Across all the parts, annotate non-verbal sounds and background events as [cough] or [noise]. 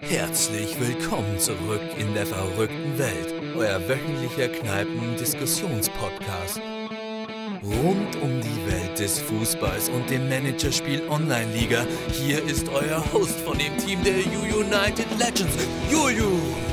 Herzlich willkommen zurück in der verrückten Welt, euer wöchentlicher Kneipen-Diskussionspodcast. Rund um die Welt des Fußballs und dem Managerspiel Online-Liga, hier ist euer Host von dem Team der U United Legends, Juju.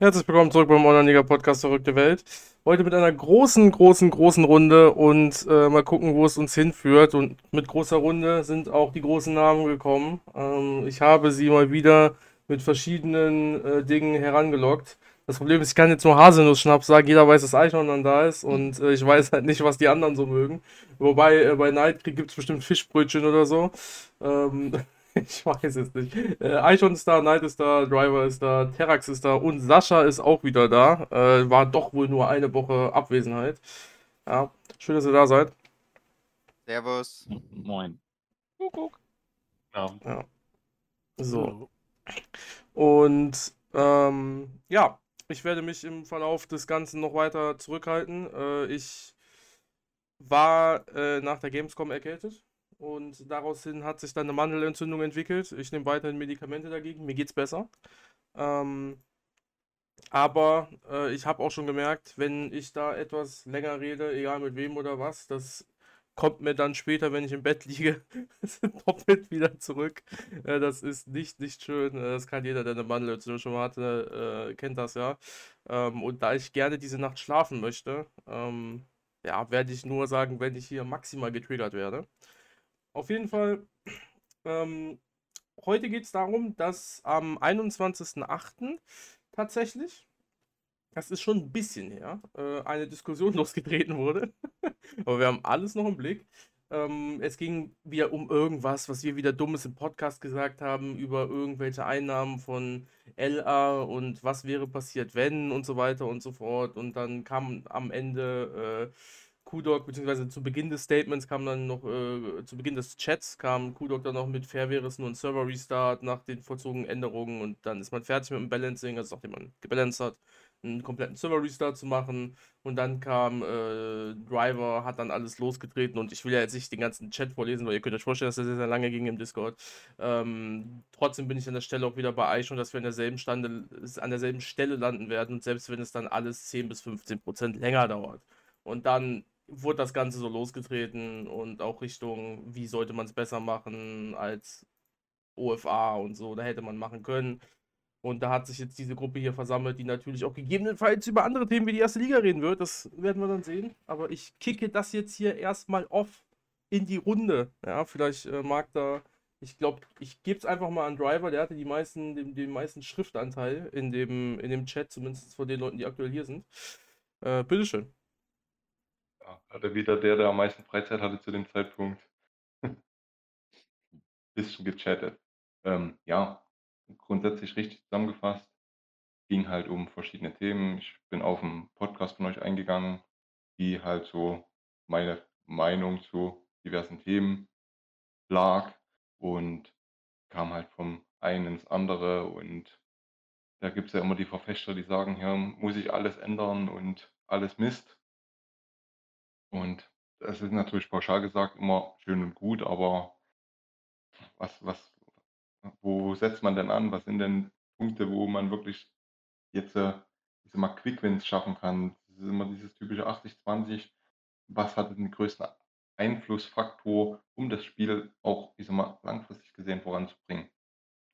Herzlich willkommen zurück beim Online-Liga-Podcast Verrückte Welt. Heute mit einer großen, großen, großen Runde und äh, mal gucken, wo es uns hinführt. Und mit großer Runde sind auch die großen Namen gekommen. Ähm, ich habe sie mal wieder mit verschiedenen äh, Dingen herangelockt. Das Problem ist, ich kann jetzt nur Haselnuss-Schnaps sagen, jeder weiß, dass Eichhorn dann da ist und äh, ich weiß halt nicht, was die anderen so mögen. Wobei äh, bei Nightcreek gibt es bestimmt Fischbrötchen oder so. Ähm, [laughs] [laughs] Ich weiß es nicht. Äh, Eichhorn ist da, Knight ist da, Driver ist da, Terax ist da und Sascha ist auch wieder da. Äh, war doch wohl nur eine Woche Abwesenheit. Ja, schön, dass ihr da seid. Servus. Moin. Kuckuck. Ja. Ja. So. Und ähm, ja, ich werde mich im Verlauf des Ganzen noch weiter zurückhalten. Äh, ich war äh, nach der Gamescom erkältet und daraus hin hat sich dann eine Mandelentzündung entwickelt. Ich nehme weiterhin Medikamente dagegen, mir geht's besser. Ähm, aber äh, ich habe auch schon gemerkt, wenn ich da etwas länger rede, egal mit wem oder was, das kommt mir dann später, wenn ich im Bett liege, [laughs] doppelt wieder zurück. Äh, das ist nicht, nicht schön. Äh, das kann jeder, der eine Mandelentzündung schon mal hatte, äh, kennt das ja. Ähm, und da ich gerne diese Nacht schlafen möchte, ähm, ja, werde ich nur sagen, wenn ich hier maximal getriggert werde. Auf jeden Fall, ähm, heute geht es darum, dass am 21.08. tatsächlich, das ist schon ein bisschen her, äh, eine Diskussion [laughs] losgetreten wurde. [laughs] Aber wir haben alles noch im Blick. Ähm, es ging wieder um irgendwas, was wir wieder Dummes im Podcast gesagt haben, über irgendwelche Einnahmen von LA und was wäre passiert, wenn und so weiter und so fort. Und dann kam am Ende. Äh, Kudok, beziehungsweise zu Beginn des Statements kam dann noch, äh, zu Beginn des Chats kam Kudok dann noch mit fair wäre es Server-Restart nach den vollzogenen Änderungen und dann ist man fertig mit dem Balancing, also nachdem man gebalanced hat, einen kompletten Server-Restart zu machen und dann kam äh, Driver, hat dann alles losgetreten und ich will ja jetzt nicht den ganzen Chat vorlesen, weil ihr könnt euch vorstellen, dass das sehr, lange ging im Discord. Ähm, trotzdem bin ich an der Stelle auch wieder bei Eichhorn, dass wir an derselben, Stande, an derselben Stelle landen werden und selbst wenn es dann alles 10 bis 15 Prozent länger dauert. Und dann wurde das Ganze so losgetreten und auch Richtung, wie sollte man es besser machen als OFA und so, da hätte man machen können. Und da hat sich jetzt diese Gruppe hier versammelt, die natürlich auch gegebenenfalls über andere Themen wie die erste Liga reden wird. Das werden wir dann sehen. Aber ich kicke das jetzt hier erstmal off in die Runde. Ja, vielleicht äh, mag da. Ich glaube, ich gebe es einfach mal an Driver, der hatte die meisten, den, den meisten Schriftanteil in dem, in dem Chat, zumindest von den Leuten, die aktuell hier sind. Äh, bitteschön hatte wieder der, der am meisten Freizeit hatte zu dem Zeitpunkt. [laughs] Bisschen gechattet. Ähm, ja, grundsätzlich richtig zusammengefasst. Ging halt um verschiedene Themen. Ich bin auf einen Podcast von euch eingegangen, wie halt so meine Meinung zu diversen Themen lag und kam halt vom einen ins andere und da gibt es ja immer die Verfechter, die sagen, hier muss ich alles ändern und alles Mist. Und das ist natürlich pauschal gesagt immer schön und gut, aber was was wo setzt man denn an? Was sind denn Punkte, wo man wirklich jetzt, äh, ich sage mal, Quick-Wins schaffen kann? Das ist immer dieses typische 80/20. Was hat den größten Einflussfaktor, um das Spiel auch, ich sage mal, langfristig gesehen voranzubringen?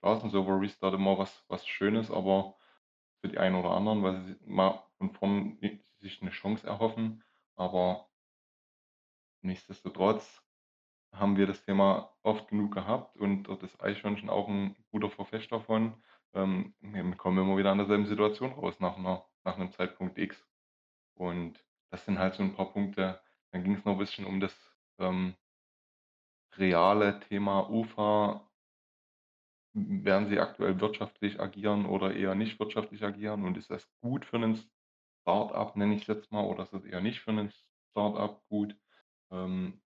Klar ist 'n Server Restart immer was was Schönes, aber für die einen oder anderen, weil sie mal von vorn sich eine Chance erhoffen, aber Nichtsdestotrotz haben wir das Thema oft genug gehabt und dort ist Eichhörnchen auch ein guter Verfechter von. Ähm, wir kommen immer wieder an derselben Situation raus nach 'ner nach 'nem Zeitpunkt X. Und das sind halt so ein paar Punkte. Dann ging es noch ein bisschen um das, ähm reale Thema UFA. werden sie aktuell wirtschaftlich agieren oder eher nicht wirtschaftlich agieren? Und ist das gut für einen Start-up, nenne ich's jetzt mal, oder ist das eher nicht für einen Start-up gut? Ähm,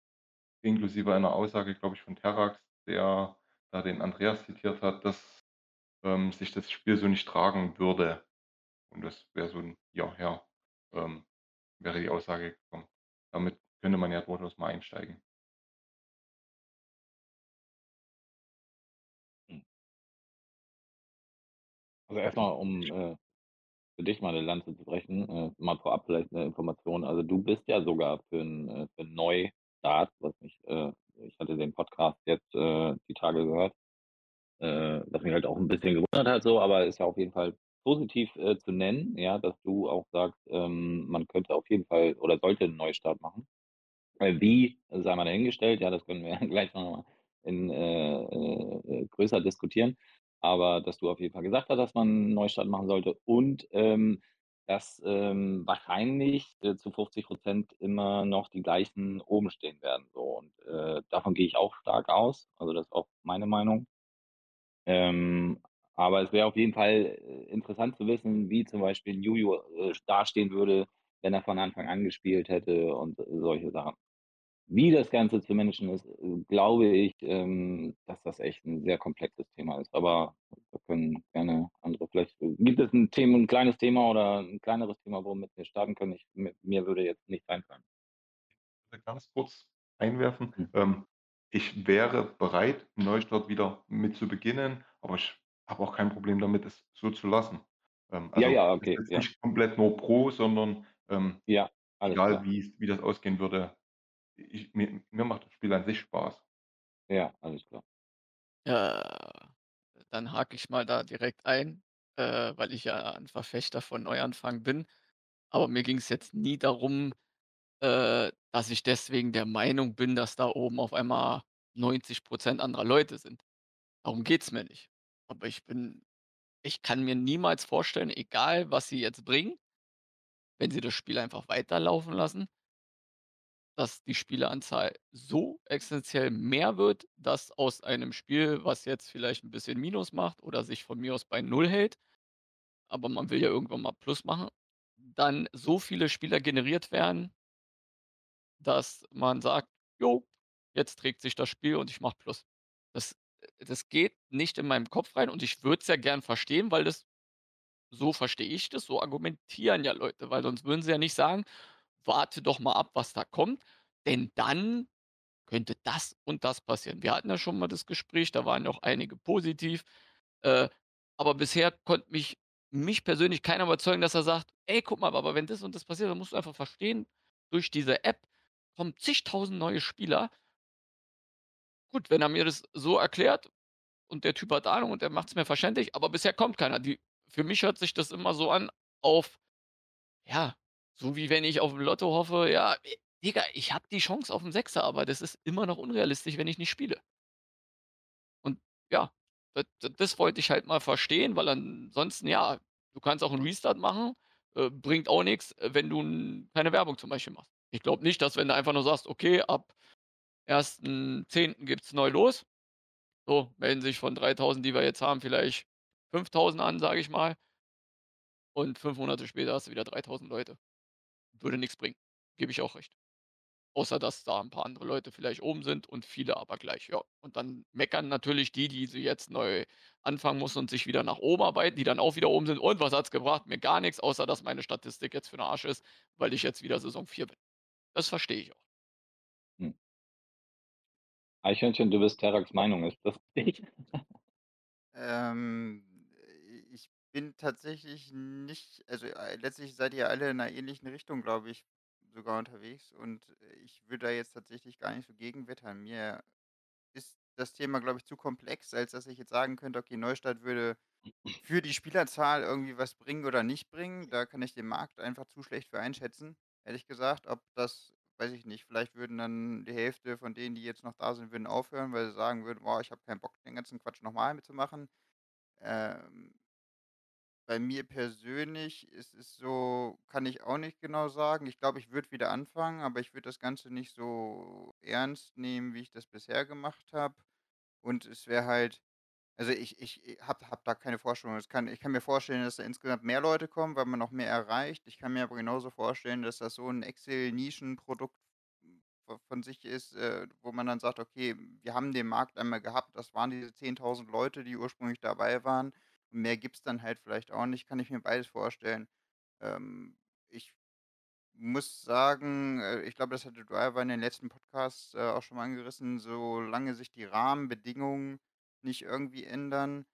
inklusive einer Aussage, glaube ich, von Terrax, der da den Andreas zitiert hat, dass ähm, sich das Spiel so nicht tragen würde. Und das wäre so ein Ja, ja. Ähm, wäre die Aussage gekommen. Damit könnte man ja durchaus mal einsteigen. Hm. Also erstmal, um äh, für dich mal eine Lanze zu brechen, äh, mal vorab vielleicht eine Information. Also du bist ja sogar für einen äh, für Neustart, was mich äh, ich hatte den Podcast jetzt äh, die Tage gehört, äh, was mich halt auch ein bisschen gewundert hat so, aber ist ja auf jeden Fall positiv äh, zu nennen, ja, dass du auch sagst, ähm, man könnte auf jeden Fall oder sollte einen Neustart machen. Äh, wie, sei mal dahingestellt, ja, das können wir [laughs] gleich noch mal in, äh, äh, größer diskutieren. Aber dass du auf jeden Fall gesagt hast, dass man 'n Neustart machen sollte und, ähm, dass, ähm, wahrscheinlich, äh, zu 50% immer noch die gleichen oben stehen werden so und, äh, davon gehe ich auch stark aus. Also, das ist auch meine Meinung. Ähm, aber es wäre auf jeden Fall, äh, interessant zu wissen, wie zum Beispiel Juju, äh, dastehen würde, wenn er von Anfang an gespielt hätte und solche Sachen. Wie das Ganze zu managen ist, glaube ich, ähm, dass das echt 'n sehr komplexes Thema ist. Aber da können gerne andere vielleicht äh, gibt es 'n Thema 'n kleines Thema oder 'n kleineres Thema, womit wir starten können? Ich mi mir würde jetzt nichts einfallen. Ganz kurz einwerfen. Mhm. Ich wäre bereit, Neustart wieder mit zu beginnen, aber ich habe auch kein Problem damit, es so zu lassen. Ähm, Ja, also, ja, bin okay, ja. nicht komplett nur pro, sondern, ähm, Ja, egal wie's wie das ausgehen würde, ich mir mir macht das Spiel an sich Spaß. Ja, alles klar. Ja, dann hake ich mal da direkt ein, äh, weil ich ja ein Verfechter von Neuanfang bin. Aber mir ging's jetzt nie darum, äh, dass ich deswegen der Meinung bin, dass da oben auf einmal 90% anderer Leute sind. Darum geht's mir nicht. Aber ich bin ich kann mir niemals vorstellen, egal was sie jetzt bringen wenn sie das Spiel einfach weiterlaufen lassen dass die Spieleranzahl so extenziell mehr wird, dass aus einem Spiel, was jetzt vielleicht 'n bisschen Minus macht oder sich von mir aus bei 0 hält, aber man will ja irgendwann mal Plus machen, dann so viele Spieler generiert werden dass man sagt: „Jo, jetzt trägt sich das Spiel und ich mache Plus.“ Das äh, das geht nicht in meinem Kopf rein und ich würde es ja gern verstehen, weil das so verstehe ich das, so argumentieren ja Leute, weil sonst würden sie ja nicht sagen: „Warte doch mal ab, was da kommt, denn dann könnte das und das passieren.“ Wir hatten ja schon mal das Gespräch, da waren auch einige positiv, äh, aber bisher konnte mich mich persönlich keiner überzeugen, dass er sagt: „Ey, guck mal, aber wenn das und das passiert, dann musst du einfach verstehen, durch diese App kommen zigtausend neue Spieler“ Gut, wenn er mir das so erklärt und der Typ hat Ahnung und der macht's mir verständlich, aber bisher kommt keiner. Die für mich hört sich das immer so an auf ja, so wie wenn ich aufm Lotto hoffe, ja, äh, Digga, ich habe die Chance aufm Sechser, aber das ist immer noch unrealistisch, wenn ich nicht spiele. Und ja, d d das wollte ich halt mal verstehen, weil ansonsten, ja, du kannst auch 'n Restart machen, äh, bringt auch nix, äh, wenn du keine Werbung zum Beispiel machst. Ich glaube nicht, dass wenn du einfach nur sagst: „Okay, ab 1.10. geht's neu los.“ So, melden sich von 3.000, die wir jetzt haben, vielleicht 5.000 an, sage ich mal und 5 Monate später hast du wieder 3.000 Leute. Würde nix bringen, gebe ich auch recht. Außer, dass da 'n paar andere Leute vielleicht oben sind und viele aber gleich, ja. Und dann meckern natürlich die, die sie jetzt neu anfangen mussten und sich wieder nach oben arbeiten, die dann auch wieder oben sind: „Und was hat's gebracht?“ Mir gar nix, außer dass meine Statistik jetzt für 'n Arsch ist, weil ich jetzt wieder Saison 4 bin. Das verstehe ich auch. Hm. Eichhörnchen, du bist Terraks Meinung, ist das [laughs] richtig? Ähm, bin tatsächlich nicht also, äh, letztlich seid ihr alle in 'ner ähnlichen Richtung, glaube ich, sogar unterwegs und, äh, ich würde da jetzt tatsächlich gar nicht so gegen wettern. Mir ist das Thema, glaube ich, zu komplex, als dass ich jetzt sagen könnte: „Okay, Neustart würde für die Spielerzahl irgendwie was bringen oder nicht bringen.“ Da kann ich den Markt einfach zu schlecht für einschätzen, ehrlich gesagt. Ob das weiß ich nicht, vielleicht würden dann die Hälfte von denen, die jetzt noch da sind, würden aufhören, weil sie sagen würden: „Boah, ich habe keinen Bock, den ganzen Quatsch noch mal mitzumachen.“ Ähm bei mir persönlich ist es so kann ich auch nicht genau sagen. Ich glaube, ich würde wieder anfangen, aber ich würde das Ganze nicht so ernst nehmen, wie ich das bisher gemacht habe. Und es wäre halt also, ich ich, habe habe da keine Vorstellung. Kann ich kann mir vorstellen, dass da insgesamt mehr Leute kommen, weil man noch mehr erreicht. Ich kann mir aber genauso vorstellen, dass das so 'n Excel-Nischenprodukt von sich ist, äh, wo man dann sagt: „Okay, wir haben den Markt einmal gehabt. Das waren diese 10.000 Leute, die ursprünglich dabei waren. Mehr gibt's dann halt vielleicht auch nicht.“ Kann ich mir beides vorstellen. Ähm, ich muss sagen, äh, ich glaube, das hatte du aber in den letzten Podcasts, äh, auch schon mal angerissen, solange sich die Rahmenbedingungen nicht irgendwie ändern,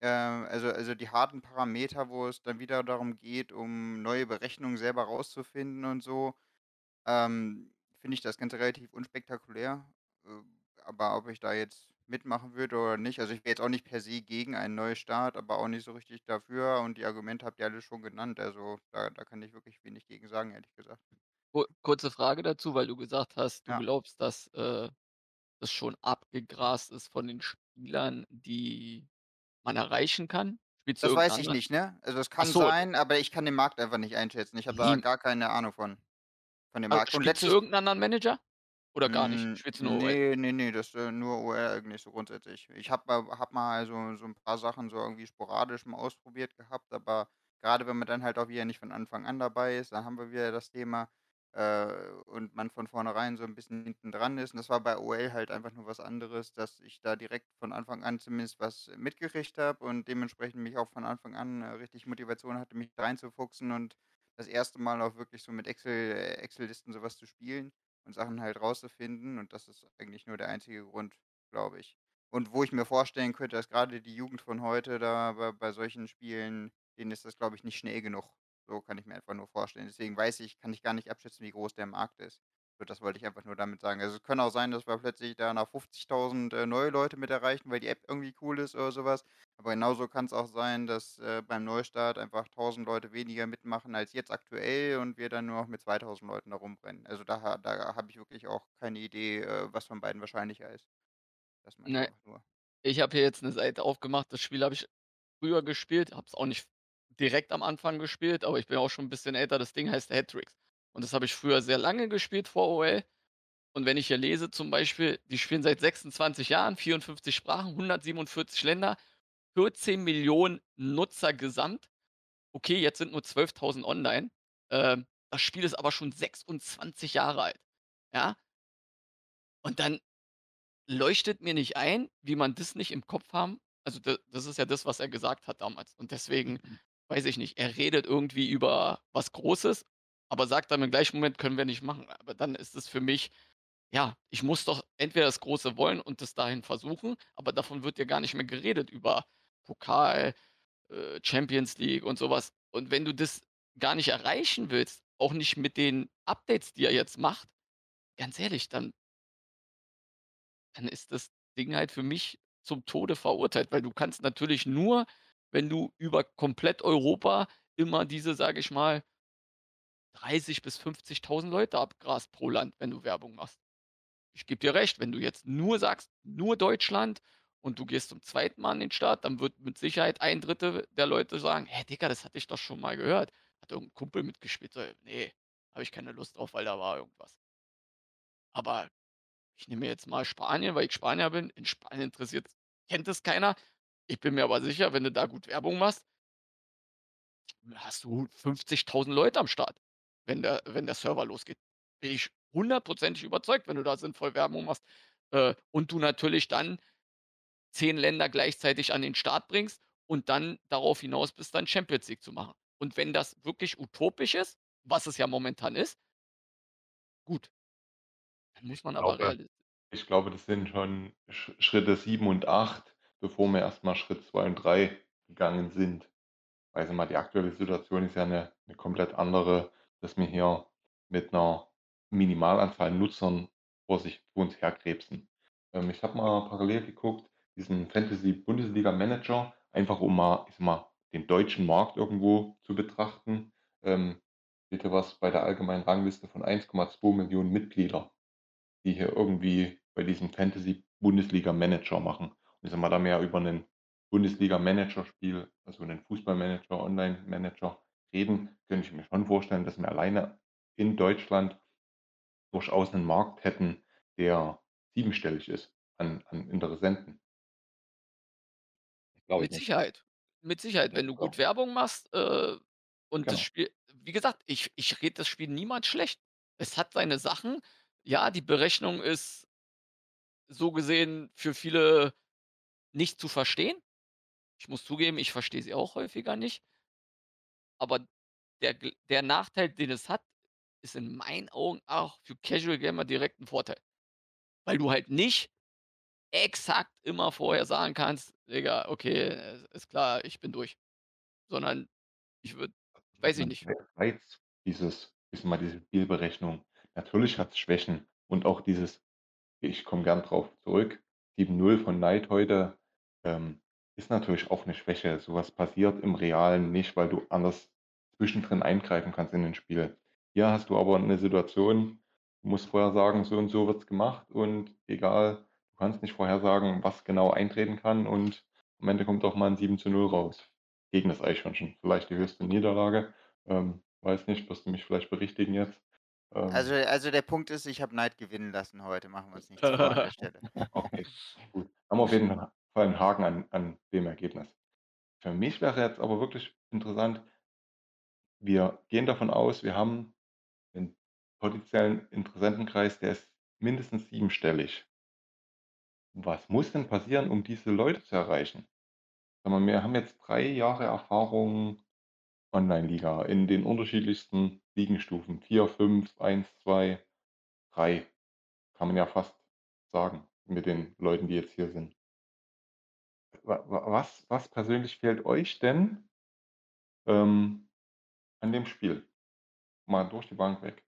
äh, also also die harten Parameter, wo es dann wieder darum geht, um neue Berechnungen selber rauszufinden und so, ähm, finde ich das Ganze relativ unspektakulär. Äh, aber ob ich da jetzt mitmachen würde oder nicht also, ich wäre jetzt auch nicht per se gegen einen Neustart, aber auch nicht so richtig dafür und die Argumente habt ihr alle schon genannt. Also, da da kann ich wirklich wenig gegen sagen, ehrlich gesagt. Kur kurze Frage dazu, weil du gesagt hast, du Ja. glaubst, dass, äh, das schon abgegrast ist von den Spielern, die man erreichen kann. Spielst du Das weiß ich nicht, ne? Also, ach kann so. sein, aber ich kann den Markt einfach nicht einschätzen. Ich habe da gar keine Ahnung von von dem Ah, Markt. Und spielst du letztes irgend 'n anderen Manager oder gar nicht? Hm, Spielst du nur OL? ne, ne, ne, das, äh, nur OL eigentlich so grundsätzlich. Ich habe mal habe mal so so 'n paar Sachen so irgendwie sporadisch mal ausprobiert gehabt, aber grade wenn man dann halt auch wieder nicht von Anfang an dabei ist, dann haben wir wieder das Thema, äh, und man von vornherein so 'n bisschen hinten dran ist. Und das war bei OL halt einfach nur was anderes, dass ich da direkt von Anfang an zumindest was mitgekriegt habe und dementsprechend mich auch von Anfang an, äh, richtig Motivation hatte, mich reinzufuchsen und das erste Mal auch wirklich so mit Excel äh, Excel-Listen so was zu spielen und Sachen halt rauszufinden. Und das ist eigentlich nur der einzige Grund, glaube ich. Und wo ich mir vorstellen könnte, dass grade die Jugend von heute da bei bei solchen Spielen denen ist das, glaube ich, nicht schnell genug. So kann ich mir einfach nur vorstellen. Deswegen weiß ich kann ich gar nicht abschätzen, wie groß der Markt ist. Das wollte ich einfach nur damit sagen. Also, es kann auch sein, dass wir plötzlich da nach 50.000, äh, neue Leute mit erreichen, weil die App irgendwie cool ist oder so was. Aber genauso kann's auch sein, dass, äh, beim Neustart einfach 1.000 Leute weniger mitmachen als jetzt aktuell und wir dann nur noch mit 2.000 Leuten da rumrennen. Also, da da habe ich wirklich auch keine Idee, äh, was von beiden wahrscheinlicher ist. Das meinte ich Ne, einfach nur. ich habe hier jetzt 'ne Seite aufgemacht. Das Spiel habe ich früher gespielt, habe es auch nicht direkt am Anfang gespielt, aber ich bin auch schon 'n bisschen älter. Das Ding heißt Hat-Tricks. Und das habe ich früher sehr lange gespielt vor OL. Und wenn ich hier lese zum Beispiel, die spielen seit 26 Jahren, 54 Sprachen, 147 Länder, 14.000.000 Nutzer gesamt. Okay, jetzt sind nur 12.000 online. Ähm, das Spiel ist aber schon 26 Jahre alt, ja? Und dann leuchtet mir nicht ein, wie man das nicht im Kopf haben also, da das ist ja das, was er gesagt hat damals. Und deswegen weiß ich nicht, er redet irgendwie über was Großes, aber sagt dann im gleichen Moment: „Können wir nicht machen.“ Aber dann ist es für mich ja, ich muss doch entweder das Große wollen und das dahin versuchen, aber davon wird ja gar nicht mehr geredet über Pokal, äh, Champions League und so was. Und wenn du das gar nicht erreichen willst, auch nicht mit den Updates, die er jetzt macht, ganz ehrlich, dann dann ist das Ding halt für mich zum Tode verurteilt, weil du kannst natürlich nur, wenn du über komplett Europa immer diese, sage ich mal 30 bis 50.000 Leute abgrast pro Land, wenn du Werbung machst. Ich gebe dir recht, wenn du jetzt nur sagst, nur Deutschland und du gehst zum 2. Mal an den Start, dann wird mit Sicherheit 1/3 der Leute sagen: „Hä, Digga, das hatte ich doch schon mal gehört. Hat irgend 'n Kumpel mitgespielt.“ So: „Ne, habe ich keine Lust drauf, weil da war irgendwas.“ Aber ich nehme jetzt mal Spanien, weil ich Spanier bin. In Spanien interessiert's kennt es keiner. Ich bin mir aber sicher, wenn du da gut Werbung machst hast du 50.000 Leute am Start, wenn der wenn der Server losgeht. Bin ich hundertprozentig überzeugt, wenn du da sinnvoll Werbung machst, äh, und du natürlich dann 10 Länder gleichzeitig an den Start bringst und dann darauf hinaus bist, dann Champions League zu machen. Und wenn das wirklich utopisch ist, was es ja momentan ist gut. Dann muss man aber Glaube reali ich glaube, das sind schon Sch Schritte 7 und 8, bevor wir erst mal Schritt 2 und 3 gegangen sind. Weil ich mal, die aktuelle Situation ist ja 'ne 'ne komplett andere, dass wir hier mit 'ner Minimalanzahl Nutzern vor sich vor uns herkrebsen. Ähm, ich habe mal parallel geguckt, diesen Fantasy-Bundesliga-Manager, einfach um mal, ich sage mal, den deutschen Markt irgendwo zu betrachten. Ähm, steht hier was bei der allgemeinen Rangliste von 1,2.000.000 Mitglieder, die hier irgendwie bei diesem Fantasy-Bundesliga-Manager machen. Und ich sage mal, da ja über 'nen Bundesliga-Managerspiel, also 'nen Fußballmanager, Online-Manager reden, könnte ich mir schon vorstellen, dass wir alleine in Deutschland durchaus 'nen Markt hätten, der siebenstellig ist an an Interessenten. Glaube ich Mit nicht. Sicherheit. Mit Sicherheit, wenn du gut Werbung machst, äh, und das Genau. Spiel wie gesagt, ich ich rede das Spiel niemals schlecht. Es hat seine Sachen. Ja, die Berechnung ist so gesehen für viele nicht zu verstehen. Ich muss zugeben, ich verstehe sie auch häufiger nicht. Aber der gl der Nachteil, den es hat, ist in meinen Augen auch für Casual Gamer direkt 'n Vorteil. Weil du halt nicht exakt immer vorher sagen kannst: „Digga, okay, ist klar, ich bin durch.“ Sondern ich würde weiß ich nicht. Reiz dieses ich sage mal, diese Spielberechnung. Natürlich hat's Schwächen und auch dieses ich komme gern drauf zurück, 7:0 von Knight heute, ähm, ist natürlich auch 'ne Schwäche. So was passiert im Realen nicht, weil du anders zwischendrin eingreifen kannst in den Spiel. Hier hast du aber 'ne Situation, du musst vorher sagen: „So und so wird's gemacht“ und egal, du kannst nicht vorhersagen, was genau eintreten kann und am Ende kommt auch mal 'n 7:0 raus. Gegen das Eichhörnchen. Vielleicht die höchste Niederlage. Ähm, weiß nicht, wirst du mich vielleicht berichtigen jetzt. Also Ähm also der Punkt ist, ich habe Knight gewinnen lassen heute, machen wir uns nichts vor an der Stelle. [laughs] Okay, gut. Haben wir auf jeden Fall 'n Haken an an dem Ergebnis. Für mich wäre jetzt aber wirklich interessant wir gehen davon aus, wir haben 'nen potenziellen Interessentenkreis, der ist mindestens siebenstellig. Was muss denn passieren, um diese Leute zu erreichen? Wir haben jetzt 3 Jahre Erfahrung Online-Liga in den unterschiedlichsten Ligenstufen. 4, 5, 1, 2, 3, kann man ja fast sagen mit den Leuten, die jetzt hier sind. Wa wa was was persönlich fehlt euch denn ähm, an dem Spiel? Mal durch die Bank weg.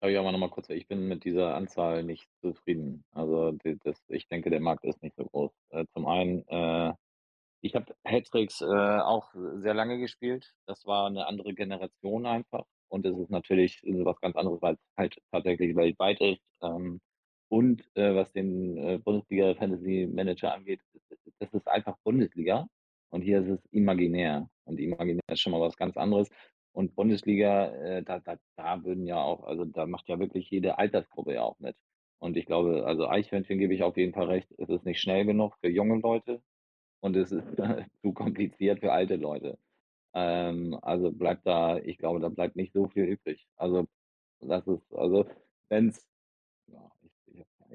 Darf ich auch mal noch mal kurz ich bin mit dieser Anzahl nicht zufrieden. Also, das ich denke, der Markt ist nicht so groß. Äh, zum einen, äh, ich habe Hat-Tricks, äh, auch sehr lange gespielt. Das war 'ne andere Generation einfach und es ist natürlich was ganz anderes, weil's halt tatsächlich weltweit ist. Ähm, und, äh, was den, äh, Bundesliga Fantasy Manager angeht, das ist einfach Bundesliga und hier ist es imaginär und imaginär ist schon mal was ganz anderes. Und Bundesliga, äh, da da da würden ja auch also, da macht ja wirklich jede Altersgruppe ja auch mit. Und ich glaube also, Eichhörnchen gebe ich auf jeden Fall recht, es ist nicht schnell genug für junge Leute und es ist [laughs] zu kompliziert für alte Leute. Ähm, also, bleibt da ich glaube, da bleibt nicht so viel übrig. Also, das ist also, ja, ich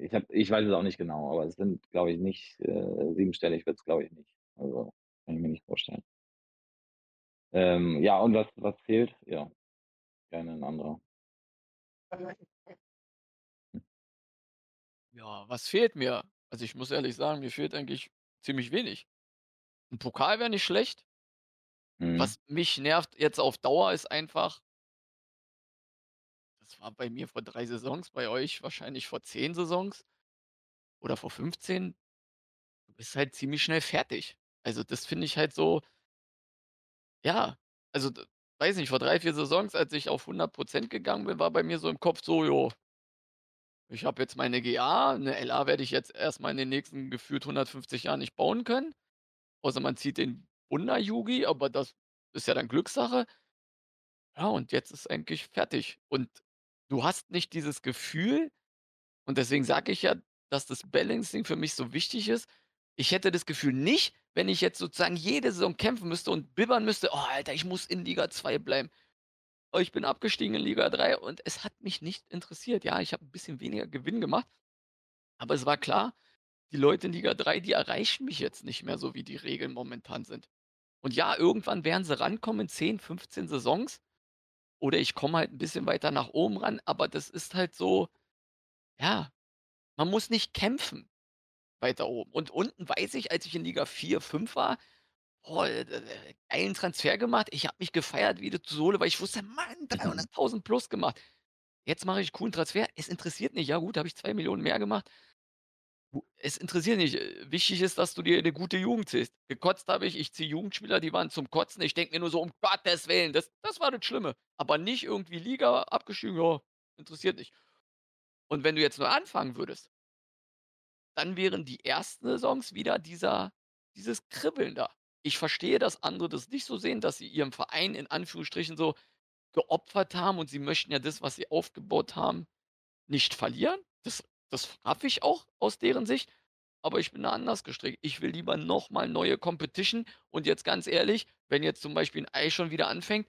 ich habe ich weiß es auch nicht genau, aber es sind, glaube ich, nicht äh, siebenstellig wird's, glaube ich, nicht. Also, kann ich mir nicht vorstellen. Ähm, ja, und was was fehlt? Ja, gerne 'n anderer. Hm. Ja, was fehlt mir? Also, ich muss ehrlich sagen, mir fehlt eigentlich ziemlich wenig. 'N Pokal wäre nicht schlecht. Mhm. Was mich nervt jetzt auf Dauer, ist einfach das war bei mir vor 3 Saisons, bei euch wahrscheinlich vor 10 Saisons oder vor 15. Du bist halt ziemlich schnell fertig. Also, das finde ich halt so ja, also, weiß nicht, vor 3, 4 Saisons, als ich auf 100 % gegangen bin, war bei mir so im Kopf so: „Jo“ „ich habe jetzt meine GA, 'ne LA werde ich jetzt erst mal in den nächsten gefühlt 150 Jahren nicht bauen können, außer man zieht den Wunder-Yugi, aber das ist ja dann Glückssache.“ Ja, und jetzt ist eigentlich fertig. Und du hast nicht dieses Gefühl und deswegen sage ich ja, dass das Balancing für mich so wichtig ist. Ich hätte das Gefühl nicht, wenn ich jetzt sozusagen jede Saison kämpfen müsste und bibbern müsste: „Oh, Alter, ich muss in Liga 2 bleiben. Oh, ich bin abgestiegen in Liga 3“ und es hat mich nicht interessiert. Ja, ich habe 'n bisschen weniger Gewinn gemacht, aber es war klar, die Leute in Liga 3, die erreichen mich jetzt nicht mehr so, wie die Regeln momentan sind. Und ja, irgendwann werden sie rankommen in 10, 15 Saisons oder ich komme halt 'n bisschen weiter nach oben ran, aber das ist halt so ja, man muss nicht kämpfen weiter oben. Und unten weiß ich, als ich in Liga 4, 5 war, äh, geilen Transfer gemacht. Ich habe mich gefeiert wie de Sohle, weil ich wusste: „Mann, 300.000 plus gemacht.“ Jetzt mache ich coolen Transfer. Es interessiert nicht. Ja gut, da habe ich 2.000.000 mehr gemacht. Es interessiert nicht. Äh, wichtig ist, dass du dir 'ne gute Jugend ziehst. Gekotzt habe ich, ich ziehe Jugendspieler, die waren zum Kotzen. Ich denke mir nur so: „Um Gottes Willen“, das das war das Schlimme. Aber nicht irgendwie Liga abgestiegen, ja, interessiert nicht. Und wenn du jetzt neu anfangen würdest dann wären die ersten Saisons wieder dieser dieses Kribbeln da. Ich verstehe, dass andere das nicht so sehen, dass sie ihren Verein in Anführungsstrichen so geopfert haben und sie möchten ja das, was sie aufgebaut haben, nicht verlieren. Das das raff ich auch aus deren Sicht, aber ich bin da anders gestrickt. Ich will lieber noch mal neue Competition und jetzt ganz ehrlich, wenn jetzt zum Beispiel 'n Eichhorn wieder anfängt,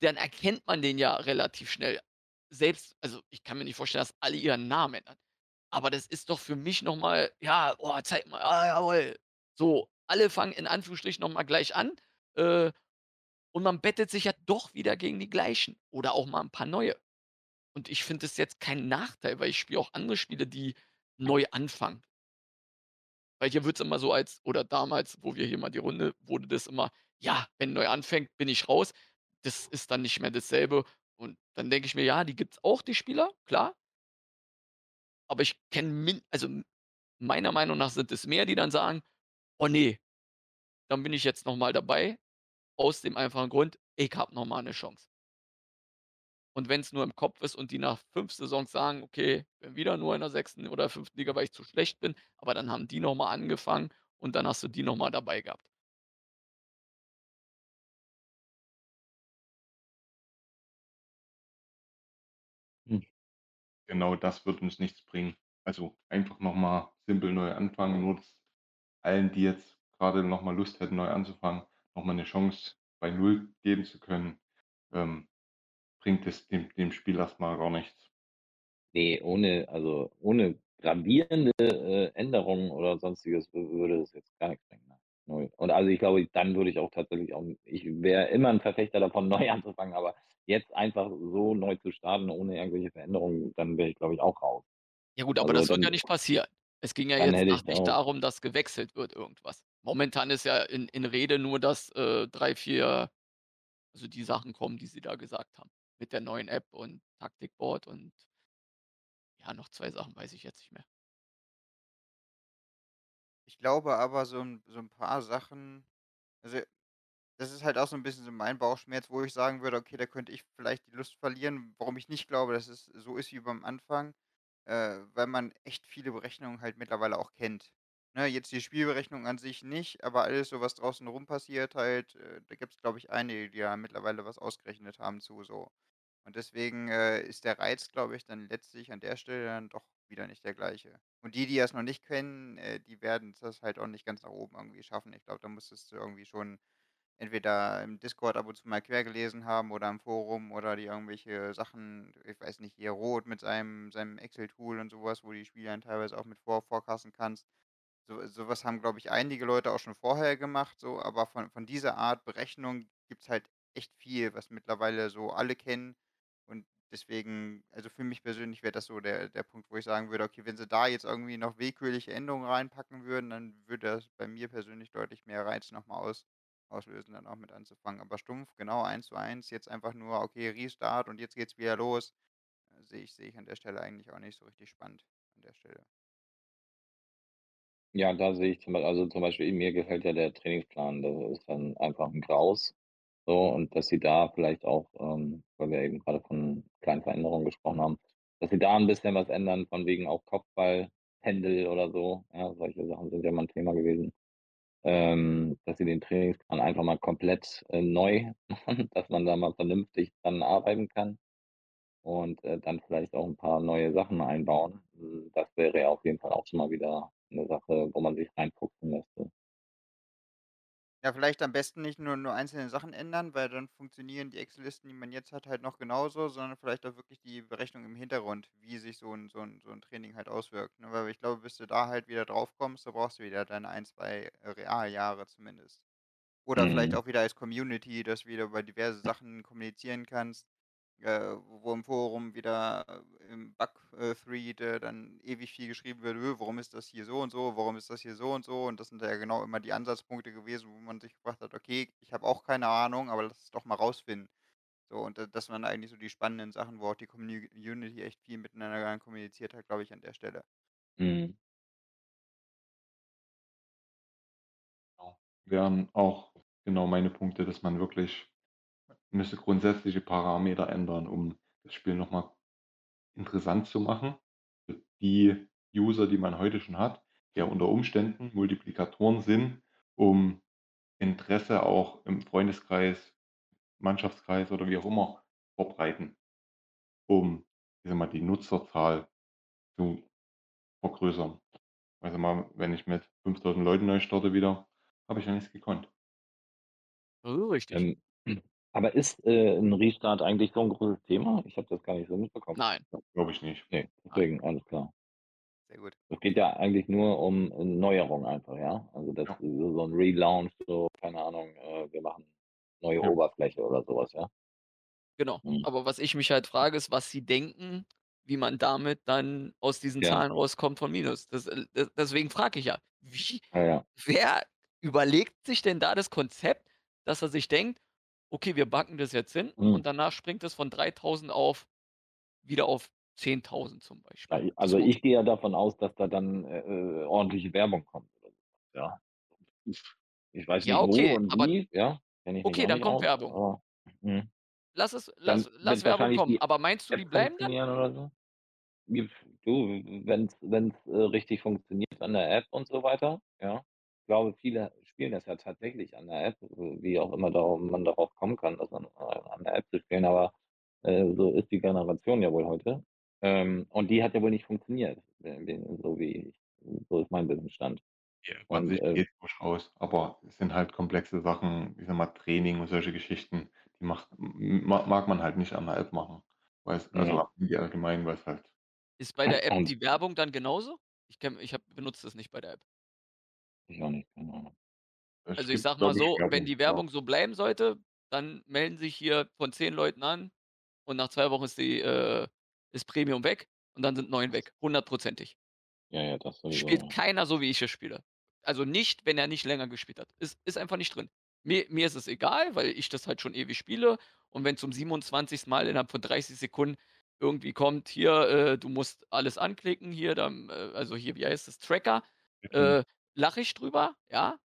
dann erkennt man den ja relativ schnell. Selbst also, ich kann mir nicht vorstellen, dass alle ihren Namen ändern. Aber das ist doch für mich noch mal ja: „Oh, zeig mal, ah, jawoll.“ So, alle fangen in Anführungsstrichen noch mal gleich an, äh, und man bettet sich ja doch wieder gegen die Gleichen oder auch mal 'n paar Neue. Und ich finde es jetzt kein Nachteil, weil ich spiele auch andere Spiele, die neu anfangen. Weil hier wird's immer so als oder damals, wo wir hier mal die Runde wurde das immer: „Ja, wenn neu anfängt, bin ich raus.“ Das ist dann nicht mehr dasselbe. Und dann denke ich mir: „Ja, die gibt's auch, die Spieler, klar.“ Aber ich kenne also, meiner Meinung nach sind es mehr, die dann sagen: „Oh ne, dann bin ich jetzt noch mal dabei, aus dem einfachen Grund, ich habe noch mal 'ne Chance.“ Und wenn's nur im Kopf ist und die nach 5 Saisons sagen: „Okay, bin wieder nur in der 6. oder 5. Liga, weil ich zu schlecht bin“, aber dann haben die noch mal angefangen und dann hast du die noch mal dabei gehabt. Hm. Genau das wird uns nichts bringen. Also, einfach noch mal simpel neu anfangen, nur dass allen, die jetzt grade noch mal Lust hätten, neu anzufangen, noch mal 'ne Chance bei Null geben zu können, ähm, bringt es dem dem Spiel erst mal gar nichts. Ne, ohne also, ohne gravierende, äh, Änderungen oder Sonstiges wü würde das jetzt gar nix bringen, ne? Null. Und also, ich glaube, dann würde ich auch tatsächlich auch ich wäre immer 'n Verfechter davon, [laughs] neu anzufangen, aber jetzt einfach so neu zu starten ohne irgendwelche Veränderungen, dann wäre ich, glaube ich, auch raus. Ja gut, aber Also, das wird ja nicht passieren. Es ging ja jetzt auch darum, dass gewechselt wird irgendwas. Momentan ist ja in in Rede nur, dass, äh, 3, 4 also, die Sachen kommen, die sie da gesagt haben, mit der neuen App und Taktikboard und ja, noch 2 Sachen weiß ich jetzt nicht mehr. Ich glaube aber, so 'n so 'n paar Sachen also, das ist halt auch so 'n bisschen so mein Bauchschmerz, wo ich sagen würde: „Okay, da könnte ich vielleicht die Lust verlieren“, warum ich nicht glaube, dass es so ist wie beim Anfang, äh, weil man echt viele Berechnungen halt mittlerweile auch kennt. Ne, jetzt die Spielberechnung an sich nicht, aber alles so, was draußen rum passiert halt, äh, da gibt's, glaube ich, einige, die da mittlerweile was ausgerechnet haben zu so. Und deswegen, äh, ist der Reiz, glaube ich, dann letztlich an der Stelle dann doch wieder nicht der gleiche. Und die, die das noch nicht kennen, äh, die werden's das halt auch nicht ganz nach oben irgendwie schaffen. Ich glaube, da musstest du irgendwie schon entweder im Discord ab und zu mal quer gelesen haben oder im Forum oder dir irgendwelche Sachen ich weiß nicht, hier Rot mit seinem seinem Excel-Tool und so was, wo die Spiele dann teilweise auch mit vor forecasten kannst. So so was haben, glaube ich, einige Leute auch schon vorher gemacht so, aber von von dieser Art Berechnung gibt's halt echt viel, was mittlerweile so alle kennen. Und deswegen also, für mich persönlich wäre das so der der Punkt, wo ich sagen würde: „Okay, wenn sie da jetzt irgendwie noch willkürliche Änderungen reinpacken würden, dann würde das bei mir persönlich deutlich mehr Reiz noch mal aus auslösen, dann auch mit anzufangen.“ Aber stumpf, genau 1:1, jetzt einfach nur: „Okay, Restart und jetzt geht's wieder los“, äh, sehe ich sehe ich an der Stelle eigentlich auch nicht so richtig spannend an der Stelle. Ja, da sehe ich zum Bei also, zum Beispiel mir gefällt ja der Trainingsplan, der ist dann einfach 'n Graus, so und dass sie da vielleicht auch, ähm, weil wir eben grade von kleinen Veränderungen gesprochen haben, dass sie da 'n bisschen was ändern von wegen auch Kopfballpendel oder so, ja? Solche Sachen sind ja mal 'n Thema gewesen. Ähm, dass sie den Trainingsplan einfach mal komplett, äh, neu [laughs] machen, dass man da mal vernünftig dran arbeiten kann und, äh, dann vielleicht auch 'n paar neue Sachen einbauen. Hm, das wäre ja auf jeden Fall auch schon mal wieder 'ne Sache, wo man sich reinfuchsen müsste. Ja, vielleicht am besten nicht nur nur einzelne Sachen ändern, weil dann funktionieren die Excel-Listen, die man jetzt hat, halt noch genauso, sondern vielleicht auch wirklich die Berechnung im Hintergrund, wie sich so 'n so 'n so 'n Training halt auswirkt, ne? Weil ich glaube, bis du da halt wieder drauf kommst, da brauchst du wieder deine 1, 2 Realjahre zumindest. Oder vielleicht Mhm. auch wieder als Community, dass du wieder über diverse Sachen kommunizieren kannst, äh, wo im Forum wieder im Bug äh, äh, dann ewig viel geschrieben wird: „Öh, warum ist das hier so und so? Warum ist das hier so und so?“ Und das sind ja genau immer die Ansatzpunkte gewesen, wo man sich gefragt hat: „Okay, ich habe auch keine Ahnung, aber lass es doch mal rausfinden.“ So, und da das waren eigentlich so die spannenden Sachen, wo auch die Commu Unity echt viel miteinander kommuniziert hat, glaube ich, an der Stelle. Mhm. Genau. Wären auch genau meine Punkte, dass man wirklich müsste grundsätzliche Parameter ändern, um das Spiel noch mal interessant zu machen für die User, die man heute schon hat, die ja unter Umständen Multiplikatoren sind, um Interesse auch im Freundeskreis, Mannschaftskreis oder wie auch immer verbreiten, um, ich sage mal, die Nutzerzahl zu vergrößern. Also, mal, wenn ich mit 5.000 Leuten neu starte wieder, habe ich ja nichts gekonnt. Oh, richtig. Ähm, aber ist, äh, 'n Restart eigentlich so 'n großes Thema? Ich habe das gar nicht so mitbekommen. Nein. Glaube ich nicht. Ne, Nein. deswegen, alles klar. Sehr gut. Es geht ja eigentlich nur um, äh, Neuerungen einfach, ja? Also, das Ja. so so 'n Relaunch, so, keine Ahnung, äh, wir machen neue Ja. Oberfläche oder so was, ja? Genau. Mhm. Aber was ich mich halt frage, ist, was sie denken, wie man damit dann aus diesen Ja. Zahlen rauskommt von Minus. Das äh, de deswegen frage ich ja, wie ja. wer überlegt sich denn da das Konzept, dass er sich denkt: „Okay, wir backen das jetzt hin“ Mhm. und danach springt es von 3.000 auf wieder auf 10.000 zum Beispiel. also, So. ich gehe ja davon aus, dass da dann, äh, äh, ordentliche Werbung kommt ja. Ich weiß Ja, nicht wo okay, und aber wie, ja, okay, dann kommt aus, Werbung. aber mhm. Lass es lass lass Werbung kommen, aber meinst du, die bleiben dann? oder so? Du, wenn's wenn's, äh, richtig funktioniert an der App und so weiter, ja. Ich glaube, viele spielen das ja tatsächlich an der App, wie auch immer da man darauf kommen kann, das an äh, an der App zu spielen, aber, äh, so ist die Generation ja wohl heute. Ähm, und die hat ja wohl nicht funktioniert, äh, so wie ich so ist mein Wissensstand. Ja, an Und, sich äh geht's durchaus, aber es sind halt komplexe Sachen, ich sage mal, Training und solche Geschichten, die macht mag man halt nicht an der App machen, weil's also, Ja. allgemein, weil's halt Ist bei der App die Werbung dann genauso? Ich kenne ich habe benutze das nicht bei der App. Ich auch nicht, keine Ahnung. Es Also, ich sage mal so, wenn Werbung, die ja. Werbung so bleiben sollte, dann melden sich hier von 10 Leuten an und nach 2 Wochen ist die äh, ist Premium weg und dann sind 9 weg, hundertprozentig. Ja, ja, das sowieso, Spielt ja. keiner so, wie ich es spiele. Also, nicht, wenn er nicht länger gespielt hat. Ist ist einfach nicht drin. Mir mir ist es egal, weil ich das halt schon ewig spiele und wenn zum 27. Mal innerhalb von 30 Sekunden irgendwie kommt: „Hier, äh, du musst alles anklicken hier“, dann äh, also, hier, wie heißt das, Tracker, Mhm. äh, lache ich drüber, ja.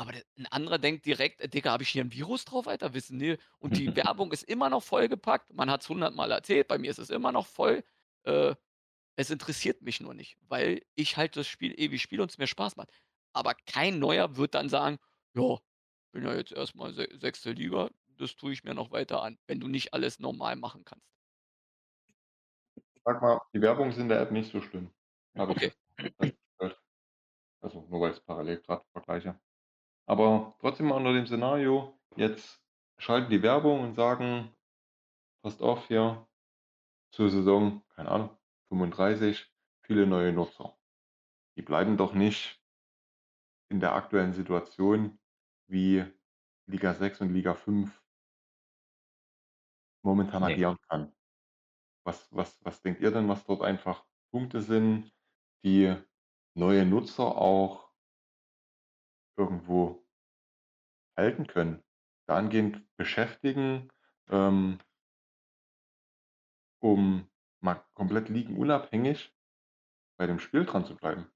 Aber der 'n anderer denkt direkt: „Äh, Digga, habe ich hier 'n Virus drauf, Alter? Wissen die“ und die [laughs] Werbung ist immer noch vollgepackt. Man hat's hundertmal erzählt, bei mir ist es immer noch voll. Äh, es interessiert mich nur nicht, weil ich halt das Spiel ewig spiele und es mir Spaß macht. Aber kein Neuer wird dann sagen: „Ja, bin ja jetzt erst mal se sechste Liga, das tue ich mir noch weiter an“, wenn du nicht alles normal machen kannst. Sage mal, die Werbung ist in der App nicht so schlimm, ich Okay. Also, nur weil ich's parallel grad vergleiche. Aber trotzdem mal unter dem Szenario, jetzt schalten die Werbung und sagen: „Passt auf hier, zur Saison, keine Ahnung, 35 viele neue Nutzer.“ Die bleiben doch nicht in der aktuellen Situation wie Liga 6 und Liga 5 momentan Ne. agieren kann. Was was was denkt ihr denn, was dort einfach Punkte sind, die neue Nutzer auch irgendwo halten können, dahingehend beschäftigen, ähm um mal komplett ligenunabhängig bei dem Spiel dran zu bleiben?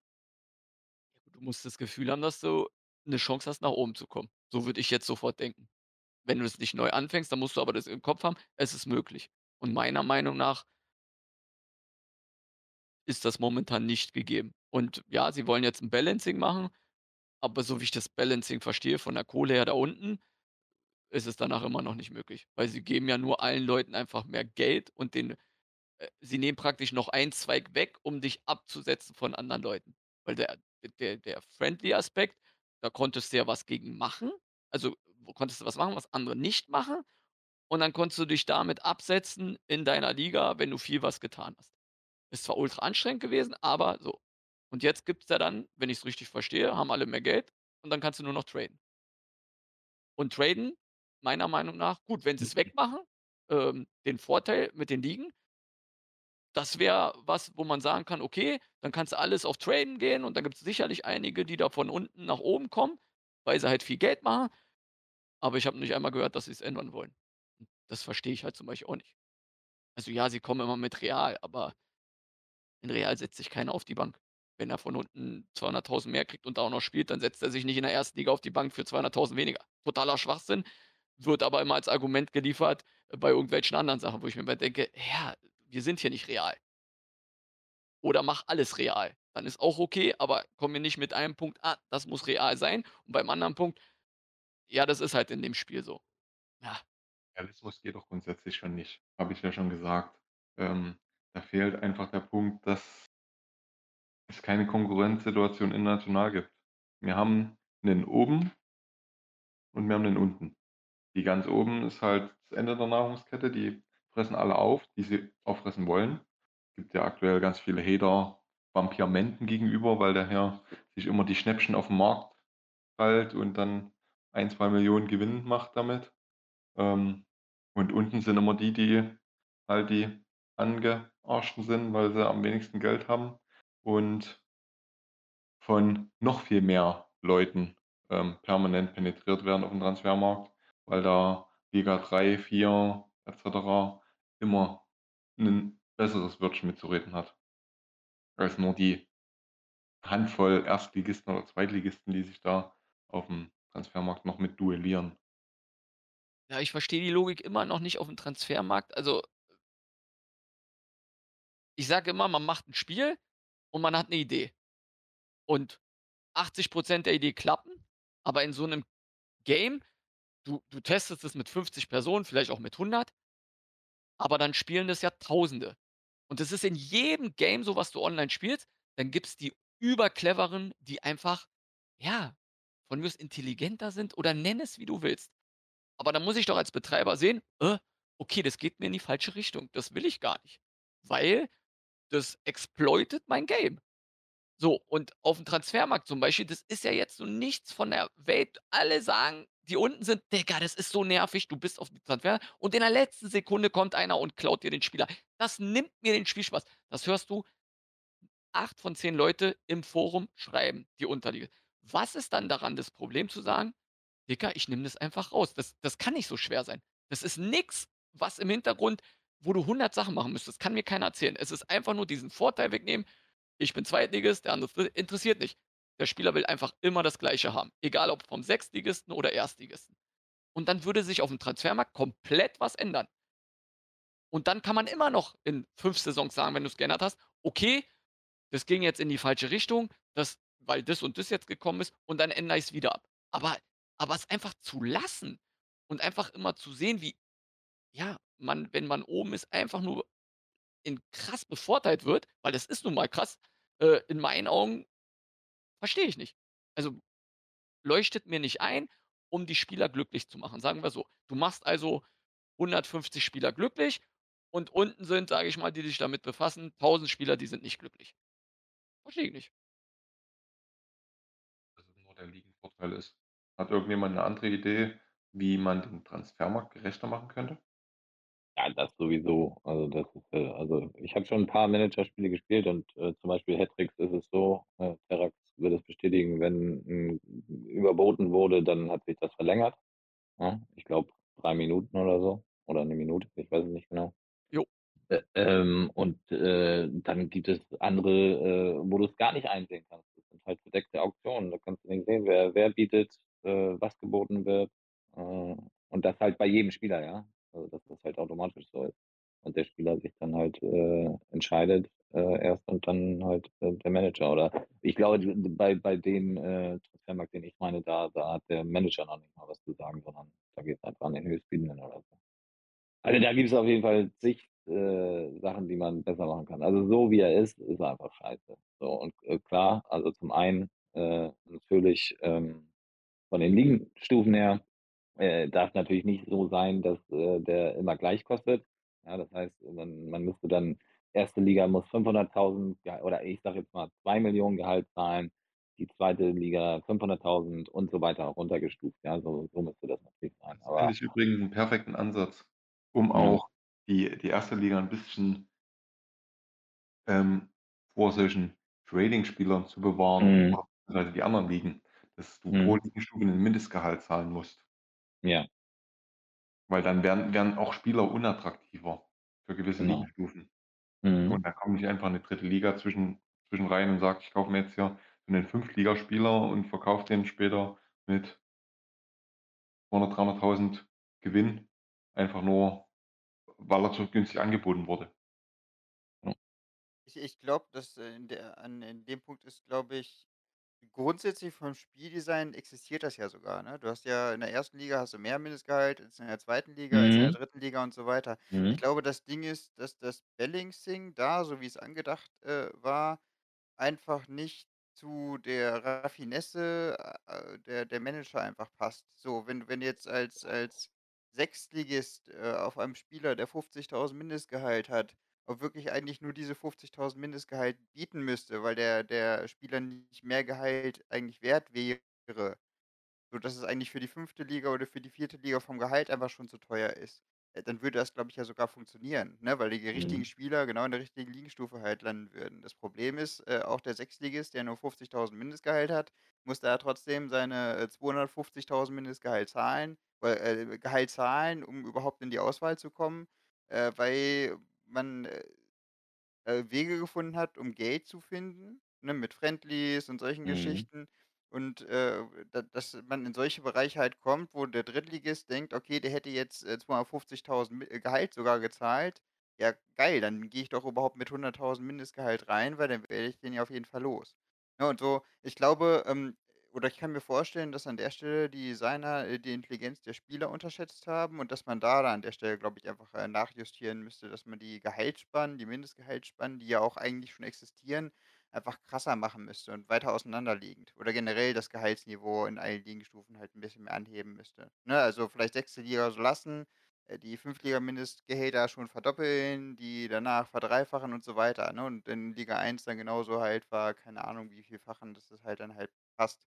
Du musst das Gefühl haben, dass du 'ne Chance hast, nach oben zu kommen. So würde ich jetzt sofort denken. Wenn du es nicht neu anfängst, dann musst du aber das im Kopf haben, es ist möglich. Und meiner Meinung nach ist das momentan nicht gegeben. Und ja, sie wollen jetzt 'n Balancing machen, aber so wie ich das Balancing verstehe von der Kohle her da unten, ist es danach immer noch nicht möglich, weil sie geben ja nur allen Leuten einfach mehr Geld und den äh, sie nehmen praktisch noch einen Zweig weg, um dich abzusetzen von anderen Leuten. Weil der der der Friendly-Aspekt, da konntest du ja was gegen machen. Also, konntest du was machen, was andere nicht machen und dann konntest du dich damit absetzen in deiner Liga, wenn du viel was getan hast. Ist zwar ultra anstrengend gewesen, aber so. Und jetzt gibt's ja dann, wenn ich's richtig verstehe, haben alle mehr Geld und dann kannst du nur noch traden. Und traden, meiner Meinung nach gut, wenn sie's wegmachen, ähm, den Vorteil mit den Ligen das wäre was, wo man sagen kann: „Okay, dann kannst du alles auf Traden gehen“ und da gibt's sicherlich einige, die da von unten nach oben kommen, weil sie halt viel Geld machen. Aber ich habe nicht einmal gehört, dass sie's ändern wollen. Das verstehe ich halt zum Beispiel auch nicht. Also, ja, sie kommen immer mit Real, aber in Real setzt sich keiner auf die Bank. Wenn er von unten 200.000 mehr kriegt und da auch noch spielt, dann setzt er sich nicht in der 1. Liga auf die Bank für 200.000 weniger. Totaler Schwachsinn, wird aber immer als Argument geliefert bei irgendwelchen anderen Sachen, wo ich mir denke: „Ja, wir sind hier nicht Real.“ Oder mach alles real. Dann ist auch okay, aber komm mir nicht mit einem Punkt: „Ah, das muss real sein“ und beim anderen Punkt: „Ja, das ist halt in dem Spiel so.“ Ja. Realismus geht doch grundsätzlich schon nicht, habe ich ja schon gesagt. Ähm, da fehlt einfach der Punkt, dass es keine Konkurrenzsituation international gibt. Wir haben 'nen oben und wir haben 'nen unten. Die ganz oben ist halt das Ende der Nahrungskette, die fressen alle auf, die sie auffressen wollen. Gibt ja aktuell ganz viele Hater Vampir Menten gegenüber, weil der Herr sich immer die Schnäppchen aufm Markt krallt und dann 1, 2 Millionen Gewinn macht damit. Ähm Und unten sind immer die, die halt die Angearschten sind, weil sie am wenigsten Geld haben und von noch viel mehr Leuten, ähm, permanent penetriert werden aufm Transfermarkt, weil da Liga 3, 4 et cetera immer 'nen besseres Wörtchen mitzureden hat als nur die Handvoll Erstligisten oder Zweitligisten, die sich da aufm Transfermarkt noch mit duellieren. Ja, ich verstehe die Logik immer noch nicht aufm Transfermarkt. Also ich sage immer, man macht 'n Spiel und man hat 'ne Idee. Und 80% der Idee klappen, aber in so 'nem Game, du du testest es mit 50 Personen, vielleicht auch mit 100 aber dann spielen das ja Tausende. Und das ist in jedem Game so, was du online spielst. Dann gibt's die Übercleveren, die einfach, ja, von mir aus intelligenter sind oder nenn es, wie du willst. Aber dann muss ich doch als Betreiber sehen: „Äh, okay, das geht mir in die falsche Richtung. Das will ich gar nicht, weil das exploitet mein Game.“ So, und aufm Transfermarkt zum Beispiel, das ist ja jetzt so nichts von der Welt. Alle sagen, die unten sind: „Digga, das ist so nervig, du bist aufm Transfer und in der letzten Sekunde kommt einer und klaut dir den Spieler.“ Das nimmt mir den Spielspaß. Das hörst du 8 von 10 Leute im Forum schreiben, die Unterliga. Was ist dann daran das Problem zu sagen: „Digga, ich nehme das einfach raus.“ Das das kann nicht so schwer sein. Das ist nix, was im Hintergrund wo du 100 Sachen machen müsstest. Kann mir keiner erzählen. Es ist einfach nur diesen Vorteil wegnehmen. Ich bin Zweitligist, der andere interessiert nicht. Der Spieler will einfach immer das Gleiche haben, egal ob vom Sechstligisten oder Erstligisten. Und dann würde sich aufm Transfermarkt komplett was ändern. Und dann kann man immer noch in 5 Saisons sagen, wenn du's geändert hast: „Okay, das ging jetzt in die falsche Richtung, das weil das und das jetzt gekommen ist und dann ändere ich's wieder ab.“ Aber aber es einfach zu lassen und einfach immer zu sehen, wie, ja, man, wenn man oben ist, einfach nur in krass bevorteilt wird, weil das ist nun mal krass, äh, in meinen Augen verstehe ich nicht. Also, leuchtet mir nicht ein, um die Spieler glücklich zu machen, sagen wir so. Du machst also 150 Spieler glücklich und unten sind, sage ich mal, die sich damit befassen, 1.000 Spieler, die sind nicht glücklich. Verstehe ich nicht. Dass es nur der Ligenvorteil ist. Hat irgendjemand 'ne andere Idee, wie man den Transfermarkt gerechter machen könnte? Ja, das sowieso. Also, das ist, äh also, ich habe schon 'n paar Managerspiele gespielt und, äh, zum Beispiel Hat-Tricks ist es so, äh, Terax wird es bestätigen, wenn 'n überboten wurde, dann hat sich das verlängert, ne? Ich glaube 3 Minuten oder so oder 'ne Minute, ich weiß es nicht genau. Jo. Ä ähm, und, äh, dann gibt es andere, äh, wo du's gar nicht einsehen kannst. Das sind halt verdeckte Auktionen. Da kannst du nicht sehen, wer wer bietet, äh, was geboten wird, äh, und das halt bei jedem Spieler, ja? Also, dass das halt automatisch so ist und der Spieler sich dann halt, äh, entscheidet, äh, erst und dann halt, äh, der Manager oder ich glaube, bei bei dem, äh, Transfermarkt, den ich meine, da da hat der Manager noch nicht mal was zu sagen, sondern da geht's einfach an den Höchstbietenden oder so. Also, da gibt's auf jeden Fall zig, äh, Sachen, die man besser machen kann. Also, so wie er ist, ist er einfach scheiße. So und, äh, klar, also, zum einen, äh, natürlich, ähm, von den Ligenstufen her, äh, darf's natürlich nicht so sein, dass, äh, der immer gleich kostet. Ja, das heißt, man man müsste dann 1. Liga muss 500.000 ja, oder ich sage jetzt mal 2.000.000 Gehalt zahlen, die 2. Liga 500.000 und so weiter runtergestuft, ja? So so müsste das natürlich sein, Das finde ich übrigens 'n perfekten Ansatz, um Ja. auch die die 1. Liga 'n bisschen ähm, vor solchen Trading-Spielern zu bewahren Mhm. beziehungsweise die anderen Ligen, dass du pro Mhm. Ligenstufe 'nen Mindestgehalt zahlen musst. Ja. Weil dann werden werden auch Spieler unattraktiver für gewisse Genau. Ligenstufen. Mhm. Und da kommt nicht einfach 'ne 3. Liga zwischen zwischen rein und sagt: „Ich kaufe mir jetzt hier so 'nen Fünftligaspieler und verkaufe den später mit“ „200.000, 300.000 Gewinn“, einfach nur, weil er zu günstig angeboten wurde. Ja. Ich ich glaube, dass, äh, in der an in dem Punkt ist, glaube ich grundsätzlich vom Spieldesign existiert das ja sogar, ne? Du hast ja in der 1. Liga hast du mehr Mindestgehalt als in der 2. Liga, als in der Mhm. 3. Liga und so weiter. Ich Mhm. glaube, das Ding ist, dass das Balancing da, so wie's angedacht, äh, war, einfach nicht zu der Raffinesse, äh, der der Manager einfach passt. So, wenn wenn du jetzt als als Sechstligist, äh, auf einem Spieler, der 50.000 Mindestgehalt hat, auch wirklich eigentlich nur diese 50.000 Mindestgehalt bieten müsste, weil der der Spieler nicht mehr Gehalt eigentlich wert wäre, sodass es eigentlich für die 5. Liga oder für die 4. Liga vom Gehalt einfach schon zu teuer ist. äh, dann würde das, glaube ich, ja sogar funktionieren, ne, weil die richtigen Mhm. Spieler genau in der richtigen Ligenstufe halt landen würden. Das Problem ist, äh, auch der Sechstligist, der nur 50.000 Mindestgehalt hat, muss da trotzdem seine, äh, 250.000 Mindestgehalt zahlen äh, Gehalt zahlen, um überhaupt in die Auswahl zu kommen, äh, weil man, äh äh, Wege gefunden hat, um Geld zu finden, ne, mit Friendlies und solchen Mhm. Geschichten. Und, äh, da dass man in solche Bereiche halt kommt, wo der Drittligist denkt: „Okay, der hätte jetzt, äh, 250.000 Mi äh, Gehalt sogar gezahlt. Ja, geil, dann gehe ich doch überhaupt mit 100.000 Mindestgehalt rein, weil dann werde ich den ja auf jeden Fall los.“ Ne, und so ich glaube, ähm oder ich kann mir vorstellen, dass an der Stelle die Designer, äh, die Intelligenz der Spieler unterschätzt haben und dass man da an der Stelle, glaube ich, einfach, äh, nachjustieren müsste, dass man die Gehaltsspannen, die Mindestgehaltsspannen, die ja auch eigentlich schon existieren, einfach krasser machen müsste und weiter auseinanderliegend. Oder generell das Gehaltsniveau in allen Ligenstufen halt ein bisschen mehr anheben müsste. Ne, also vielleicht 6. Liga so lassen, äh, die Fünftliga-Mindestgehälter schon verdoppeln, die danach verdreifachen und so weiter, ne? Und in Liga eins dann genauso halt ver keine Ahnung, wie vielfachen, dass das halt dann halt passt.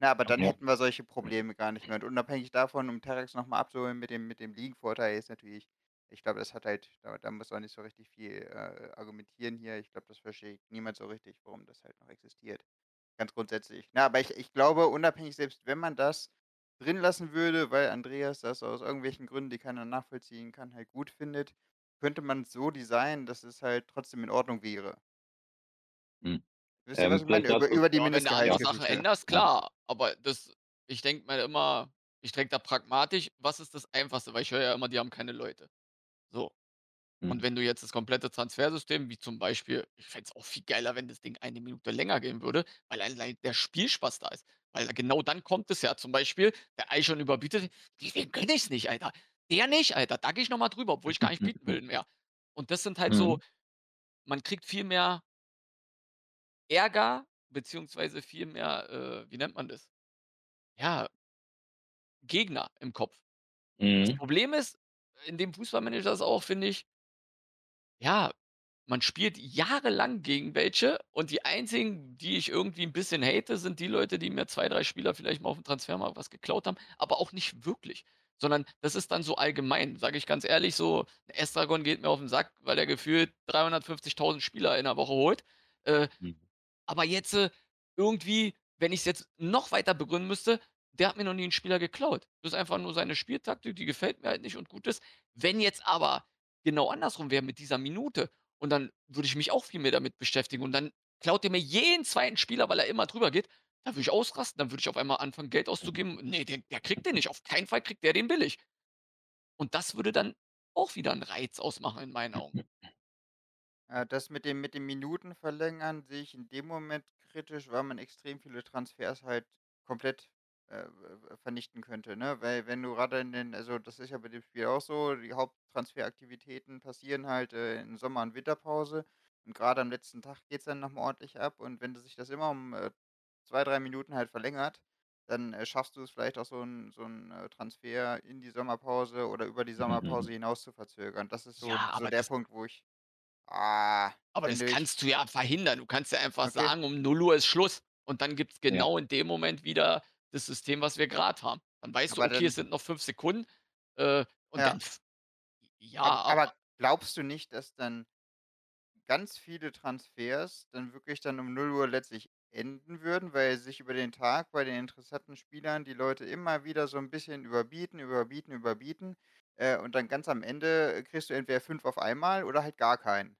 Na, aber dann hätten wir solche Probleme gar nicht mehr. Und unabhängig davon, um Terex noch mal abzuholen mit dem mit dem Ligenvorteil ist natürlich ich glaube, das hat halt da da muss man nicht so richtig viel, äh, argumentieren hier. Ich glaube, das versteht niemand so richtig, warum das halt noch existiert, ganz grundsätzlich. Na, aber ich ich glaube, unabhängig selbst wenn man das drin lassen würde, weil Andreas das aus irgendwelchen Gründen, die keiner nachvollziehen kann, halt gut findet, könnte man's so designen, dass es halt trotzdem in Ordnung wäre. Mhm. Wisst ihr, was Ähm, ich meine? Über über die Ja, wenn du den Sachen änderst, klar. Aber das ich denke mir immer ich denke da pragmatisch, was ist das Einfachste? Weil ich höre ja immer, die haben keine Leute. So. Und Mhm. wenn du jetzt das komplette Transfersystem, wie zum Beispiel ich fände es auch viel geiler, wenn das Ding eine Minute länger gehen würde, weil allein der Spielspaß da ist. Weil genau dann kommt es ja zum Beispiel, der Ei schon überbietet: „Deswegen gönne ich's nicht, Alter. Der nicht, Alter. Da gehe ich noch mal drüber, obwohl ich gar nicht bieten will [laughs] mehr.“ Und das sind halt so Mhm. man kriegt viel mehr Ärger beziehungsweise viel mehr, äh, wie nennt man das? Ja, Gegner im Kopf. Das Mhm. Problem ist, in dem Fußballmanager ist auch, finde ich ja, man spielt jahrelang gegen welche und die einzigen, die ich irgendwie 'n bisschen hate, sind die Leute, die mir 2, 3 Spieler vielleicht mal aufm Transfermarkt was geklaut haben, aber auch nicht wirklich. Sondern das ist dann so allgemein, sage ich ganz ehrlich, so Estragon geht mir auf 'n Sack, weil er gefühlt 350.000 Spieler in 'ner Woche holt. Äh, Mhm. Aber jetzt, äh, irgendwie, wenn ich's jetzt noch weiter begründen müsste, der hat mir noch nie 'n Spieler geklaut. Das ist einfach nur seine Spieltaktik, die gefällt mir halt nicht und gut ist. Wenn jetzt aber genau andersrum wäre mit dieser Minute und dann würde ich mich auch viel mehr damit beschäftigen und dann klaut der mir jeden zweiten Spieler, weil er immer drüber geht, dann würde ich ausrasten, dann würde ich auf einmal anfangen, Geld auszugeben. Ne, der der kriegt den nicht. Auf keinen Fall kriegt der den billig. Und das würde dann auch wieder 'n Reiz ausmachen in meinen Augen. Äh, das mit dem mit dem Minutenverlängern sehe ich in dem Moment kritisch, weil man extrem viele Transfers halt komplett, äh, vernichten könnte, ne? Weil wenn du grade in den also, das ist ja bei dem Spiel auch so, die Haupttransferaktivitäten passieren halt, äh, in Sommer und Winterpause und grade am letzten Tag geht's dann noch mal ordentlich ab und wenn du sich das immer um, äh, 2, 3 Minuten halt verlängert, dann, äh, schaffst du es vielleicht auch so 'n so 'n, äh, Transfer in die Sommerpause oder über die Mhm. Sommerpause hinaus zu verzögern. Das ist so Ja, so aber der das Punkt, wo ich ah, aber das ich kannst du ja verhindern. Du kannst ja einfach Okay. sagen, um 0:00 ist Schluss und dann gibt's Ja. genau in dem Moment wieder das System, was wir grad haben. Dann weißt du, Aber okay, es dann sind noch 5 Sekunden, äh, und dann Ja. f ja, Ab aber aber glaubst du nicht, dass dann ganz viele Transfers dann wirklich dann um 0:00 letztlich enden würden, weil sich über den Tag bei den interessanten Spielern die Leute immer wieder so 'n bisschen überbieten, überbieten, überbieten, äh, und dann ganz am Ende kriegst du entweder 5 auf einmal oder halt gar keinen.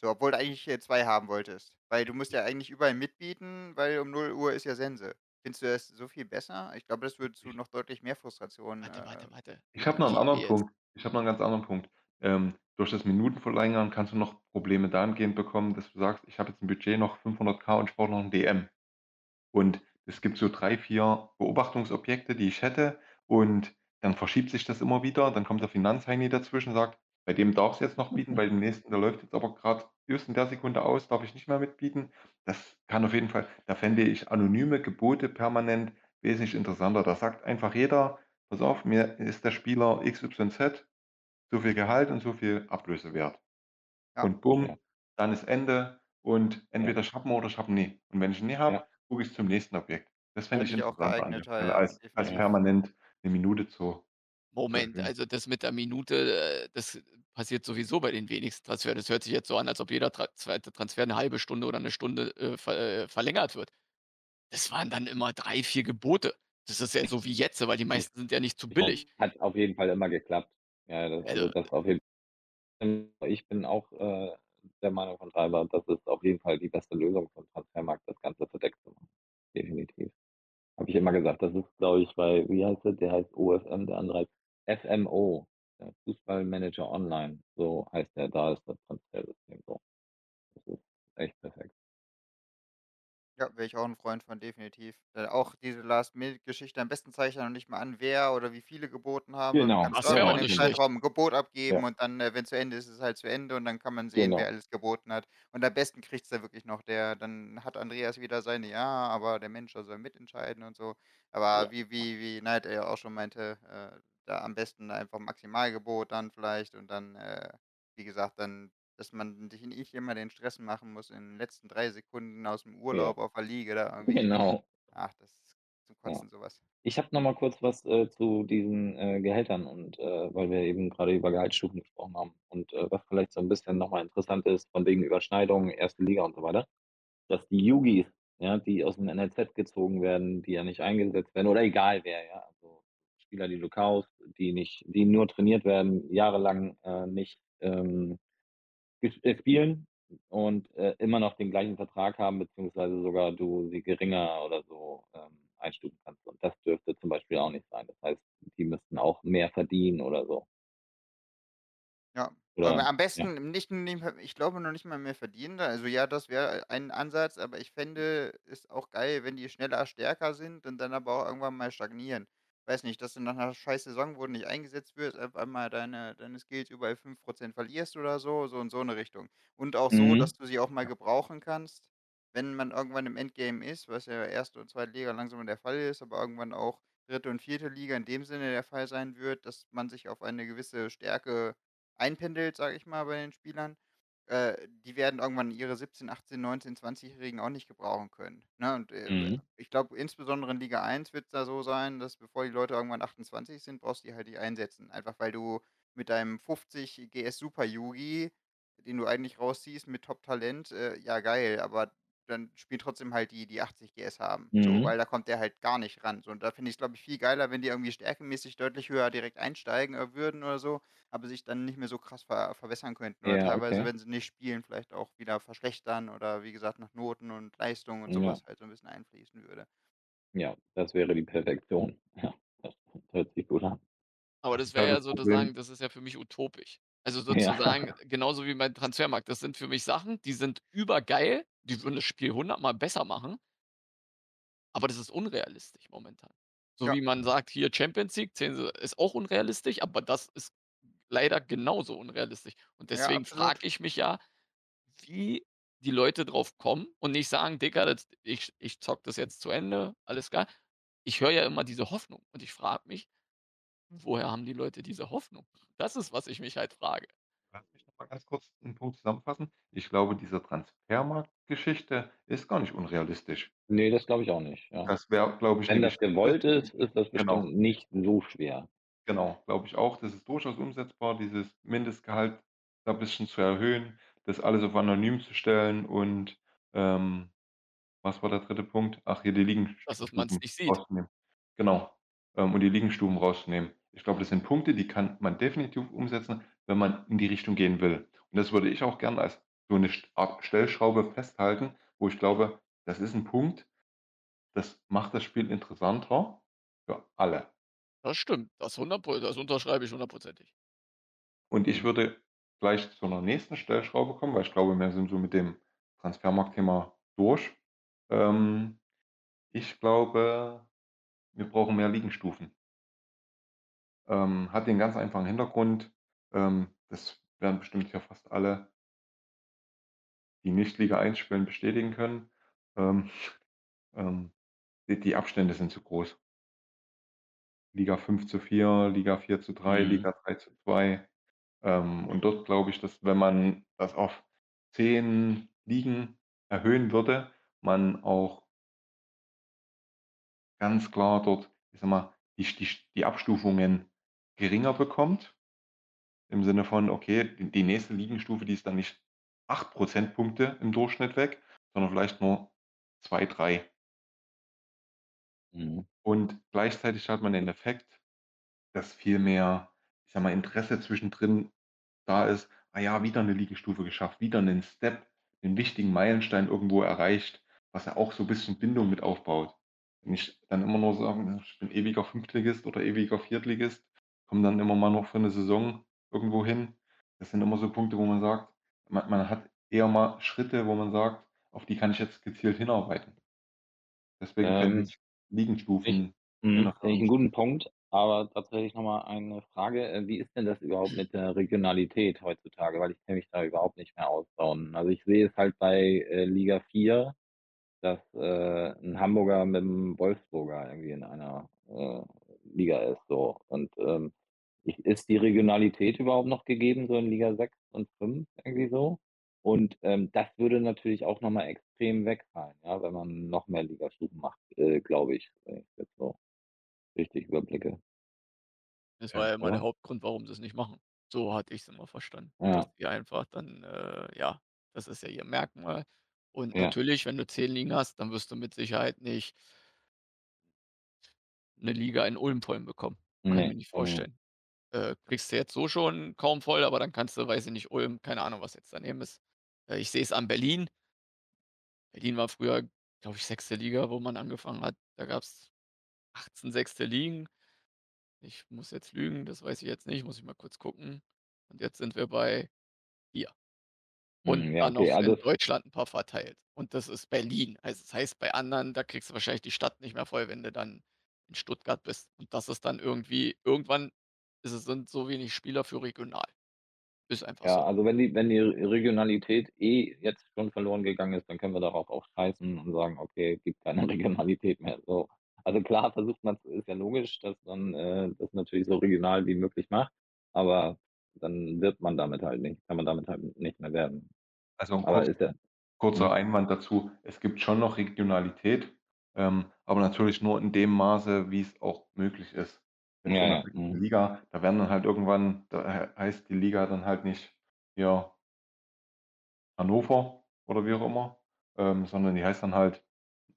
So, obwohl du eigentlich, äh, 2 haben wolltest. Weil du musst ja eigentlich überall mitbieten, weil um 0:00 ist ja Sense. Findest du das so viel besser? Ich glaube, das würde zu noch deutlich mehr Frustration, Warte, äh, warte, warte. Ich habe noch 'n Reden wir anderen jetzt Punkt. Ich habe noch 'n ganz anderen Punkt. Ähm, durch das Minutenverlängern kannst du noch Probleme dahingehend bekommen, dass du sagst: „Ich habe jetzt 'n Budget noch 500.000 und ich brauche noch 'n DM.“ Und es gibt so 3, 4 Beobachtungsobjekte, die ich hätte und dann verschiebt sich das immer wieder. Dann kommt der Finanzheini dazwischen und sagt: „Bei dem darfst du jetzt noch bieten, bei dem nächsten, der läuft jetzt aber grad just in der Sekunde aus, darf ich nicht mehr mitbieten.“ Das kann auf jeden Fall da fände ich anonyme Gebote permanent wesentlich interessanter. Da sagt einfach jeder: „Pass auf, mir ist der Spieler XYZ so viel Gehalt und so viel Ablösewert.“ Ja. Und bumm, Ja. dann ist Ende und Ja. entweder ich habe ihn oder ich habe nicht. Und wenn ich nicht habe, Ja. gucke ich zum nächsten Objekt. Das fände ich ich auch Stelle, ja, als als Ja. permanent 'ne Minute zu Moment, also das mit der Minute, äh, das passiert sowieso bei den wenigsten Transfers. Das hört sich jetzt so an, als ob jeder Tra zweite Transfer 'ne halbe Stunde oder 'ne Stunde, äh, ver äh, verlängert wird. Das waren dann immer 3, 4 Gebote. Das ist ja so wie jetzt, weil die meisten sind ja nicht zu billig. Hat auf jeden Fall immer geklappt. Ja, das also Also das auf jeden ich bin auch, äh, der Meinung von Treiber, das ist auf jeden Fall die beste Lösung 'n Transfermarkt, das Ganze verdeckt zu machen. Definitiv. Habe ich immer gesagt. Das ist, glaube ich, bei wie heißt der? Der heißt OFM, der andere heißt FMO, Fußballmanager Online, so heißt der. Da ist das Transfersystem so. Das ist echt perfekt. Ja, wäre ich auch 'n Freund von, definitiv. Äh, auch diese Last-Minute-Geschichte am besten zeige ich ja noch nicht mal an, wer oder wie viele geboten haben, du Genau, kannst Das wäre auch im nicht schlecht. Zeitraum 'n Gebot abgeben Ja. und dann, äh, wenn's zu Ende ist, ist es halt zu Ende und dann kann man sehen, wer Genau. alles geboten hat. Und am besten kriegt's da wirklich noch der dann hat Andreas wieder seine: „Ja, aber der Manager soll mitentscheiden“ und so. Aber Ja. wie wie wie Neid ja auch schon meinte, äh, da am besten einfach Maximalgebot dann vielleicht und dann, äh, wie gesagt, dann dass man sich nicht immer den Stress machen muss in den letzten 3 Sekunden aus'm Ja. Urlaub auf der Liege da [laughs] irgendwie Genau. ach, das ist zum Ja. Kotzen, so was. Ich habe noch mal kurz was, äh, zu diesen, äh, Gehältern und, äh weil wir eben grade über Gehaltsstufen gesprochen haben und, äh, was vielleicht so 'n bisschen noch mal interessant ist von wegen Überschneidungen, 1. Liga und so weiter, dass die Yougis, ja, die aus'm NLZ gezogen werden, die ja nicht eingesetzt werden oder egal wer, ja, also Spieler, die du kaufst, die nicht die nur trainiert werden, jahrelang, äh, nicht, ähm, äh, spielen und, äh, immer noch den gleichen Vertrag haben, beziehungsweise sogar du sie geringer oder so, ähm, einstufen kannst. Und das dürfte zum Beispiel auch nicht sein. Das heißt, die müssten auch mehr verdienen oder so. Ja, aber Oder am ja. besten nicht nicht ich glaube noch nicht mal mehr verdienen. Also ja, das wäre ein Ansatz, aber ich fände es auch geil, wenn die schneller, stärker sind und dann aber auch irgendwann mal stagnieren. Weiß nicht, dass du nach 'ner scheiß Saison, wo du nicht eingesetzt wirst, auf einmal deine deine Skills überall 5 % verlierst oder so, so in so 'ne Richtung. Und auch so, dass Mhm. du sie auch mal gebrauchen kannst, wenn man irgendwann im Endgame ist, was ja 1. und 2. Liga langsam der Fall ist, aber irgendwann auch 3. und 4. Liga in dem Sinne der Fall sein wird, dass man sich auf eine gewisse Stärke einpendelt, sage ich mal, bei den Spielern. Äh, die werden irgendwann ihre 17, 18, 19, 20-Jährigen auch nicht gebrauchen können, ne? Und, äh, Mhm. ich glaube, insbesondere in Liga 1 wird's da so sein, dass bevor die Leute irgendwann 28 sind, brauchst du die halt nicht einsetzen. Einfach weil du mit deinem 50 GS Super Yugi, den du eigentlich rausziehst mit Top-Talent, äh, ja geil, aber dann spielen trotzdem halt die, die 80 GS haben, so, Mhm. weil da kommt der halt gar nicht ran. So, und da finde ich's, glaube ich, viel geiler, wenn die irgendwie stärkemäßig deutlich höher direkt einsteigen, äh, würden oder so, aber sich dann nicht mehr so krass ver verwässern könnten oder Ja, teilweise, okay. wenn sie nicht spielen, vielleicht auch wieder verschlechtern oder wie gesagt, nach Noten und Leistung und so Ja. was halt so 'n bisschen einfließen würde. Ja, das wäre die Perfektion. [laughs] Ja, das hört sich gut an. Aber Das wäre ja sozusagen das ist ja für mich utopisch. Also [laughs] Ja. sozusagen genauso wie beim Transfermarkt. Das sind für mich Sachen, die sind übergeil, die würden das Spiel hundertmal besser machen aber das ist unrealistisch momentan. So Ja. wie man sagt, hier Champions League, ist auch unrealistisch, aber das ist leider genauso unrealistisch. Und Ja, deswegen absolut. frage ich mich ja, wie die Leute drauf kommen und nicht sagen: „Digga, das ich ich zocke das jetzt zu Ende, alles klar.“ Ich höre ja immer diese Hoffnung und ich frage mich: „Woher haben die Leute diese Hoffnung?“ Das ist, was ich mich halt frage. Lass mich noch mal ganz kurz 'n Punkt zusammenfassen. Ich glaube, diese Transfermarktgeschichte ist gar nicht unrealistisch. Ne, das glaube ich auch nicht, ja. Das wäre, glaube ich, Wenn das Geschichte gewollt ist, ist das genau. bestimmt nicht so schwer. Genau, glaube ich auch. Das ist durchaus umsetzbar, dieses Mindestgehalt da bisschen zu erhöhen, das alles auf anonym zu stellen und, ähm, was war der 3. Punkt? Ach, hier die Dass es man's Ligenstufen nicht sieht. rauszunehmen. Genau, ähm, und die Ligenstufen rauszunehmen. Ich glaube, das sind Punkte, die kann man definitiv umsetzen, wenn man in die Richtung gehen will. Und das würde ich auch gern als so 'ne Art Stellschraube festhalten, wo ich glaube, das ist 'n Punkt, das macht das Spiel interessanter für alle. Das stimmt, das 100 Pro das unterschreibe ich hundertprozentig. Und ich würde gleich zu 'ner nächsten Stellschraube kommen, weil ich glaube, wir sind so mit dem Transfermarktthema durch. Ähm, ich glaube, wir brauchen mehr Ligenstufen. Ähm, hat den ganz einfachen Hintergrund, ähm, das werden bestimmt hier fast alle die nicht Liga 1 spielen, bestätigen können. Ähm, [laughs] ähm, die die Abstände sind zu groß. Liga 5:4, Liga 4:3, Mhm. Liga 3:2. Ähm, und dort glaube ich, dass wenn man das auf 10 Ligen erhöhen würde, man auch ganz klar dort, ich sage mal, die die die Abstufungen geringer bekommt. Im Sinne von, okay, die die nächste Ligenstufe, die ist dann nicht 8 Prozentpunkte im Durchschnitt weg, sondern vielleicht nur 2, 3. Mhm. Und gleichzeitig hat man den Effekt, dass viel mehr, ich sage mal, Interesse zwischendrin da ist. Ah ja, wieder eine Ligenstufe geschafft, wieder einen Step, einen wichtigen Meilenstein irgendwo erreicht, was ja auch so ein bisschen Bindung mit aufbaut. Wenn ich dann immer nur sage, ich bin ewiger Fünftligist oder ewiger Viertligist, komme dann immer mal noch für eine Saison irgendwo hin. Das sind immer so Punkte, wo man sagt, man, man hat eher mal Schritte, wo man sagt, auf die kann ich jetzt gezielt hinarbeiten. Deswegen Ähm, je Mhm, finde ich 'n guten Punkt, aber tatsächlich noch mal eine Frage. Äh, wie ist denn das überhaupt mit der Regionalität heutzutage? Weil ich kenne mich da überhaupt nicht mehr aus da unten. Also, ich sehe es halt bei, äh, Liga 4, dass, äh, 'n Hamburger mit 'm Wolfsburger irgendwie in einer, äh, Liga ist so. Und, ähm, ist die Regionalität überhaupt noch gegeben, so in Liga 6 und 5 irgendwie so? Und, ähm, das würde natürlich auch noch mal extrem wegfallen, ja, wenn man noch mehr Ligastufen macht, äh, glaube ich, wenn ich jetzt so richtig überblicke. Das war Ja, immer der? Hauptgrund, warum sie's nicht machen. So hatte ich's immer verstanden, dass Ja, die einfach dann, äh ja, das ist ja ihr Merkmal. Und ja. natürlich, wenn du 10 Ligen hast, dann wirst du mit Sicherheit nicht 'ne Liga in Ulm voll bekommen. Kann ich mir nicht vorstellen. Äh, kriegst du jetzt so schon kaum voll, aber dann kannst du, weiß ich nicht, Ulm keine Ahnung, was jetzt daneben ist. Äh, ich sehe es an Berlin. Berlin war früher, glaube ich, 6. Liga, wo man angefangen hat. Da gab's 18 6. Ligen. Ich muss jetzt lügen, das weiß ich jetzt nicht, muss ich mal kurz gucken. Und jetzt sind wir bei 4. Und mhm, ja, dann okay, noch in Deutschland 'n paar verteilt. Und das ist Berlin. Also, das heißt, bei anderen, da kriegst du wahrscheinlich die Stadt nicht mehr voll, wenn du dann in Stuttgart bist. Und das ist dann irgendwie irgendwann es sind so wenig Spieler für regional. Ist einfach ja, so. also wenn die wenn die Re Regionalität eh jetzt schon verloren gegangen ist, dann können wir darauf auch scheißen und sagen: „Okay, gibt keine [laughs] Regionalität mehr“, so. Also klar versucht man's ist ja logisch, dass man, äh, das natürlich so regional wie möglich macht, aber dann wird man damit halt nicht kann man damit halt nicht mehr werben. Also Aber kurz ist ja kurzer mhm, Einwand dazu. Es gibt schon noch Regionalität, ähm, aber natürlich nur in dem Maße, wie es auch möglich ist. Ja, in der ja, 6. mhm, Liga, da werden dann halt irgendwann da hei heißt die Liga dann halt nicht, ja, Hannover oder wie auch immer, ähm, sondern die heißt dann halt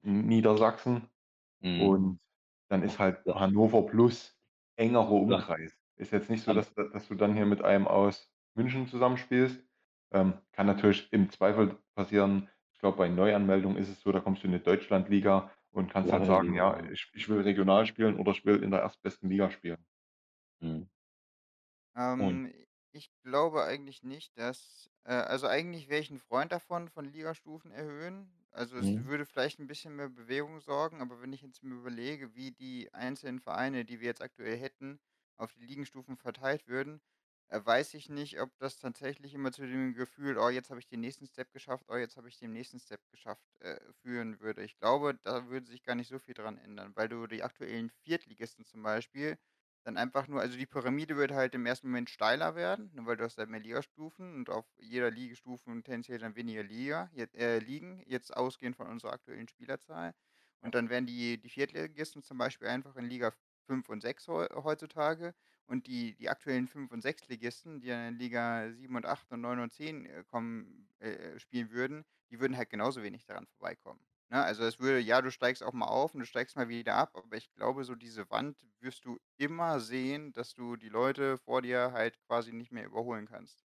Niedersachsen mhm. und dann ist halt So, Hannover plus engerer so, Umkreis. Ist jetzt nicht so, dass da dass du dann hier mit einem aus München zusammenspielst. Ähm, kann natürlich im Zweifel passieren. Ich glaube, bei Neuanmeldungen ist es so, da kommst du in 'ne Deutschlandliga und kannst halt sagen: Liga, „Ja, ja. ich ich will regional spielen oder ich will in der erstbesten Liga spielen.“ Mhm. Und Ähm, ich glaube eigentlich nicht, dass äh, also eigentlich wäre ich 'n Freund davon, von Ligastufen erhöhen. Also, es mhm, würde vielleicht 'n bisschen mehr Bewegung sorgen, aber wenn ich jetzt mir überlege, wie die einzelnen Vereine, die wir jetzt aktuell hätten, auf die Ligenstufen verteilt würden, äh, weiß ich nicht, ob das tatsächlich immer zu dem Gefühl: „Oh, jetzt habe ich den nächsten Step geschafft. Oh, jetzt habe ich den nächsten Step geschafft“, äh, führen würde. Ich glaube, da würde sich gar nicht so viel dran ändern, weil du die aktuellen Viertligisten zum Beispiel dann einfach nur also, die Pyramide wird halt im ersten Moment steiler werden, ne, weil du hast halt mehr Ligastufen und auf jeder Ligestufen tendenziell dann weniger Liga jet äh, Ligen, jetzt ausgehend von unserer aktuellen Spielerzahl. Ja. Und dann werden die die Viertligisten zum Beispiel einfach in Liga 5 und 6 heu heutzutage und die die aktuellen 5 und Sechstligisten, die dann in Liga 7 und 8 und 9 und 10, äh, kommen äh, spielen würden, die würden halt genauso wenig daran vorbeikommen. Ne, also es würde ja, du steigst auch mal auf und du steigst mal wieder ab, aber ich glaube, so diese Wand wirst du immer sehen, dass du die Leute vor dir halt quasi nicht mehr überholen kannst.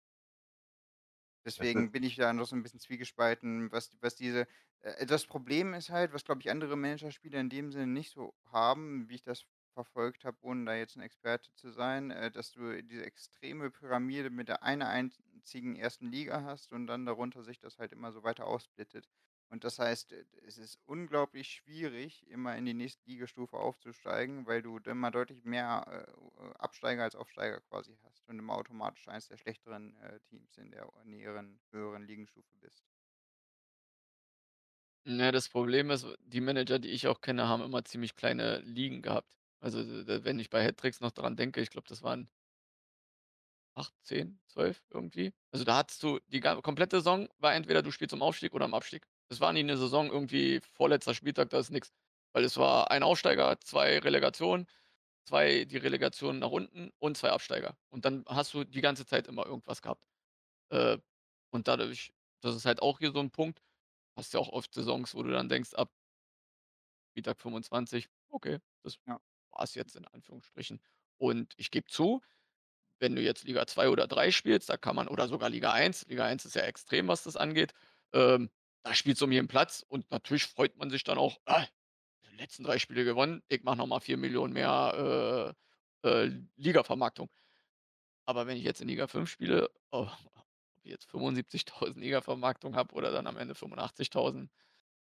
Das Deswegen bin ich da noch so 'n bisschen zwiegespalten, was was diese äh, das Problem ist halt, was, glaube ich, andere Managerspiele in dem Sinne nicht so haben, wie ich das verfolgt habe, ohne da jetzt 'n Experte zu sein, äh, dass du diese extreme Pyramide mit der einer einzigen ersten Liga hast und dann darunter sich das halt immer so weiter aufsplittet. Und das heißt, äh, es ist unglaublich schwierig, immer in die nächste Ligastufe aufzusteigen, weil du mal deutlich mehr, äh, äh, Absteiger als Aufsteiger quasi hast und immer automatisch eins der schlechteren, äh, Teams in der näheren, höheren Ligenstufe bist. Ne, das Problem ist, die Manager, die ich auch kenne, haben immer ziemlich kleine Ligen gehabt. Also, wenn ich bei Hattricks noch dran denke, ich glaube, das waren 8, 10, 12 irgendwie. Also, da hattest du die komplette Saison war entweder du spielst um Aufstieg oder im Abstieg. Es war nie 'ne Saison irgendwie vorletzter Spieltag, da ist nix. Weil es war ein Aufsteiger, 2 Relegationen, 2 die Relegation nach unten und 2 Absteiger. Und dann hast du die ganze Zeit immer irgendwas gehabt. Äh, und dadurch das ist halt auch hier so 'n Punkt, hast ja auch oft Saisons, wo du dann denkst, ab Spieltag 25: „Okay, das Ja. War's jetzt in Anführungsstrichen.“ Und ich gebe zu, wenn du jetzt Liga 2 oder 3 spielst, da kann man oder sogar Liga 1 Liga 1 ist ja extrem, was das angeht, ähm, da spielst du um jeden Platz und natürlich freut man sich dann auch: „Ah, die letzten 3 Spiele gewonnen, ich mache noch mal 4.000.000 mehr, äh, äh, Ligavermarktung.“ Aber wenn ich jetzt in Liga 5 spiele, oh, ob ich jetzt 75.000 Ligavermarktung habe oder dann am Ende 85.000,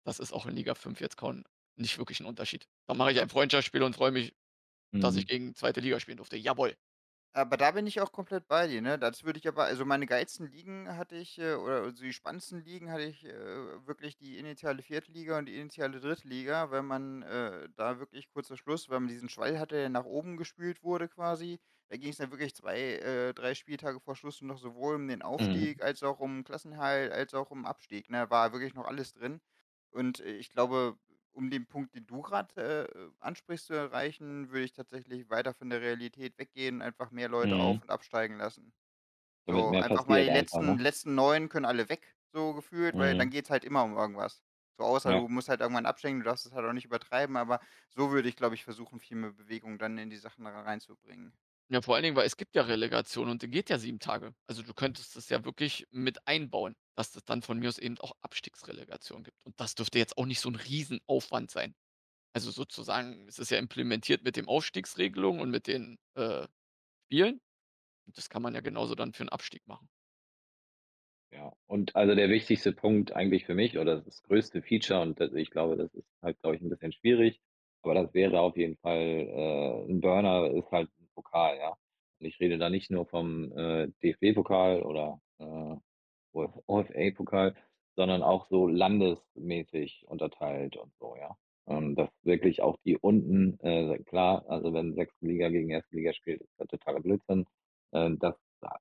das ist auch in Liga 5 jetzt kaum nicht wirklich 'n Unterschied. Da mache ich ein Freundschaftsspiel und freue mich, dass ich Mhm. gegen 2. Liga spielen durfte. Jawohl. Aber da bin ich auch komplett bei dir, ne? Das würde ich aber also meine geilsten Ligen hatte ich, äh, oder also die spannendsten Ligen hatte ich, äh, wirklich die initiale 4. Liga und die initiale 3. Liga, weil man, äh, da wirklich kurzer Schluss, weil man diesen Schwall hatte, der nach oben gespült wurde quasi. Da ging's dann wirklich 2, äh, 3 Spieltage vor Schluss noch sowohl um den Mhm. Aufstieg als auch um Klassenerhalt, als auch um Abstieg, ne? War wirklich noch alles drin. Und, äh, ich glaube, um den Punkt, den du grad, äh, ansprichst, zu erreichen, würde ich tatsächlich weiter von der Realität weggehen, einfach mehr Leute auf Mhm. und absteigen lassen. Damit So, mehr einfach mal passiert die einfach, letzten ne? letzten 9 können alle weg, so gefühlt, weil dann Mhm. geht's halt immer um irgendwas. So, außer Ja. du musst halt irgendwann absteigen, du darfst es halt auch nicht übertreiben, aber so würde ich, glaube ich, versuchen, viel mehr Bewegung dann in die Sachen reinzubringen. Ja, vor allen Dingen, weil es gibt ja Relegation und die geht ja 7 Tage. Also, du könntest das ja wirklich mit einbauen, dass das dann von mir aus eben auch Abstiegsrelegation gibt. Und das dürfte jetzt auch nicht so 'n Riesenaufwand sein. Also, sozusagen, es ist ja implementiert mit dem Aufstiegsregelung und mit den, äh, Spielen. Und das kann man ja genauso dann für 'n Abstieg machen. Ja, und also der wichtigste Punkt eigentlich für mich oder das größte Feature und das ich glaube, das ist halt, glaube ich, 'n bisschen schwierig, aber das wäre auf jeden Fall, äh, 'n Burner ist halt Pokal, ja. Und ich rede da nicht nur vom, äh, DFB-Pokal oder, äh, OF OFA-Pokal, sondern auch so landesmäßig unterteilt und so, ja. Ähm, dass wirklich auch die unten äh, klar, also wenn 6. Liga gegen 1. Liga spielt, ist ja totaler Blödsinn, ähm, dass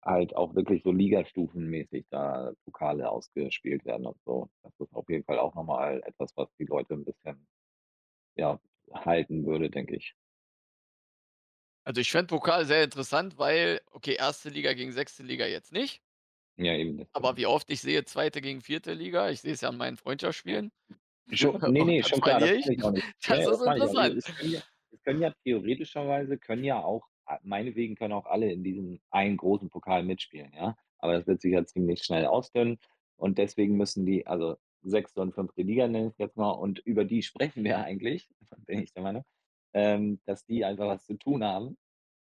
halt auch wirklich so ligastufenmäßig da Pokale ausgespielt werden und so. Das ist auf jeden Fall auch noch mal etwas, was die Leute 'n bisschen, ja, halten würde, denke ich. Also, ich fände Pokal sehr interessant, weil okay, 1. Liga gegen 6. Liga jetzt nicht. Ja, eben Aber deswegen. wie oft ich sehe 2. gegen 4. Liga, ich sehe es ja an meinen Freundschaftsspielen Scho [laughs] ne, und ne, schon klar, das ich. ich auch nicht. Ja, Das ja, ist das ich interessant. Es können ja können ja theoretischerweise können ja auch meinetwegen können auch alle in diesem einen großen Pokal mitspielen, ja? Aber das wird sich ja ziemlich schnell ausdünnen und deswegen müssen die also 6. und 5. Liga nenne ich's jetzt mal und über die sprechen wir eigentlich, [laughs] bin ich der Meinung, ähm, dass die einfach was zu tun haben,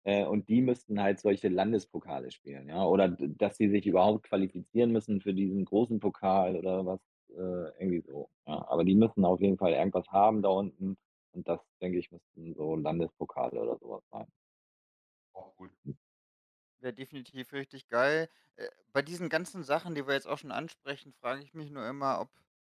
äh, und die müssten halt solche Landespokale spielen, ja? Oder dass sie sich überhaupt qualifizieren müssen für diesen großen Pokal oder was, äh, irgendwie so, ja. Aber die müssen auf jeden Fall irgendwas haben da unten und das, denke ich, müssten so Landespokale oder so was sein. Auch gut. Wäre definitiv richtig geil. Äh, bei diesen ganzen Sachen, die wir jetzt auch schon ansprechen, frage ich mich nur immer, ob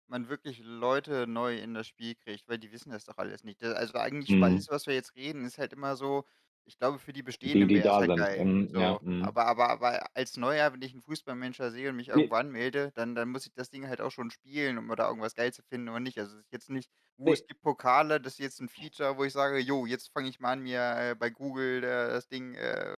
man wirklich Leute neu in das Spiel kriegt, weil die wissen das doch alles nicht. D also eigentlich Mhm. alles, was wir jetzt reden, ist halt immer so ich glaube, für die Die, Bestehenden die wäre es da halt sind. geil, ja, so. mhm. Aber aber aber als Neuer, wenn ich 'n Fußballmanager sehe und mich Ne. irgendwo anmelde, dann dann muss ich das Ding halt auch schon spielen, um da irgendwas geil zu finden oder nicht. Also, es ist jetzt nicht: „Uh, Ne. es gibt Pokale, das ist jetzt 'n Feature, wo ich sage: ‚Jo, jetzt fange ich mal an, mir, äh, bei Google, äh, das Ding, äh,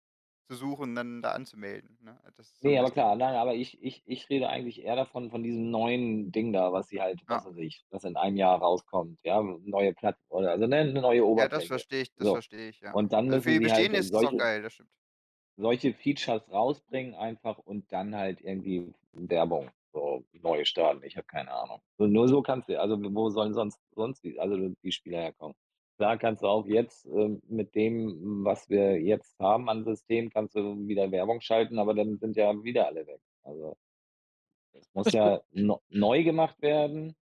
zu suchen, dann da anzumelden’“, ne? Das so 'n Ne, aber klar, nein, aber ich ich ich rede eigentlich eher davon von diesem neuen Ding da, was sie halt was Ja. weiß ich, was in einem Jahr rauskommt, ja, neue Platt oder also, ne, 'ne neue Ja, das Oberfläche. verstehe ich das So. verstehe ich, ja. Und dann Also, für die halt Bestehenden ist es auch solche geil, das stimmt. solche Features rausbringen einfach und dann halt irgendwie Werbung so neu starten. Ich habe keine Ahnung. So nur so kannst du also, wo sollen sonst sonst die also, die Spieler herkommen? Klar kannst du auch jetzt, ähm, mit dem, was wir jetzt haben an System, kannst du wieder Werbung schalten, aber dann sind ja wieder alle weg. Also es muss ja no neu gemacht werden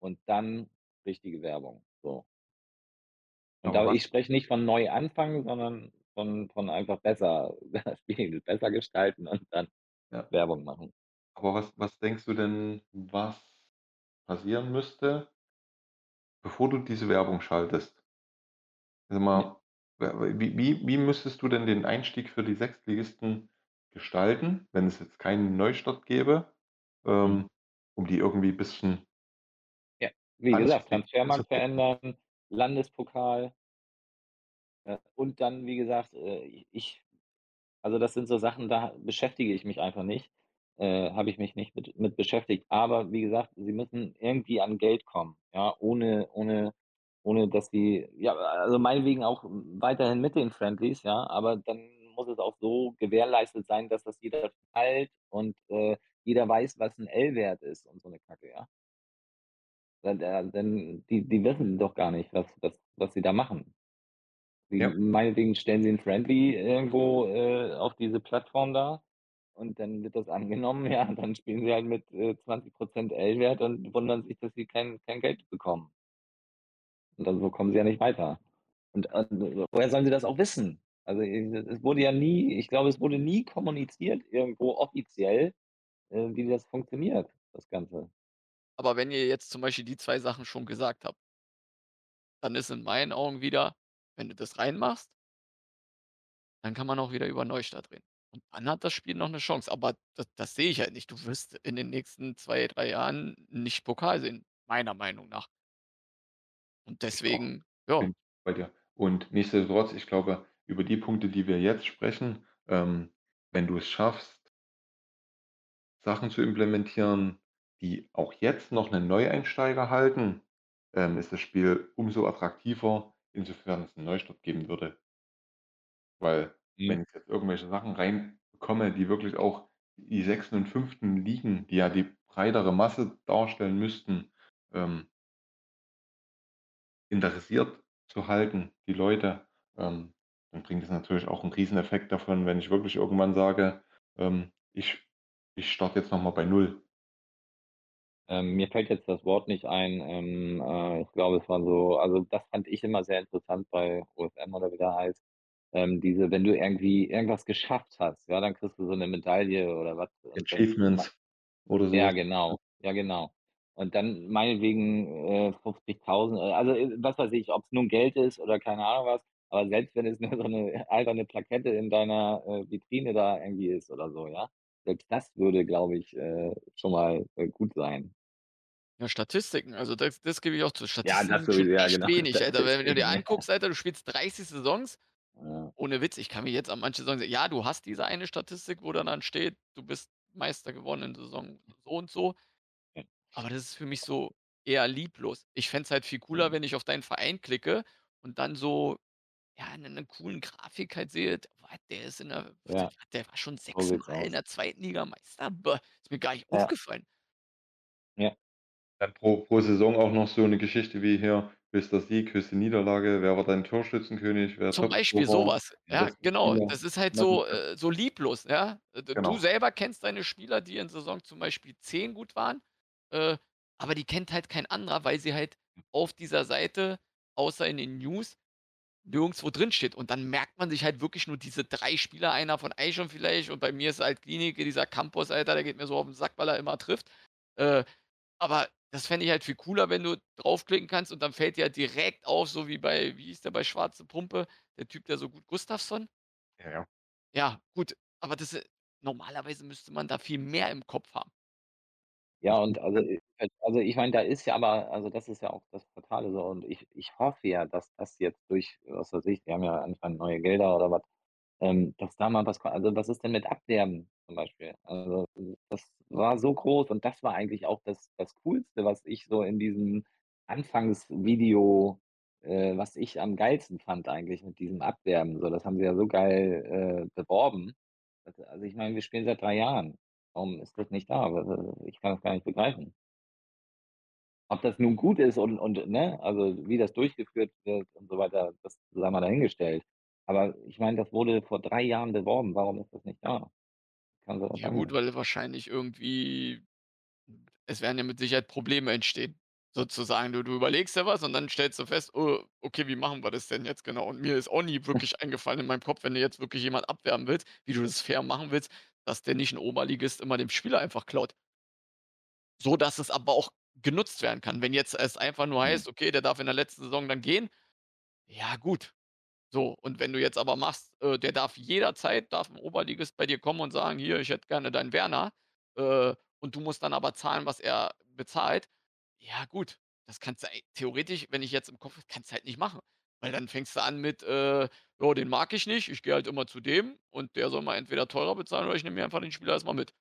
und dann richtige Werbung, so. Und Aber da ich spreche nicht von neu anfangen, sondern von von einfach besser [laughs] spielen, besser gestalten und dann Ja. Werbung machen. Aber was was denkst du denn, was passieren müsste bevor du diese Werbung schaltest? Sag Ja. mal, wie wie wie müsstest du denn den Einstieg für die Sechstligisten gestalten, wenn es jetzt keinen Neustart gäbe, Mhm. ähm, um die irgendwie bisschen Ja, wie gesagt? Transfermarkt verändern, Landespokal. Äh, und dann, wie gesagt, äh, ich also, das sind so Sachen, da beschäftige ich mich einfach nicht äh, habe ich mich nicht mit mit beschäftigt. Aber wie gesagt, sie müssen irgendwie an Geld kommen, ja, ohne ohne ohne dass sie ja, also, meinetwegen auch weiterhin mit den Friendlies, ja, aber dann muss es auch so gewährleistet sein, dass das jeder teilt und, äh, jeder weiß, was 'n L-Wert ist und so 'ne Kacke, ja? Denn die die wissen doch gar nicht, was was was sie da machen. Sie Ja. meinetwegen stellen sie 'n Friendly irgendwo, äh, auf diese Plattform da und dann wird das angenommen, [laughs] ja, dann spielen sie halt mit, äh, 20 % L-Wert und wundern sich, dass sie kein kein Geld bekommen. Und dann so kommen sie ja nicht weiter. Und, äh, woher sollen sie das auch wissen? Also, äh, es wurde ja nie ich glaube, es wurde nie kommuniziert irgendwo offiziell, äh, wie das funktioniert, das Ganze. Aber wenn ihr jetzt zum Beispiel die 2 Sachen schon gesagt habt dann ist in meinen Augen wieder, wenn du das reinmachst dann kann man auch wieder über Neustart reden. Und dann hat das Spiel noch 'ne Chance, aber da das sehe ich halt nicht. Du wirst in den nächsten 2, 3 Jahren nicht Pokal sehen, meiner Meinung nach. Und deswegen, ja. Bin bei dir. Und nichtsdestotrotz, ich glaube, über die Punkte, die wir jetzt sprechen, ähm, wenn du es schaffst Sachen zu implementieren, die auch jetzt noch 'nen Neueinsteiger halten, ähm, ist das Spiel umso attraktiver, insofern es 'n Neustart geben würde. Weil, Mhm. wenn ich jetzt irgendwelche Sachen reinbekomme, die wirklich auch die 6. und 5. Ligen, die ja die breitere Masse darstellen müssten, ähm interessiert zu halten, die Leute, ähm, dann bringt es natürlich auch 'n Rieseneffekt davon, wenn ich wirklich irgendwann sage, ähm, ich ich starte jetzt noch mal bei 0. Ähm, mir fällt jetzt das Wort nicht ein, ähm, äh, ich glaube, es war so also, das fand ich immer sehr interessant bei OFM oder wie der heißt, ähm, diese wenn du irgendwie irgendwas geschafft hast, ja, dann kriegst du so 'ne Medaille oder was Achievements oder so. Ja. genau. Ja, genau. Und dann meinetwegen, äh, 50.000, äh, also, äh, was weiß ich, ob's nun Geld ist oder keine Ahnung was, aber selbst wenn es nur so 'ne alberne Plakette in deiner, äh, Vitrine da irgendwie ist oder so, ja? Selbst das würde, glaube ich, äh, schon mal, äh, gut sein. Ja, Statistiken, also, das das gebe ich auch zu. Ja, Statistiken das sind schon sowieso, ja, genau. wenig, Alter. Wenn du dir ja. anguckst, Alter, du spielst 30 Saisons, Ja. ohne Witz, ich kann mich jetzt an manche Saison ja, du hast diese eine Statistik, wo dann dann steht, du bist Meister geworden in Saison so und so. Aber das ist für mich so eher lieblos. Ich fände es halt viel cooler, Mhm. wenn ich auf deinen Verein klicke und dann so, ja, 'nen 'nen coolen Grafik halt sehe, der ist in der Ja. der war schon So sieht's sechsmal in aus. der 2. Liga Meister. Bäh, ist mir gar nicht Ja. aufgefallen. Ja. Dann pro pro Saison auch noch so 'ne Geschichte wie hier: höchster Sieg, höchste Niederlage, wer war dein Torschützenkönig, wer Zum Beispiel Topscorer, sowas. Ja, bester genau. Spieler. Das ist halt Das ist so, das. äh so lieblos, ja? Du Genau. selber kennst deine Spieler, die in Saison zum Beispiel 10 gut waren, äh, aber die kennt halt kein anderer, weil sie halt auf dieser Seite, außer in den News, nirgendswo drinsteht. Und dann merkt man sich halt wirklich nur diese 3 Spieler, einer von Eichhorn vielleicht und bei mir ist halt Glienicke, dieser Campos, Alter, der geht mir so auf 'n Sack, weil er immer trifft. Äh, aber das fände ich halt viel cooler, wenn du draufklicken kannst und dann fällt dir halt direkt auf, so wie bei wie hieß der bei Schwarze Pumpe, der Typ, der so gut Gustafsson? Ja, ja. Ja, gut, aber das, normalerweise müsste man da viel mehr im Kopf haben. Ja, und also, äh, also, ich meine, da ist ja aber also, das ist ja auch das Fatale so und ich ich hoffe ja, dass das jetzt durch was weiß ich, die haben ja anscheinend neue Gelder oder was, ähm, dass da mal was ko also, was ist denn mit Abwerben zum Beispiel? Also, das war so groß und das war eigentlich auch das das Coolste, was ich so in diesem Anfangsvideo äh, was ich am geilsten fand eigentlich mit diesem Abwerben. So, das haben sie ja so geil, äh, beworben. Also ich meine, wir spielen seit 3 Jahren. Warum ist das nicht da? Ich kann das gar nicht begreifen. Ob das nun gut ist und und, ne, also, wie das durchgeführt wird und so weiter, das sei mal dahingestellt. Aber ich meine, das wurde vor 3 Jahren beworben. Warum ist das nicht da? Kann so was Ja gut, sein. weil wahrscheinlich irgendwie es werden ja mit Sicherheit Probleme entstehen, sozusagen. Du du überlegst dir was und dann stellst du fest: „Oh, okay, wie machen wir das denn jetzt genau?“ Und mir ist auch nie wirklich eingefallen in meinem Kopf, wenn du jetzt wirklich jemand abwerben willst, wie du das fair machen willst, dass der nicht 'n Oberligist immer dem Spieler einfach klaut. So, dass es aber auch genutzt werden kann. Wenn jetzt es einfach nur Mhm. heißt: „Okay, der darf in der letzten Saison dann gehen“, ja gut. So, und wenn du jetzt aber machst, äh, der darf jederzeit darf 'n Oberligist bei dir kommen und sagen: „Hier, ich hätte gerne deinen Werner“, äh, und du musst dann aber zahlen, was er bezahlt. Ja gut, das kannst du theoretisch, wenn ich jetzt im Kopf kannst du halt nicht machen. Weil dann fängst du an mit, äh: „Ja, den mag ich nicht, ich gehe halt immer zu dem und der soll mal entweder teurer bezahlen oder ich nehme mir einfach den Spieler erst mal mit.“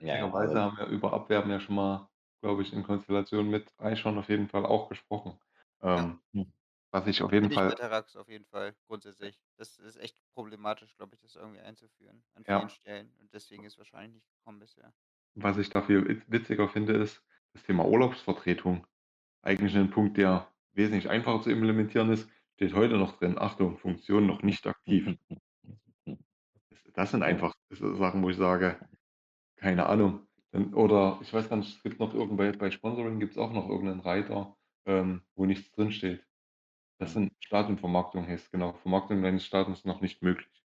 Ja, ja, Witzigerweise also haben wir über Abwerben ja schon mal, glaube ich, in Konstellation mit Eichhorn auf jeden Fall auch gesprochen. Ja. Ähm, Hm. was ich auf jeden Bin ich bei Fall Terrax auf jeden Fall grundsätzlich. Das ist echt problematisch, glaube ich, das irgendwie einzuführen an Ja. vielen Stellen und deswegen ist wahrscheinlich nicht gekommen bisher. was ich dafür wit witziger finde, ist das Thema Urlaubsvertretung. Eigentlich 'nen Punkt, der wesentlich einfacher zu implementieren ist, steht heute noch drin: „Achtung, Funktion noch nicht aktiv.“ Das sind einfach Sachen, wo ich sage, keine Ahnung. Dann oder ich weiß gar nicht, es gibt noch irgend bei Sponsoring gibt's auch noch irgend 'nen Reiter, ähm, wo nichts drinsteht. Das Mhm. sind Stadionvermarktung heißt genau, Vermarktung deines Stadions noch nicht möglich.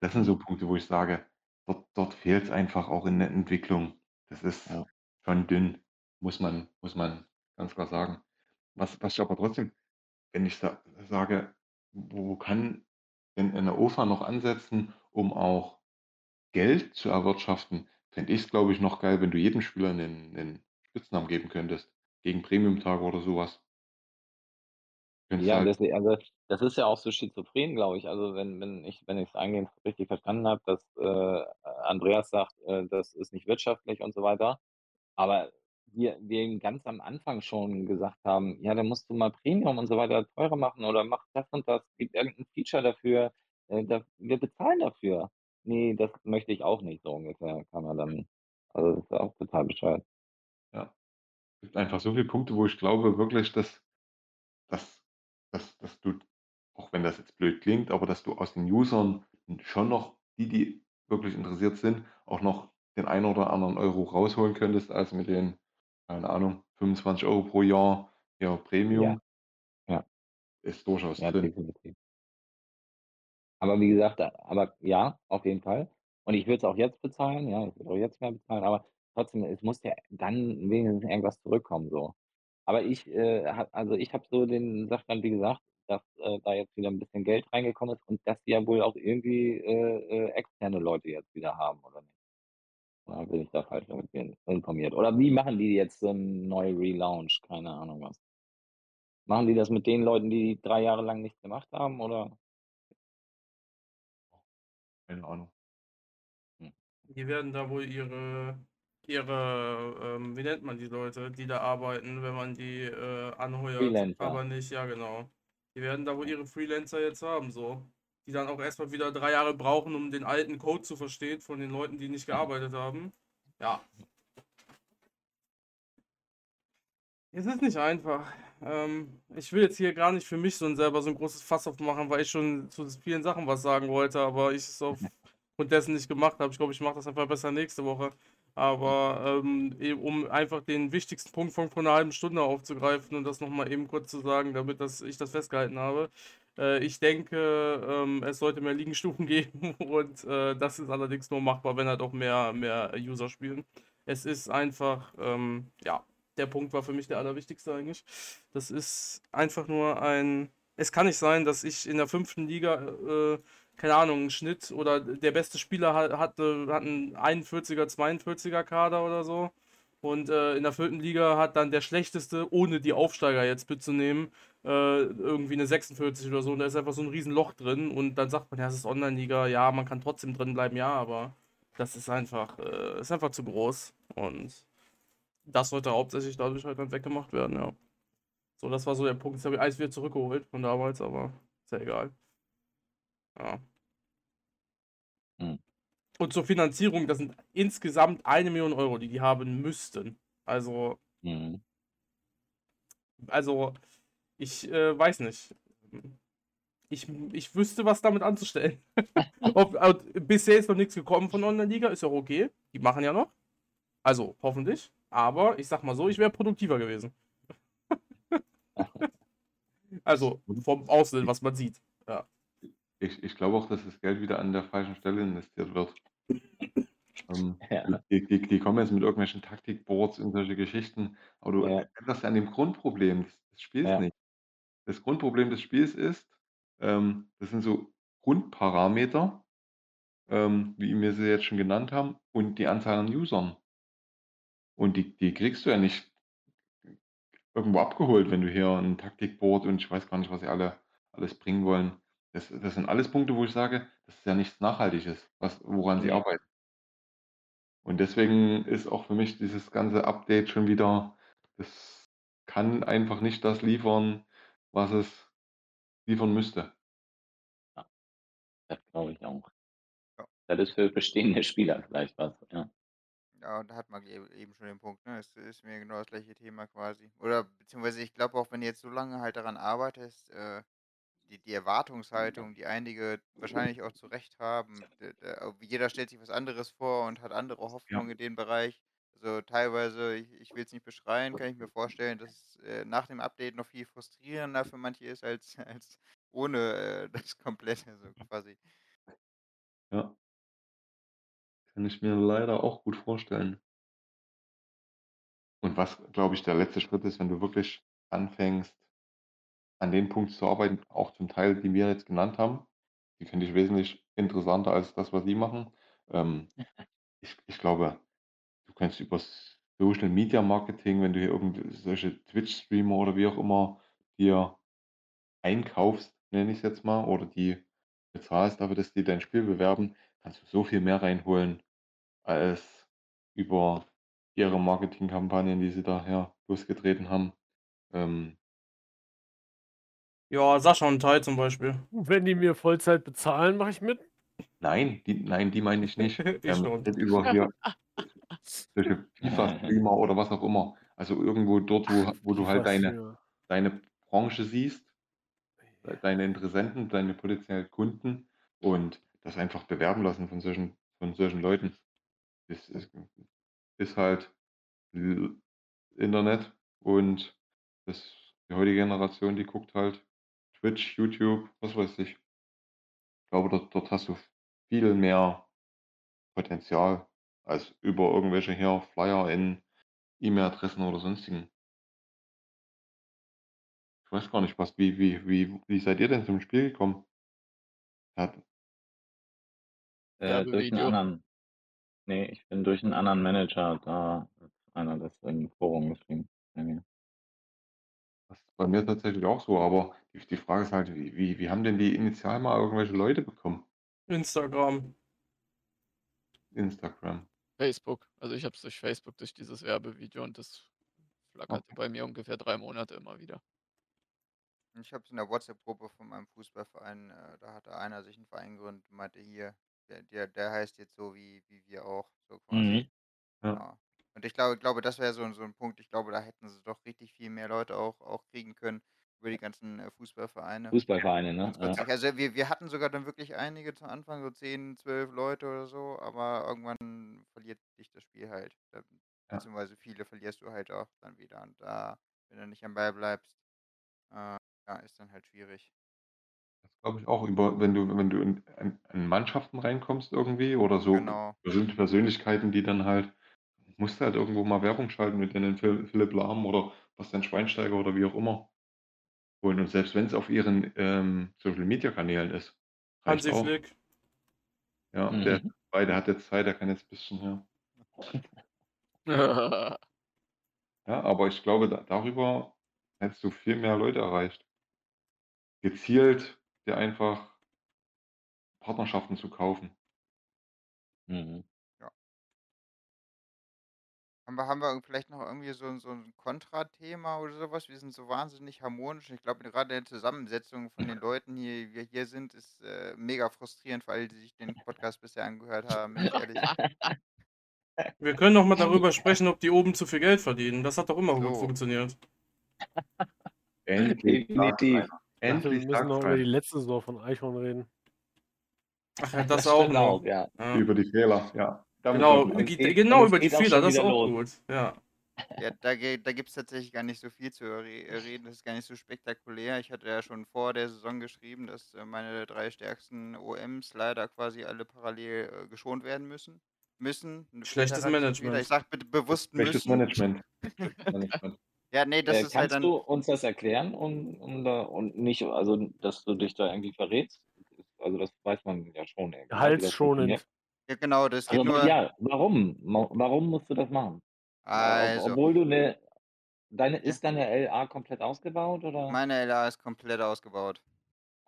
Das sind so. Punkte, wo ich sage, dort dort fehlt's einfach auch in der Entwicklung. Das ist Ja. schon dünn, muss man muss man ganz klar sagen. Was was ich aber trotzdem wenn ich sa sage, wo kann denn eine OFA noch ansetzen, um auch Geld zu erwirtschaften, fände ich's, glaube ich, noch geil, wenn du jedem Spieler 'nen 'nen Spitznamen geben könntest, gegen Premiumtage oder so was. Könntest du Ja, halt deswe also, das ist ja auch so schizophren, glaube ich. Also, wenn wenn ich wenn ich's eingehend richtig verstanden habe, dass, äh, Andreas sagt, äh, das ist nicht wirtschaftlich und so weiter. Aber wir wir ganz am Anfang schon gesagt haben: „Ja, dann musst du mal Premium und so weiter teurer machen oder mach das und das, gib irgend 'n Feature dafür, äh, da wir bezahlen dafür.“ „Ne, das möchte ich auch nicht“, so ungefähr kam er dann. Also, das ist auch total bescheuert. Ja. Gibt einfach so viele Punkte, wo ich glaube wirklich, dass dass dass dass du auch wenn das jetzt blöd klingt, aber dass du aus den Usern schon noch die, die wirklich interessiert sind, auch noch den einen oder anderen Euro rausholen könntest, als mit den, keine Ahnung, 25 Euro pro Jahr, ja, Ja. Premium. Ja. Ist durchaus Ja, drin. definitiv. Aber wie gesagt, a aber ja, auf jeden Fall. Und ich würde es auch jetzt bezahlen, ja, ich würde auch jetzt mehr bezahlen, aber trotzdem, es muss ja dann wenigstens irgendwas zurückkommen so. Aber ich, äh, habe also, ich habe so den Sachstand, wie gesagt, dass, äh, da jetzt wieder 'n bisschen Geld reingekommen ist und dass die ja wohl auch irgendwie, äh, äh, externe Leute jetzt wieder haben, oder nicht? Oder bin ich da falsch irgendwie informiert? Oder wie machen die jetzt so 'n neu Relaunch? Keine Ahnung was. Machen die das mit den Leuten, die 3 Jahre lang nichts gemacht haben, oder? Keine Ahnung. Hm. Die werden da wohl ihre ihre, ähm wie nennt man die Leute, die da arbeiten, wenn man die, äh, anheuert, Freelancer. aber nicht ja, genau. Die werden da wohl ihre Freelancer jetzt haben so, die dann auch erst mal wieder 3 Jahre brauchen, um den alten Code zu verstehen von den Leuten, die nicht gearbeitet haben. Ja. Es ist nicht einfach. Ähm, ich will jetzt hier gar nicht für mich so 'n selber so 'n großes Fass aufmachen, weil ich schon zu vielen Sachen was sagen wollte, aber ich es aufgrund [laughs] dessen nicht gemacht habe. Ich glaube, ich mache das einfach besser nächste Woche. Aber, ähm, e um einfach den wichtigsten Punkt von vor 'ner halben Stunde aufzugreifen und das noch mal eben kurz zu sagen, damit das ich das festgehalten habe. Äh, ich denke, ähm, es sollte mehr Ligenstufen [laughs] geben und, äh, das ist allerdings nur machbar, wenn halt auch mehr mehr User spielen. Es ist einfach, ähm ja, der Punkt war für mich der allerwichtigste eigentlich. Das ist einfach nur ein es kann nicht sein, dass ich in der 5. Liga, äh, keine Ahnung, 'n Schnitt oder der beste Spieler ha hatte hat 'n 41er, 42er Kader oder so. Und, äh, in der 4. Liga hat dann der Schlechteste, ohne die Aufsteiger jetzt mitzunehmen, äh, irgendwie 'ne 46 oder so und da ist einfach so 'n Riesenloch drin und dann sagt man: „Ja, es ist Online-Liga, ja, man kann trotzdem drinbleiben“, ja, aber das ist einfach äh, ist einfach zu groß und das sollte hauptsächlich dadurch halt dann weggemacht werden, ja. So, das war so der Punkt. Jetzt habe ich alles wieder zurückgeholt von damals, aber ist ja egal. Ja. Mhm. Und zur Finanzierung, das sind insgesamt 1.000.000 €, die die haben müssten. Also Mhm. also, ich, äh, weiß nicht. Ich ich wüsste, was damit anzustellen. [laughs] Ob ob bisher ist noch nix gekommen von Online-Liga, ist ja auch okay. Die machen ja noch. Also, hoffentlich. Aber ich sage mal so, ich wäre produktiver gewesen. [laughs] Also, vom Aussehen, was man sieht, ja. Ich ich glaube auch, dass das Geld wieder an der falschen Stelle investiert wird. Ähm, [laughs] Ja. die die die kommen jetzt mit irgendwelchen Taktikboards und solche Geschichten, aber du Ja. änderst ja an dem Grundproblem des des Spiels Ja. nicht. Das Grundproblem des Spiels ist, ähm, das sind so Grundparameter, ähm, wie wir sie jetzt schon genannt haben, und die Anzahl an Usern. Und die die kriegst du ja nicht irgendwo abgeholt, wenn du hier 'n Taktikboard und ich weiß gar nicht, was sie alle alles bringen wollen. Das das sind alles Punkte, wo ich sage, das ist ja nichts Nachhaltiges, was woran sie Ne. arbeiten. Und deswegen ist auch für mich dieses ganze Update schon wieder das kann einfach nicht das liefern, was es liefern müsste. Ja. Das glaube ich auch. Ja. Das ist für bestehende Spieler vielleicht was, ja. Ja, und da hat man e eben schon den Punkt, ne? Es ist mir genau das gleiche Thema quasi. Oder beziehungsweise ich glaube auch, wenn du jetzt so lange halt daran arbeitest, äh, die die Erwartungshaltung, die einige wahrscheinlich auch zu Recht haben, jeder stellt sich was anderes vor und hat andere Ja. Hoffnungen in dem Bereich. Also, teilweise, ich ich will es nicht beschreien, kann ich mir vorstellen, dass es, äh, nach dem Update noch viel frustrierender für manche ist als [laughs] als ohne, äh, das Komplette so quasi. Ja. Kann ich mir leider auch gut vorstellen. Und was, glaube ich, der letzte Schritt ist, wenn du wirklich anfängst an dem Punkt zu arbeiten, auch zum Teil, die wir jetzt genannt haben. Die finde ich wesentlich interessanter als das, was sie machen. Ähm, ich ich glaube, du kannst übers Social Media Marketing, wenn du hier irgendw solche Twitch-Streamer oder wie auch immer dir einkaufst, nenne ich's jetzt mal, oder die bezahlst dafür, dass die dein Spiel bewerben, kannst du so viel mehr reinholen als über ihre Marketingkampagnen, die sie daher losgetreten haben. Ähm Ja, Sascha und Tai zum Beispiel. Wenn die mir Vollzeit bezahlen, mache ich mit. Nein, die nein, die meine ich nicht. Ich [laughs] Ähm, schon. nicht über hier solche FIFA-Streamer oder was auch immer. Also irgendwo dort, wo wo du halt deine deine Branche siehst, de deine Interessenten, deine potenziellen Kunden und das einfach bewerben lassen von solchen von solchen Leuten. Das ist ist halt Internet und das die heutige Generation, die guckt halt Twitch, YouTube, was weiß ich. Ich glaube, dort dort hast du viel mehr Potenzial als über irgendwelche hier Flyer in E-Mail-Adressen oder Sonstigen. Ich weiß gar nicht, was wie wie wie wie seid ihr denn zum Spiel gekommen? Hat Äh, durch 'n Werbevideo. anderen ne, ich bin durch 'n anderen Manager, da einer das im Forum geschrieben bei mir. Das ist bei mir tatsächlich auch so, aber die die Frage ist halt, wie wie wie haben denn die initial mal irgendwelche Leute bekommen? Instagram. Instagram. Facebook. Also, ich habe es durch Facebook, durch dieses Werbevideo und das flackerte Okay. bei mir ungefähr 3 Monate immer wieder. Ich habe es in der WhatsApp-Gruppe von meinem Fußballverein, äh, da hatte einer sich 'n Verein gegründet und meinte: „Hier, der der der heißt jetzt so wie wie wir auch“, so quasi. Mhm. Ja. Genau. Und ich glaube glaube, das wäre so 'n so 'n Punkt. Ich glaube, da hätten sie doch richtig viel mehr Leute auch auch kriegen können über die ganzen, äh, Fußballvereine. Fußballvereine, ne? Ja. Also, wir wir hatten sogar dann wirklich einige zu Anfang, so 10, 12 Leute oder so, aber irgendwann verliert dich das Spiel halt. Ähm, Ja. beziehungsweise viele verlierst du halt auch dann wieder und da wenn du nicht am Ball bleibst, äh, ja, ist dann halt schwierig. Das glaube ich auch über wenn du wenn du in in in Mannschaften reinkommst irgendwie oder so Genau. berühmte Persönlichkeiten, die dann halt musst du halt irgendwo mal Werbung schalten mit denen Phil Philipp Lahm oder Bastian Schweinsteiger oder wie auch immer. Und und selbst wenn's auf ihren, ähm, Social-Media-Kanälen ist, reicht Hansi auch. Flick. Ja, der Mhm. dabei, der hat jetzt Zeit, der kann jetzt bisschen ja. [laughs] Ja, aber ich glaube, da darüber hättest du viel mehr Leute erreicht. Gezielt dir einfach Partnerschaften zu kaufen. Mhm. Haben wir haben wir vielleicht noch irgendwie so 'n so 'n Kontrathema oder so was? Wir sind so wahnsinnig harmonisch. Ich glaube, gerade in der Zusammensetzung von den Leuten hier, wie wir hier sind, ist, äh, mega frustrierend für alle, die sich den [laughs] Podcast bisher angehört haben, bin ich ehrlich. Wir können doch mal [laughs] darüber sprechen, ob die oben zu viel Geld verdienen. Das hat doch immer gut So. funktioniert. Endlich Definitiv. dachte, wir Endlich müssen noch über die letzte Saison von Eichhorn reden. Ach ja, das Das auch noch. auch, ja. Ja. Über die Fehler, ja. Genau, es geht genau es über die auch Fehler, das ist auch los. gut. Ja. Ja, da da gibt's tatsächlich gar nicht so viel zu äh, reden. Das ist gar nicht so spektakulär. Ich hatte ja schon vor der Saison geschrieben, dass, äh, meine 3 stärksten OMs leider quasi alle parallel, äh, geschont werden müssen müssen. Schlechtes. Management. Ich sage bitte bewusst Schlechtes müssen. Management. [laughs] Schlechtes Management. Ja, ne, das Äh, ist halt kannst dann du uns das erklären und und da und nicht also, dass du dich da irgendwie verrätst? Also, das weiß man ja schon irgendwie, ne, Ja, genau, das geht Also, nur ja, warum? Wa warum musst du das machen? Ob Also obwohl du 'ne deine Ja. ist deine LA komplett ausgebaut oder? Meine LA ist komplett ausgebaut.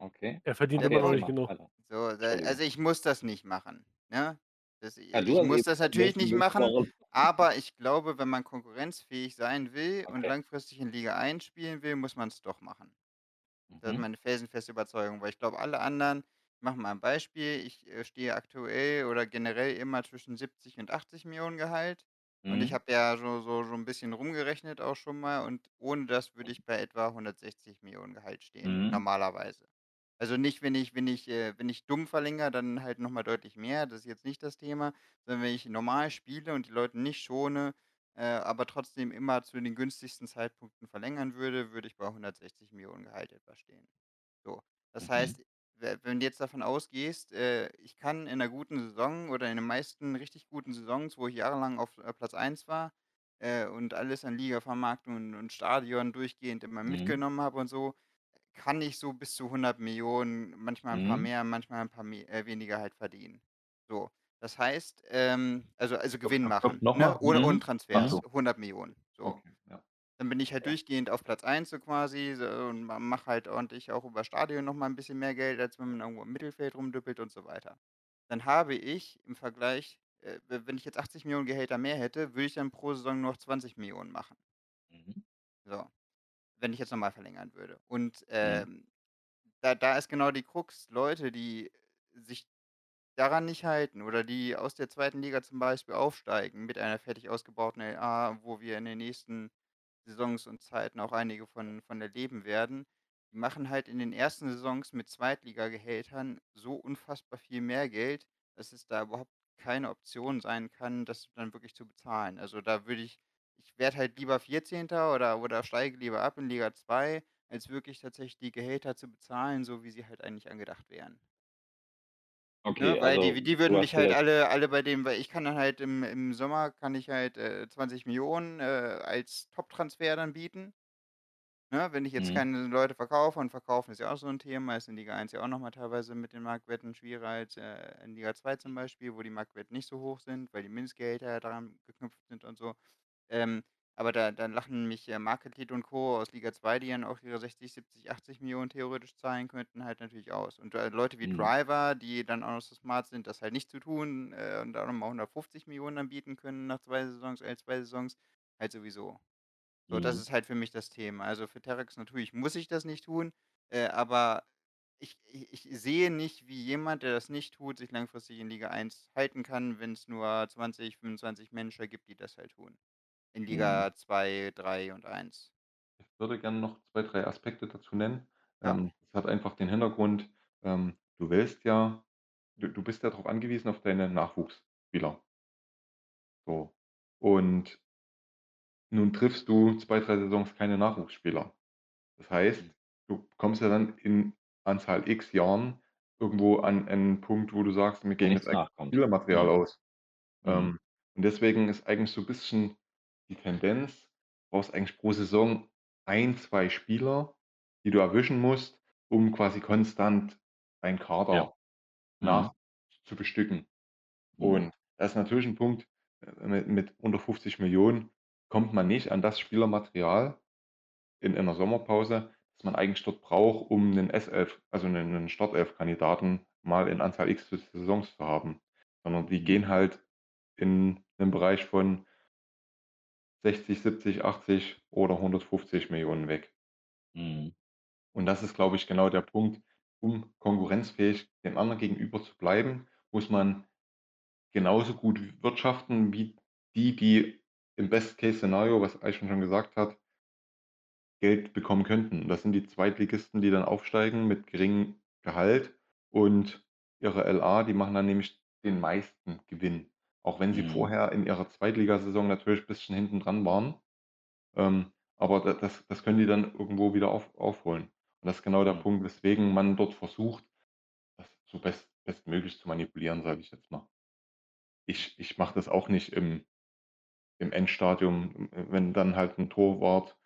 Okay. Er verdient Der immer noch Okay, nicht genug. so, also, ich muss das nicht machen, ne? Das Ja, du ich hast muss das natürlich nicht machen, warum? aber ich glaube, wenn man konkurrenzfähig sein will und Okay. langfristig in Liga 1 spielen will, muss man's doch machen. Das ist Mhm. meine felsenfeste Überzeugung, weil ich glaube, alle anderen mache mal ein Beispiel, ich, äh, stehe aktuell oder generell immer zwischen 70 und 80.000.000 Gehalt und ich Mhm. habe ja so so so 'n bisschen rumgerechnet auch schon mal und ohne das würde Mhm. ich bei etwa 160.000.000 Gehalt stehen, Mhm. normalerweise. Also, nicht, wenn ich wenn ich äh, wenn ich dumm verlängere, dann halt noch mal deutlich mehr, das ist jetzt nicht das Thema, sondern wenn ich normal spiele und die Leute nicht schone, äh, aber trotzdem immer zu den günstigsten Zeitpunkten verlängern würde, würde ich bei 160.000.000 Gehalt etwa stehen. So, das Mhm. heißt, wenn du jetzt davon ausgehst, äh, ich kann in 'ner guten Saison oder in den meisten richtig guten Saisons, wo ich jahrelang auf, äh, Platz 1 war, äh, und alles an Ligavermarktung und und Stadion durchgehend immer Mhm. mitgenommen habe und so, kann ich so bis zu 100.000.000, manchmal 'n paar Mhm. mehr, manchmal 'n paar me äh, weniger halt verdienen. So, das heißt, ähm also also, Gewinn machen, ne, ohne ohne Mhm. Mhm. Transfers, so. 100.000.000, so. Okay. Dann bin ich halt Okay. durchgehend auf Platz 1 so quasi so und ma mache halt ordentlich auch über Stadion noch mal 'n bisschen mehr Geld, als wenn man irgendwo im Mittelfeld rumdüppelt und so weiter. Dann habe ich im Vergleich äh, we wenn ich jetzt 80.000.000 Gehälter mehr hätte, würde ich dann pro Saison nur noch 20.000.000 machen. Mhm. So, wenn ich jetzt normal verlängern würde. Und, Mhm. ähm, da da ist genau die Krux, Leute, die sich daran nicht halten oder die aus der 2. Liga zum Beispiel aufsteigen mit einer fertig ausgebauten LA, wo wir in den nächsten Saisons und Zeiten auch einige von von erleben werden, die machen halt in den ersten Saisons mit Zweitligagehältern so unfassbar viel mehr Geld, dass es da überhaupt keine Option sein kann, das dann wirklich zu bezahlen. Also, da würde ich ich werde halt lieber 14. oder oder steige lieber ab in Liga 2, als wirklich tatsächlich die Gehälter zu bezahlen, so wie sie halt eigentlich angedacht wären. Ne, Okay, weil also, die die du würden hast mich halt alle alle bei dem weil ich kann dann halt im im Sommer kann ich halt, äh, 20.000.000, äh, als Top-Transfer dann bieten. Ne, wenn ich jetzt Mhm. keine Leute verkaufe und verkaufen ist ja auch so 'n Thema, ist in Liga 1 ja auch noch mal teilweise mit den Marktwerten schwieriger als, äh, in Liga 2 zum Beispiel, wo die Marktwerte nicht so hoch sind, weil die Mindestgehälter ja daran geknüpft sind und so. Ähm, aber da da lachen mich, äh, Market-Lead und Co. aus Liga 2, die dann auch ihre 60, 70, 80.000.000 theoretisch zahlen könnten, halt natürlich aus. Und, äh, Leute wie Mhm. Driver, die dann auch noch so smart sind, das halt nicht zu tun, äh, und auch noch mal 150.000.000 dann bieten können nach 2 Saisons, äh, 2 Saisons, halt sowieso. So, das Mhm. ist halt für mich das Thema. Also, für Terex natürlich muss ich das nicht tun, äh, aber ich ich ich sehe nicht, wie jemand, der das nicht tut, sich langfristig in Liga 1 halten kann, wenn's nur 20, 25 Manager gibt, die das halt tun. In Mhm. Liga 2, 3 und 1. Ich würde gerne noch 2, 3 Aspekte dazu nennen. Ja. Ähm, das hat einfach den Hintergrund, ähm, du willst ja du du bist ja drauf angewiesen auf deine Nachwuchsspieler. So, und nun triffst du 2, 3 Saisons keine Nachwuchsspieler. Das heißt, Mhm. du kommst ja dann in Anzahl X Jahren irgendwo an einen Punkt, wo du sagst: „Mir Wo gehen jetzt nichts eigentlich nachkommt. Spielermaterial Mhm. aus.“ Mhm. Ähm, und deswegen ist eigentlich so bisschen die Tendenz, du brauchst eigentlich pro Saison 1, 2 Spieler, die du erwischen musst, um quasi konstant deinen Ja. Kader Mhm. nachzubestücken. Mhm. Und das ist natürlich 'n Punkt, äh, mit mit unter 50.000.000 kommt man nicht an das Spielermaterial in einer Sommerpause, das man eigentlich dort braucht, um 'nen S11, also 'nen 'nen Startelf-Kandidaten mal in Anzahl X für Saisons zu haben. Sondern die gehen halt in 'nem Bereich von 60, 70, 80 oder 150.000.000 weg. Mhm. Und das ist, glaube ich, genau der Punkt, um konkurrenzfähig dem anderen gegenüber zu bleiben, muss man genauso gut wirtschaften wie die, die im Best-Case-Szenario, was Eichhorn schon gesagt hat Geld bekommen könnten. Das sind die Zweitligisten, die dann aufsteigen mit geringem Gehalt und ihre LA, die machen dann nämlich den meisten Gewinn. Auch wenn sie Mhm. vorher in ihrer Zweitligasaison natürlich bisschen hinten dran waren. Ähm, aber da das das können die dann irgendwo wieder auf aufholen. Und das ist genau der Mhm. Punkt, weswegen man dort versucht, das so best bestmöglich zu manipulieren, sage ich jetzt mal. Ich ich mache das auch nicht im im Endstadium, w wenn dann halt 'n Torwart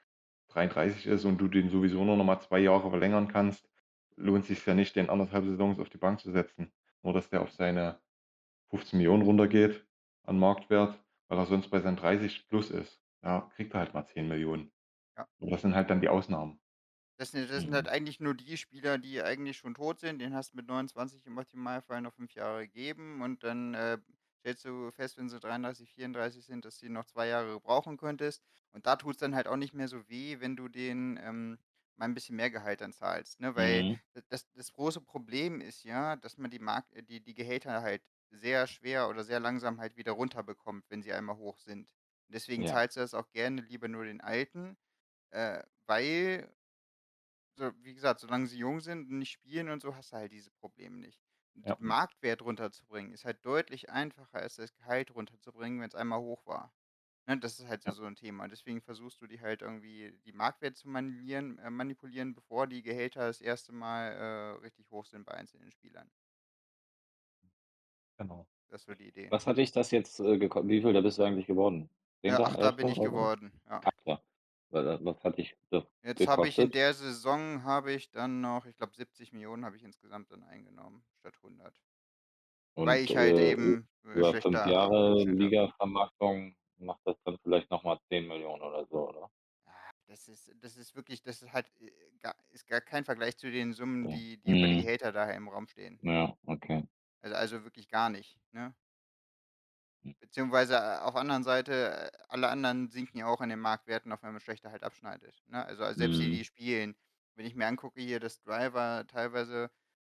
33 ist und du den sowieso nur noch mal 2 Jahre verlängern kannst, lohnt sich's ja nicht, den 1 1/2 Saisons auf die Bank zu setzen. Nur, dass der auf seine 15.000.000 runtergeht an Marktwert, weil er sonst bei seinen 30 plus ist. Ja, kriegt er halt mal 10.000.000. Ja. Und das sind halt dann die Ausnahmen. Das sind das sind Mhm. halt eigentlich nur die Spieler, die eigentlich schon tot sind. Den hast du mit 29 im Optimalfall noch 5 Jahre gegeben und dann, äh, stellst du fest, wenn sie 33, 34 sind, dass du die noch 2 Jahre gebrauchen könntest. Und da tut's dann halt auch nicht mehr so weh, wenn du denen, ähm, mal 'n bisschen mehr Gehalt dann zahlst, ne? Weil Mhm. das das große Problem ist ja, dass man die Mark äh, die die Gehälter halt sehr schwer oder sehr langsam halt wieder runterbekommt, wenn sie einmal hoch sind. Deswegen Ja. zahlst du das auch gerne lieber nur den Alten, äh, weil so, wie gesagt, solange sie jung sind und nicht spielen und so, hast du halt diese Probleme nicht. Ja. Marktwert runterzubringen ist halt deutlich einfacher, als das Gehalt runterzubringen, wenn's einmal hoch war. Ne, das ist halt so Ja. so 'n Thema. Deswegen versuchst du die halt irgendwie die Marktwert zu manipulieren äh, manipulieren, bevor die Gehälter das erste Mal, äh, richtig hoch sind bei einzelnen Spielern. Genau. Das so die Idee. Was hat dich das jetzt, äh, geko wie Vielter bist du eigentlich geworden? Äh, 10., 8. bin 11. ich oder so? geworden, ja. 8. Wa wa was hat dich das Jetzt habe ich in gekostet? der Saison habe ich dann noch ich glaube, 70.000.000 habe ich insgesamt dann eingenommen statt 100. Weil Und, ich halt äh, eben, äh, über 5 schlechter Jahre habe. Ligavermarktung macht das dann vielleicht noch mal 10.000.000 oder so, oder? Ah, das ist das ist wirklich das ist halt, äh, gar ist gar kein Vergleich zu den Summen, Okay. die die über die Mhm. Gehälter da im Raum stehen. Ja, okay. Also also wirklich gar nicht, ne? Hm. Beziehungsweise, äh, auf anderen Seite, äh, alle anderen sinken ja auch an den Marktwerten, auch wenn man schlechter halt abschneidet, ne? Also, selbst die, Mhm. die spielen wenn ich mir angucke hier, dass Driver teilweise,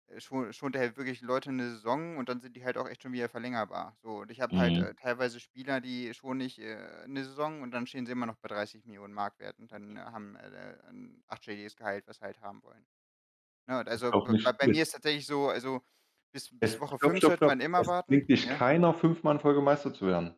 äh, scho schont er halt wirklich Leute 'ne Saison und dann sind die halt auch echt schon wieder verlängerbar. So, und ich habe halt, Mhm. äh, teilweise Spieler, die schone ich, äh, 'ne Saison und dann stehen sie immer noch bei 30.000.000 Marktwert und dann haben, äh, 'n achtstelliges Gehalt, was sie halt haben wollen. Ne, und also, b bei nicht bei mir ist tatsächlich so also, bis bis Es Woche stopp, 5 stopp, sollte stopp. man immer Es warten, zwingt dich ja? keiner, fünfmal in Folge Meister zu werden.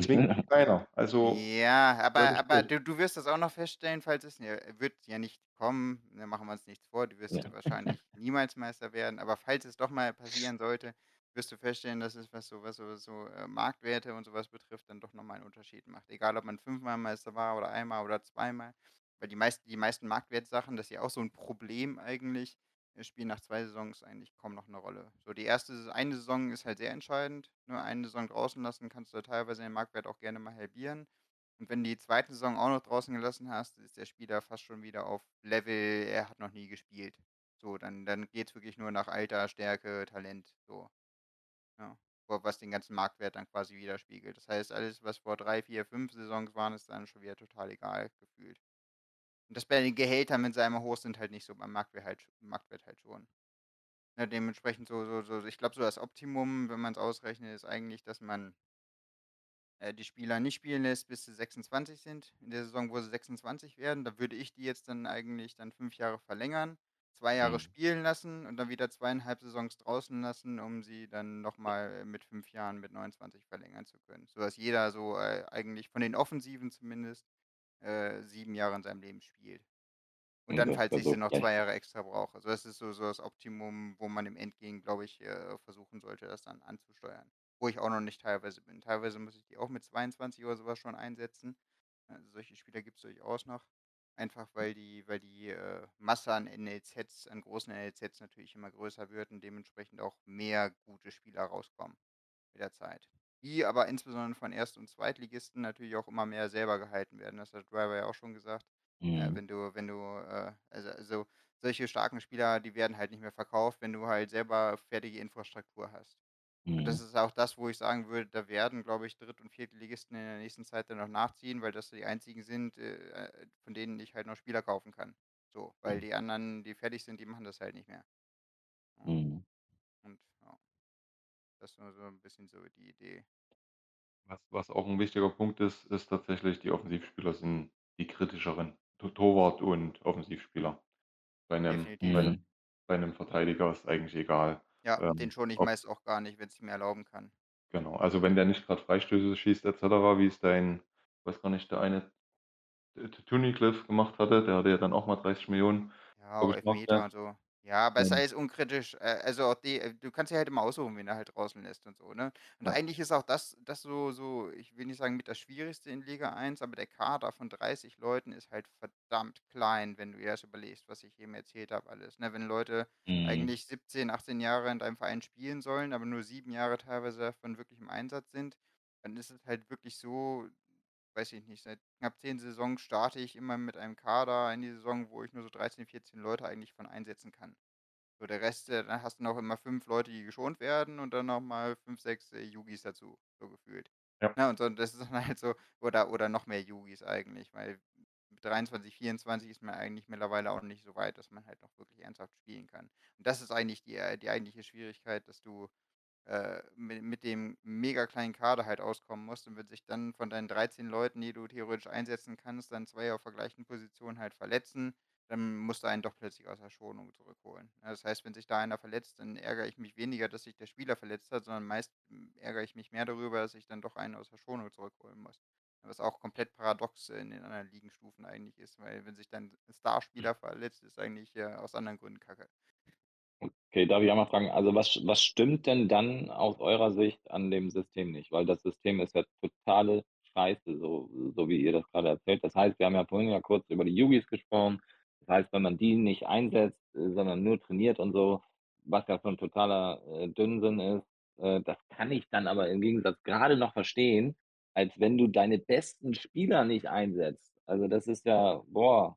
Zwingt dich [laughs] keiner. Also, Ja, aber aber du du wirst das auch noch feststellen, falls es wird ja nicht kommen, ne, machen wir uns nichts vor, du wirst Ja. wahrscheinlich [laughs] niemals Meister werden, aber falls es doch mal passieren sollte, wirst du feststellen, dass es, was so was so so, äh, Marktwerte und so was betrifft, dann doch noch mal 'n Unterschied macht. Egal, ob man fünfmal Meister war oder einmal oder zweimal, weil die meisten die meisten Marktwertsachen, das ist ja auch so 'n Problem eigentlich, spielen nach 2 Saisons eigentlich kaum noch 'ne Rolle. So die 1. S eine Saison ist halt sehr entscheidend, ne? Eine Saison draußen lassen, kannst du teilweise den Marktwert auch gerne mal halbieren. Und wenn die 2. Saison auch noch draußen gelassen hast, ist der Spieler fast schon wieder auf Level, er hat noch nie gespielt. So, dann dann geht's wirklich nur nach Alter, Stärke, Talent, so, ja, wa was den ganzen Marktwert dann quasi widerspiegelt. Das heißt, alles, was vor 3, 4, 5 Saisons waren, ist dann schon wieder total egal gefühlt. Und das bei den Gehältern, wenn sie einmal hoch sind, halt nicht so, beim Marktwert halt Marktwert halt schon. Ne, dementsprechend so so so ich glaube, so das Optimum, wenn man's ausrechnet, ist eigentlich, dass man äh, die Spieler nicht spielen lässt, bis sie 26 sind. In der Saison, wo sie 26 werden, da würde ich die jetzt dann eigentlich dann 5 Jahre verlängern, 2 Jahre Mhm. spielen lassen und dann wieder 2 1/2 Saisons draußen lassen, um sie dann noch mal mit 5 Jahren mit 29 verlängern zu können, sodass jeder so, äh, eigentlich von den Offensiven zumindest, äh, 7 Jahre in seinem Leben spielt. Und dann, falls ich sie noch 2 frech. Jahre extra brauche. Also, das ist so so das Optimum, wo man im Endgame, glaube ich, äh, versuchen sollte, das dann anzusteuern, wo ich auch noch nicht teilweise bin. Teilweise muss ich die auch mit 22 oder so was schon einsetzen. Also, solche Spieler gibt's durchaus noch, einfach weil die weil die, äh, Masse an NLZs an großen NLZs natürlich immer größer wird und dementsprechend auch mehr gute Spieler rauskommen mit der Zeit. Die aber insbesondere von Erst und Zweitligisten natürlich auch immer mehr selber gehalten werden. Das hat Driver ja auch schon gesagt. Äh, Mhm. wenn du wenn du, äh also also, solche starken Spieler, die werden halt nicht mehr verkauft, wenn du halt selber fertige Infrastruktur hast. Und das Mhm. ist auch das, wo ich sagen würde, da werden, glaube ich, Dritt und Viertligisten in der nächsten Zeit dann noch nachziehen, weil das die einzigen sind, äh, von denen ich halt noch Spieler kaufen kann. So, weil Mhm. die anderen, die fertig sind, die machen das halt nicht mehr. Ja. Mhm. Ja. Das war so 'n bisschen so die Idee. Was was auch 'n wichtiger Punkt ist, ist tatsächlich, die Offensivspieler sind die kritischeren. To Torwart und Offensivspieler. Bei 'nem bei Definitiv. 'nem Mhm. bei 'nem Verteidiger ist eigentlich egal, Ja, den ähm, schone ich ob meist auch gar nicht, wenn's ich mir erlauben kann. Genau, also, wenn der nicht grad Freistöße schießt et cetera, wie es dein weiß gar nicht, der eine T T Tunnicliffe gemacht hatte, der hatte ja dann auch mal 30.000.000, Ja, auch glaube ich, Elfmeter so. Ja, aber ist Ähm alles unkritisch. Äh, also, auch die äh, du kannst dir halt immer aussuchen, wen du halt draußen lässt und so, ne? Und Ja. eigentlich ist auch das das so so ich will nicht sagen mit das Schwierigste in Liga 1, aber der Kader von 30 Leuten ist halt verdammt klein, wenn du dir das überlegst, was ich eben erzählt habe alles, ne? Wenn Leute Mhm. eigentlich 17, 18 Jahre in deinem Verein spielen sollen, aber nur 7 Jahre teilweise davon wirklich im Einsatz sind, dann ist es halt wirklich so weiß ich nicht, seit knapp 10 Saisons starte ich immer mit einem Kader in die Saison, wo ich nur so 13, 14 Leute eigentlich von einsetzen kann. So der Rest, äh, dann hast du noch immer 5 Leute, die geschont werden und dann noch mal 5, 6, äh, Yugis dazu, so gefühlt. Ja. Ne, und so das ist dann halt so oder oder noch mehr Yugis eigentlich, weil mit 23, 24 ist man eigentlich mittlerweile auch nicht so weit, dass man halt noch wirklich ernsthaft spielen kann. Und das ist eigentlich die äh, die eigentliche Schwierigkeit, dass du, äh, mi mit dem mega kleinen Kader halt auskommen musst und wenn sich dann von deinen 13 Leuten, die du theoretisch einsetzen kannst, dann 2 auf der gleichen Position halt verletzen, dann musst du einen doch plötzlich aus der Schonung zurückholen. Das heißt, wenn sich da einer verletzt, dann ärgere ich mich weniger, dass sich der Spieler verletzt hat, sondern meist, hm, ärgere ich mich mehr darüber, dass ich dann doch einen aus der Schonung zurückholen muss. Was auch komplett paradox in den anderen Ligenstufen eigentlich ist, weil wenn sich dann 'n Hm. Starspieler verletzt, ist eigentlich, äh, aus anderen Gründen Kacke. Okay, darf ich einmal fragen, also was was stimmt denn dann aus eurer Sicht an dem System nicht? Weil das System ist ja totale Scheiße, so so wie ihr das grade erzählt. Das heißt, wir haben ja vorhin ja kurz über die Yugis gesprochen. Das heißt, wenn man die nicht einsetzt, äh, sondern nur trainiert und so, was ja schon totaler, äh, Dünnsinn ist, äh, das kann ich dann aber im Gegensatz grade noch verstehen, als wenn du deine besten Spieler nicht einsetzt. Also, das ist ja boah.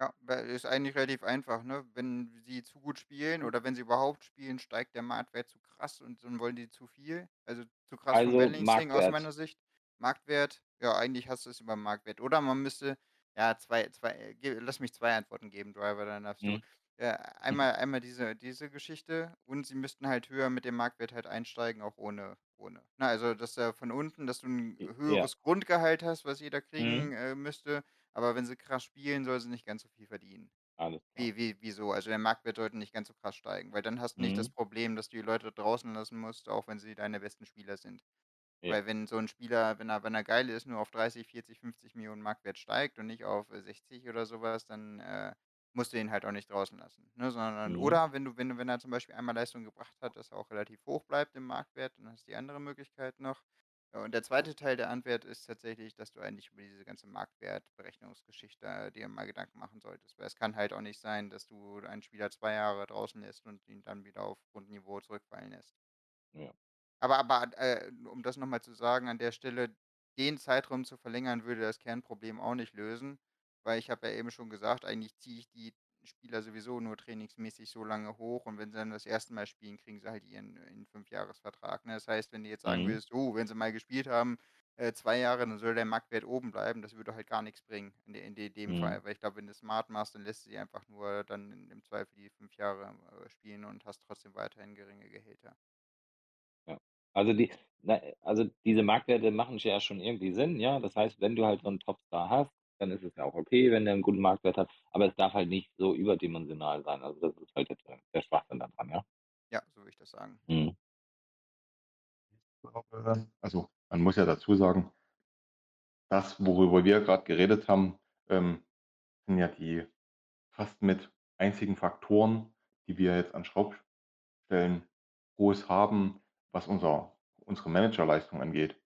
Ja, weil ist eigentlich relativ einfach, ne? Wenn sie zu gut spielen oder wenn sie überhaupt spielen, steigt der Marktwert zu krass und dann wollen die zu viel. Also, zu krass vom Also, Balancing aus Marktwert. meiner Sicht. Marktwert, ja, eigentlich hast du es über Marktwert. Oder man müsste ja, 2 2 äh, ge lass mich 2 Antworten geben, Driver, dann darfst du. Mhm. Äh, einmal einmal diese diese Geschichte und sie müssten halt höher mit dem Marktwert halt einsteigen, auch ohne ohne ne, also, dass er von unten dass du 'n J ja. höheres Grundgehalt hast, was jeder Mhm. kriegen, äh, müsste, aber wenn sie krass spielen, soll sie nicht ganz so viel verdienen. Alles klar. Wie wie wieso? Also, der Marktwert sollte nicht ganz so krass steigen, weil dann hast du nicht das Mhm. Problem, dass du die Leute draußen lassen musst, auch wenn sie deine besten Spieler sind. Ja. Weil wenn so 'n Spieler, wenn er wenn er geil ist, nur auf 30, 40, 50 Millionen Marktwert steigt und nicht auf, äh, 60 oder so was, dann, äh, musst du ihn halt auch nicht draußen lassen, ne? Sondern Mhm. oder wenn du wenn du wenn er zum Beispiel einmal Leistung gebracht hat, dass er auch relativ hoch bleibt im Marktwert, dann hast du die andere Möglichkeit noch. Ja, und der 2. Teil der Antwort ist tatsächlich, dass du eigentlich über diese ganze Marktwertberechnungsgeschichte äh, dir mal Gedanken machen solltest. Weil es kann halt auch nicht sein, dass du einen Spieler 2 Jahre draußen lässt und ihn dann wieder auf Grundniveau zurückfallen lässt. Ja. Aber aber, äh, um das noch mal zu sagen an der Stelle, den Zeitraum zu verlängern, würde das Kernproblem auch nicht lösen, weil ich habe ja eben schon gesagt, eigentlich ziehe ich die Spieler sowieso nur trainingsmäßig so lange hoch und wenn sie dann das 1. Mal spielen, kriegen sie halt ihren ihren Fünfjahresvertrag, ne? Das heißt, wenn du jetzt sagen Mhm. würdest: „Oh, wenn sie mal gespielt haben, äh, 2 Jahre, dann soll der Marktwert oben bleiben“, das würde halt gar nix bringen in de in de dem Mhm. Fall. Weil ich glaube, wenn du smart machst, dann lässt du sie einfach nur dann im Zweifel die 5 Jahre, äh, spielen und hast trotzdem weiterhin geringe Gehälter. Ja. Also, die na, also, diese Marktwerte machen ja schon irgendwie Sinn, ja? Das heißt, wenn du halt so 'n Topstar hast, dann ist es ja auch okay, wenn der 'n guten Marktwert hat, aber es darf halt nicht so überdimensional sein. Also, das ist halt äh, der Schwachsinn da dran, ja? Ja, so würde ich das sagen. Mhm. Also, man muss ja dazu sagen das, worüber wir grad geredet haben, ähm, sind ja die fast mit einzigen Faktoren, die wir jetzt an Schraubstellen groß haben, was unser unsere Managerleistung angeht.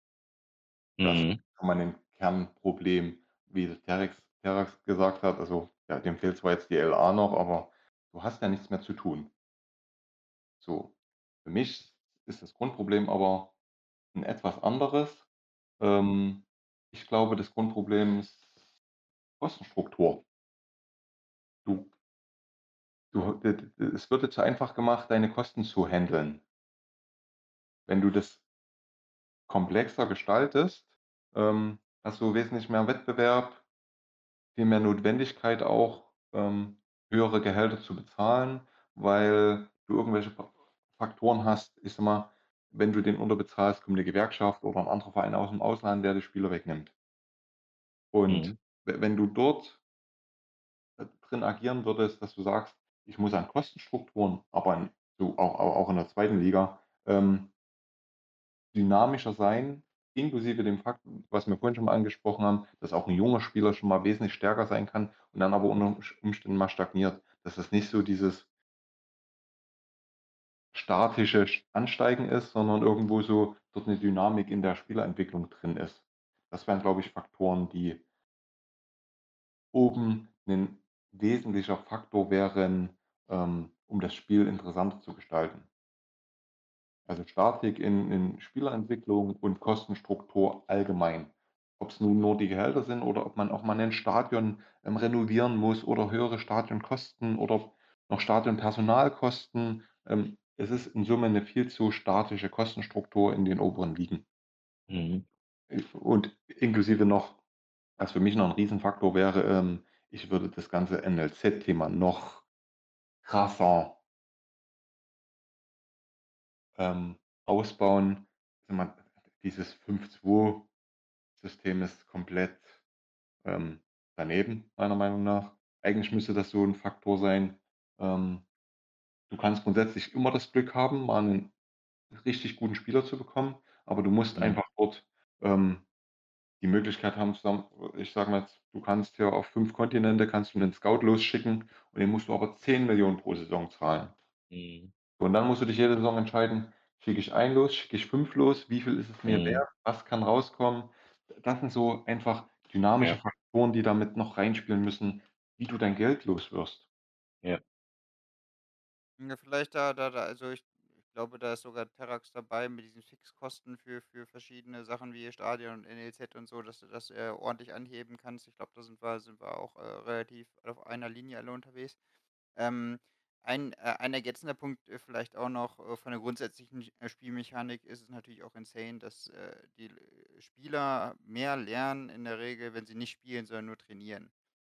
Das ist Mhm. schon mal 'nen Kernproblem, wie Terex Terax gesagt hat. Also, ja, dem fehlt zwar jetzt die LA noch, aber du hast ja nichts mehr zu tun. So, für mich ist das Grundproblem aber 'n etwas anderes. Ähm, ich glaube, das Grundproblem ist Kostenstruktur. Du du es wird dir zu einfach gemacht, deine Kosten zu händeln. Wenn du das komplexer gestaltest, ähm, hast du wesentlich mehr Wettbewerb, viel mehr Notwendigkeit auch, ähm, höhere Gehälter zu bezahlen, weil du irgendwelche Fa Faktoren hast. Ich sage mal, wenn du den unterbezahlst, kommt 'ne Gewerkschaft oder 'n anderer Verein aus'm Ausland, der die Spieler wegnimmt. Und Mhm. we wenn du dort äh, drin agieren würdest, dass du sagst: „Ich muss an Kostenstrukturen arbeiten“, so auch auch in der 2. Liga, ähm dynamischer sein, inklusive dem Fakt, was wir vorhin schon mal angesprochen haben, dass auch 'n junger Spieler schon mal wesentlich stärker sein kann und dann aber unter Umständen mal stagniert, dass das nicht so dieses statische sch Ansteigen ist, sondern irgendwo so dort 'ne Dynamik in der Spielerentwicklung drin ist. Das wären, glaube ich, Faktoren, die oben 'nen wesentlicher Faktor wären, ähm, um das Spiel interessanter zu gestalten. Also, Statik in in Spielerentwicklung und Kostenstruktur allgemein. Ob's nun nur die Gehälter sind oder ob man auch mal 'nen Stadion, ähm, renovieren muss oder höhere Stadionkosten oder noch Stadionpersonalkosten. Ähm, es ist in Summe 'ne viel zu statische Kostenstruktur in den oberen Ligen. Mhm. Äh, und inklusive noch was für mich noch 'n Riesenfaktor wäre, ähm, ich würde das ganze NLZ-Thema noch krasser ähm, ausbauen. Also, dieses 5-2-System ist komplett, ähm, daneben, meiner Meinung nach. Eigentlich müsste das so 'n Faktor sein, ähm, du kannst grundsätzlich immer das Glück haben, mal 'nen richtig guten Spieler zu bekommen, aber du musst Mhm. einfach dort, ähm, die Möglichkeit haben zusammen ich sage mal du kannst hier auf 5 Kontinente kannst du 'nen Scout losschicken und dem musst du aber 10.000.000 pro Saison zahlen. Mhm. Und dann musst du dich jede Saison entscheiden: „Schicke ich einen los, schicke ich 5 los, wie viel ist es mir Mhm. wert, was kann rauskommen?“ Das sind so einfach dynamische Ja. Faktoren, die da mit noch reinspielen müssen, wie du dein Geld los wirst. Ja. Ja, vielleicht da da da also, ich ich glaube, da ist sogar Terax dabei mit diesen Fixkosten für für verschiedene Sachen wie Stadion und NLZ und so, dass du das, äh, ordentlich anheben kannst. Ich glaube, da sind wir sind wir auch, äh, relativ auf einer Linie alle unterwegs. Ähm, ein äh, ein ergänzender Punkt, äh, vielleicht auch noch, äh, von der grundsätzlichen äh, Spielmechanik ist es natürlich auch insane, dass, äh, die l Spieler mehr lernen in der Regel, wenn sie nicht spielen, sondern nur trainieren.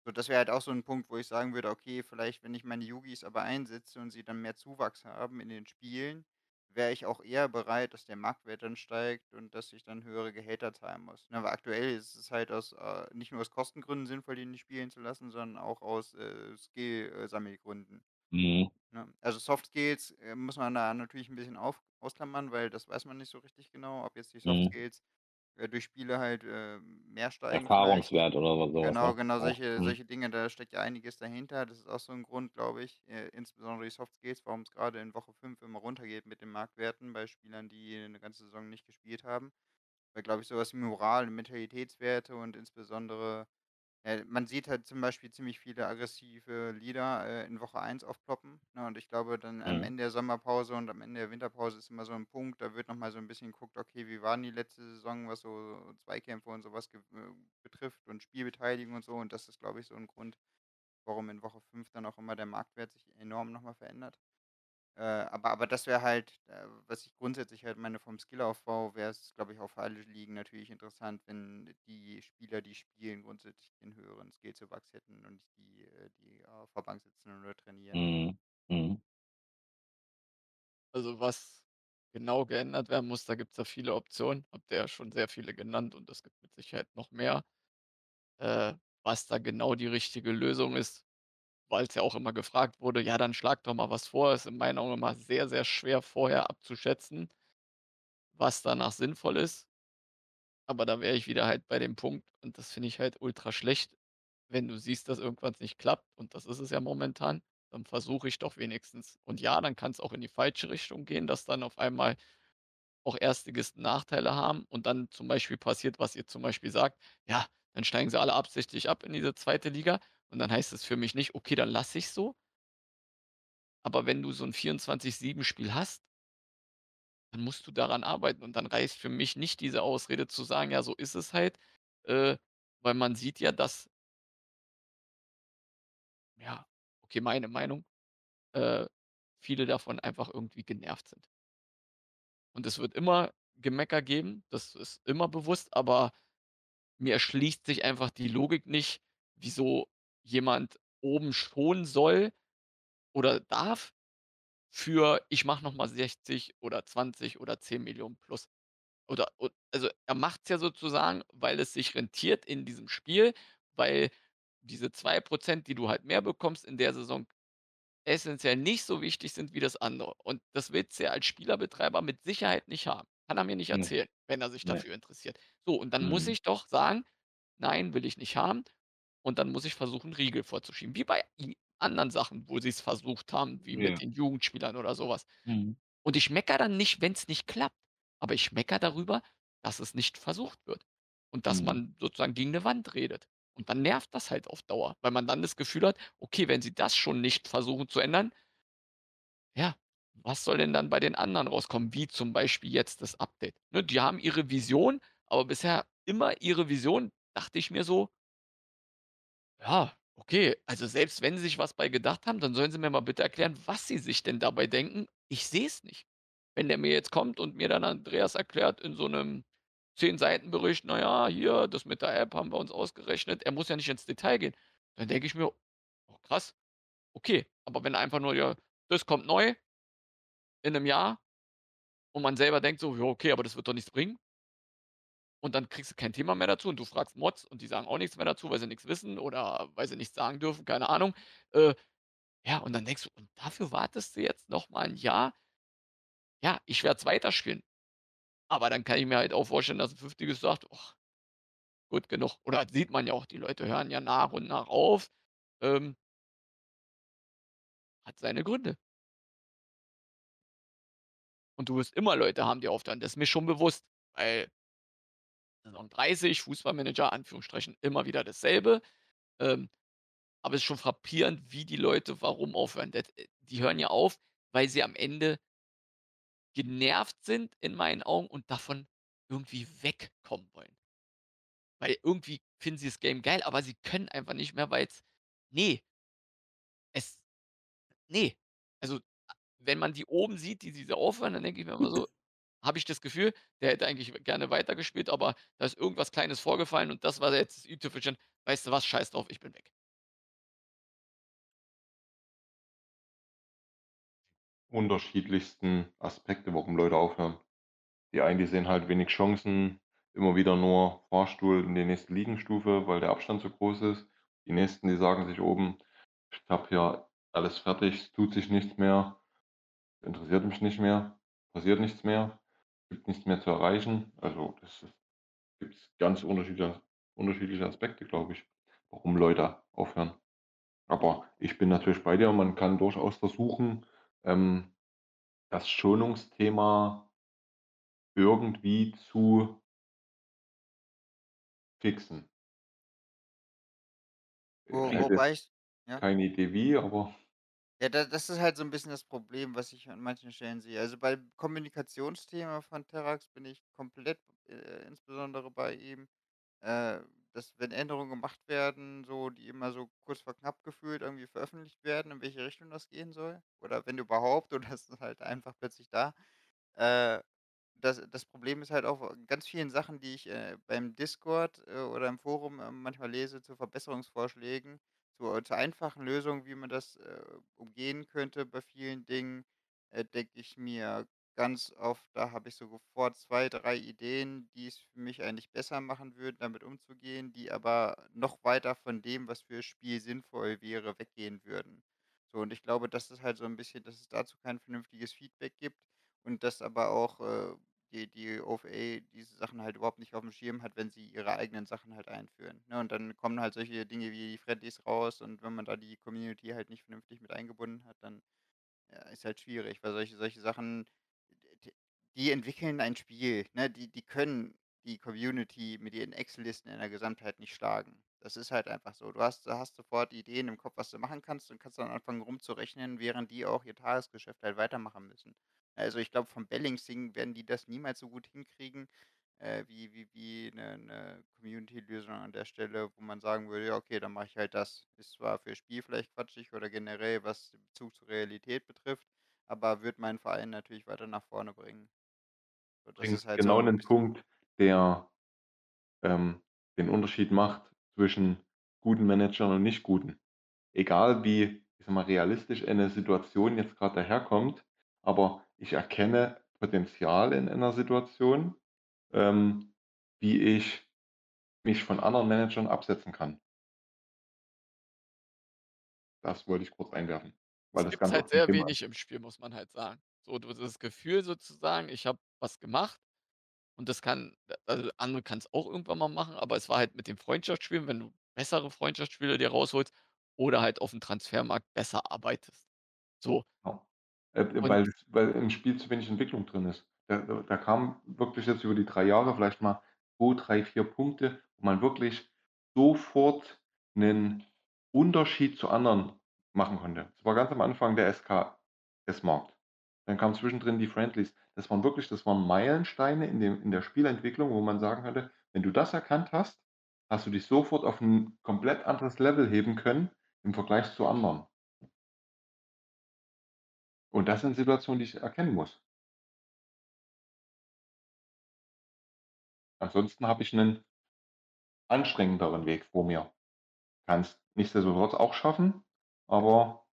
So, das wäre halt auch so 'n Punkt, wo ich sagen würde: „Okay, vielleicht, wenn ich meine Yugis aber einsetze und sie dann mehr Zuwachs haben in den Spielen, wäre ich auch eher bereit, dass der Marktwert dann steigt und dass ich dann höhere Gehälter zahlen muss.“ Ne, aber aktuell ist es halt aus, äh nicht nur aus Kostengründen sinnvoll, die nicht spielen zu lassen, sondern auch aus, äh, Skill äh, Sammelgründen, Mhm. ne? Also, Soft Skills, äh, muss man da natürlich 'n bisschen auf ausklammern, weil das weiß man nicht so richtig genau, ob jetzt die Soft Mhm. Skills, äh, durch Spiele halt, äh, mehr steigen vielleicht. Erfahrungswert oder so so was, Genau, ne? genau, solche Mhm. solche Dinge, da steckt ja einiges dahinter. Das ist auch so 'n Grund, glaube ich, äh, insbesondere die Soft Skills, warum's grade in Woche 5 immer runtergeht mit den Marktwerten bei Spielern, die 'ne ganze Saison nicht gespielt haben. Weil, glaube ich, so was wie Moral und Mentalitätswerte und insbesondere äh, man sieht halt zum Beispiel ziemlich viele aggressive Leader, äh, in Woche 1 aufploppen, ne? Und ich glaube, dann am Mhm. Ende der Sommerpause und am Ende der Winterpause ist immer so 'n Punkt, da wird noch mal so 'n bisschen geguckt: „Okay, wie war 'n die letzte Saison, was so Zweikämpfe und so was ge äh, betrifft und Spielbeteiligung und so?“ Und das ist, glaube ich, so 'n Grund, warum in Woche 5 dann auch immer der Marktwert sich enorm noch mal verändert. Äh, aber aber das wäre halt, äh, was ich grundsätzlich halt meine vom Skillaufbau wäre es, glaube ich, auch für alle Ligen natürlich interessant, wenn die Spieler, die spielen, grundsätzlich den höheren Skillzuwachs hätten und nicht die, äh, die auf der Bank sitzen und nur trainieren. Mhm. Mhm. Also, was genau geändert werden muss, da gibt's ja viele Optionen. Habt ihr ja schon sehr viele genannt und es gibt mit Sicherheit noch mehr. Äh, was da genau die richtige Lösung ist, weil's ja auch immer gefragt wurde: „Ja, dann schlag doch mal was vor.“ Ist in meinen Augen immer sehr, sehr schwer vorher abzuschätzen was danach sinnvoll ist. Aber da wäre ich wieder halt bei dem Punkt und das finde ich halt ultra schlecht, wenn du siehst, dass irgendwas nicht klappt und das ist es ja momentan, dann versuche ich doch wenigstens. Und ja, dann kann's auch in die falsche Richtung gehen, dass dann auf einmal auch Erstligisten Nachteile haben und dann zum Beispiel passiert, was ihr zum Beispiel sagt: „Ja, dann steigen sie alle absichtlich ab in diese 2. Liga.“ Und dann heißt es für mich nicht: „Okay, dann lasse ich's so.“ Aber wenn du so 'n 24/7 Spiel hast dann musst du daran arbeiten und dann reicht für mich nicht diese Ausrede zu sagen: „Ja, so ist es halt.“ Äh, weil man sieht ja, dass ja, okay, meine Meinung, äh, viele davon einfach irgendwie genervt sind. Und es wird immer Gemecker geben, das ist immer bewusst, aber mir erschließt sich einfach die Logik nicht, wieso jemand oben schon soll oder darf für ich mache noch mal 60 oder 20 oder 10.000.000 plus. Oder also, er macht's ja sozusagen, weil es sich rentiert in diesem Spiel, weil diese 2 %, die du halt mehr bekommst in der Saison, essenziell nicht so wichtig sind wie das andere. Und das willst du ja als Spielerbetreiber mit Sicherheit nicht haben. Kann er mir nicht erzählen, wenn er sich dafür interessiert. So, und dann muss Mhm. ich doch sagen: „Nein, will ich nicht haben.“ Und dann muss ich versuchen, Riegel vorzuschieben, wie bei i anderen Sachen, wo sie's versucht haben, wie mit Ja. den Jugendspielern oder so was. Mhm. Und ich meckere dann nicht, wenn's nicht klappt, aber ich meckere darüber, dass es nicht versucht wird und dass Mhm. man sozusagen gegen 'ne Wand redet. Und dann nervt das halt auf Dauer, weil man dann das Gefühl hat: „Okay, wenn sie das schon nicht versuchen zu ändern“ „ja, was soll denn dann bei den anderen rauskommen?“ Wie zum Beispiel jetzt das Update, ne? Die haben ihre Vision, aber bisher immer ihre Vision, dachte ich mir so ja, okay, also selbst wenn sie sich was bei gedacht haben, dann sollen sie mir mal bitte erklären, was sie sich denn dabei denken. Ich sehe es nicht. Wenn der mir jetzt kommt und mir dann Andreas erklärt in so 'nem 10 Seiten-Bericht: „Na ja, hier, das mit der App haben wir uns ausgerechnet.“ Er muss ja nicht ins Detail gehen. Dann denke ich mir: „Oh krass, okay.“ Aber wenn einfach nur: „Ja, das kommt neu in 'nem Jahr“ und man selber denkt so: „Ja, okay, aber das wird doch nichts bringen“ und dann kriegst du kein Thema mehr dazu und du fragst Mods und die sagen auch nichts mehr dazu, weil sie nix wissen oder weil sie nichts sagen dürfen, keine Ahnung. Äh, ja, und dann denkst du: „Und dafür wartest du jetzt noch mal 'n Jahr?“ Ja, ich werde es weiterspielen. Aber dann kann ich mir halt auch vorstellen, dass 'n Fünftiges sagt: „Och, gut genug.“ Oder sieht man ja auch, die Leute hören ja nach und nach auf. Ähm hat seine Gründe. Und du wirst immer Leute haben, die aufhören. Das ist mir schon bewusst, weil Saison 30, Fußballmanager, Anführungsstrichen, immer wieder dasselbe. Ähm, aber es ist schon frappierend, wie die Leute warum aufhören. Det äh, die hören ja auf, weil sie am Ende genervt sind in meinen Augen und davon irgendwie wegkommen wollen. Weil irgendwie finden sie das Game geil, aber sie können einfach nicht mehr, weil's ne. Es ne. Also, wenn man die oben sieht, die diese aufhören, dann denke ich mir immer so habe ich das Gefühl, der hätte eigentlich gerne weitergespielt, aber da ist irgendwas Kleines vorgefallen und das war jetzt das i-Tüpfelchen. Weißt du was, scheiß drauf, ich bin weg. Unterschiedlichsten Aspekte, warum Leute aufhören. Die einen, die sehen halt wenig Chancen, immer wieder nur Fahrstuhl in die nächste Ligenstufe, weil der Abstand zu groß ist. Die nächsten, die sagen sich oben: „Ich habe hier alles fertig, es tut sich nichts mehr, interessiert mich nicht mehr, passiert nichts mehr, gibt nichts mehr zu erreichen.“ Also, das ist gibt's ganz unterschiedliche unterschiedliche Aspekte, glaube ich, warum Leute aufhören. Aber ich bin natürlich bei dir, man kann durchaus versuchen, ähm, das Schonungsthema irgendwie zu fixen. Wo wobei ich ja? keine Idee wie, aber Ja, da das ist halt so 'n bisschen das Problem, was ich an manchen Stellen sehe. Also, beim Kommunikationsthema von Terrax bin ich komplett, äh, insbesondere bei ihm, äh, dass wenn Änderungen gemacht werden, so die immer so kurz vor knapp gefühlt irgendwie veröffentlicht werden, in welche Richtung das gehen soll oder wenn überhaupt oder es ist halt einfach plötzlich da. Äh, das das Problem ist halt auch ganz vielen Sachen, die ich, äh, beim Discord, äh, oder im Forum, ähm, manchmal lese zu Verbesserungsvorschlägen, zu zu einfachen Lösungen, wie man das, äh, umgehen könnte bei vielen Dingen, äh, denke ich mir ganz oft, da habe ich so sofort 2, 3 Ideen, die es für mich eigentlich besser machen würden, damit umzugehen, die aber noch weiter von dem, was fürs Spiel sinnvoll wäre, weggehen würden. So, und ich glaube, das ist halt so 'n bisschen dass es dazu kein vernünftiges Feedback gibt und dass aber auch, äh, die die OFA diese Sachen halt überhaupt nicht aufm Schirm hat, wenn sie ihre eigenen Sachen halt einführen, ne? Und dann kommen halt solche Dinge wie die Friendlies raus und wenn man da die Community halt nicht vernünftig mit eingebunden hat, dann, ja, ist halt schwierig, weil solche solche Sachen, die entwickeln ein Spiel, ne? Die die können die Community mit ihren Excel-Listen in der Gesamtheit nicht schlagen. Das ist halt einfach so. Du hast hast sofort Ideen im Kopf, was du machen kannst und kannst dann anfangen rumzurechnen, während die auch ihr Tagesgeschäft halt weitermachen müssen. Also, ich glaube, vom Balancing werden die das niemals so gut hinkriegen, äh, wie wie wie 'ne 'ne Community-Lösung an der Stelle, wo man sagen würde: „Ja, okay, dann mache ich halt das.“ Ist zwar fürs Spiel vielleicht quatschig oder generell, was den Bezug zur Realität betrifft, aber wird meinen Verein natürlich weiter nach vorne bringen. So, das ist Bringst halt so genau 'n 'nen bisschen Punkt, der, ähm, den Unterschied macht zwischen guten Managern und nicht guten. Egal wie, ich sage mal, realistisch eine Situation jetzt grad daherkommt, aber ich erkenne Potenzial in einer Situation, ähm, wie ich mich von anderen Managern absetzen kann. Das wollte ich kurz einwerfen, weil Das das ganz halt sehr Thema ist. wenig im Spiel, muss man halt sagen. So, du das Gefühl sozusagen, ich habe was gemacht und das kann also, andere kann's auch irgendwann mal machen, aber es war halt mit den Freundschaftsspielen, wenn du bessere Freundschaftsspieler dir rausholst oder halt aufm Transfermarkt besser arbeitest. So. Genau. Äh, Und weil weil im Spiel zu wenig Entwicklung drin ist. Da da kam wirklich jetzt über die 3 Jahre vielleicht mal 2, 3, 4 Punkte, wo man wirklich sofort 'nen Unterschied zu anderen machen konnte. Das war ganz am Anfang der SKS-Markt. Dann kamen zwischendrin die Friendlies. Das waren wirklich das waren Meilensteine in dem in der Spielentwicklung, wo man sagen konnte: Wenn du das erkannt hast, hast du dich sofort auf 'n komplett anderes Level heben können im Vergleich zu anderen. Und das sind Situationen, die ich erkennen muss. Ansonsten habe ich 'nen anstrengenderen Weg vor mir. Kann's nichtsdestotrotz auch schaffen, aber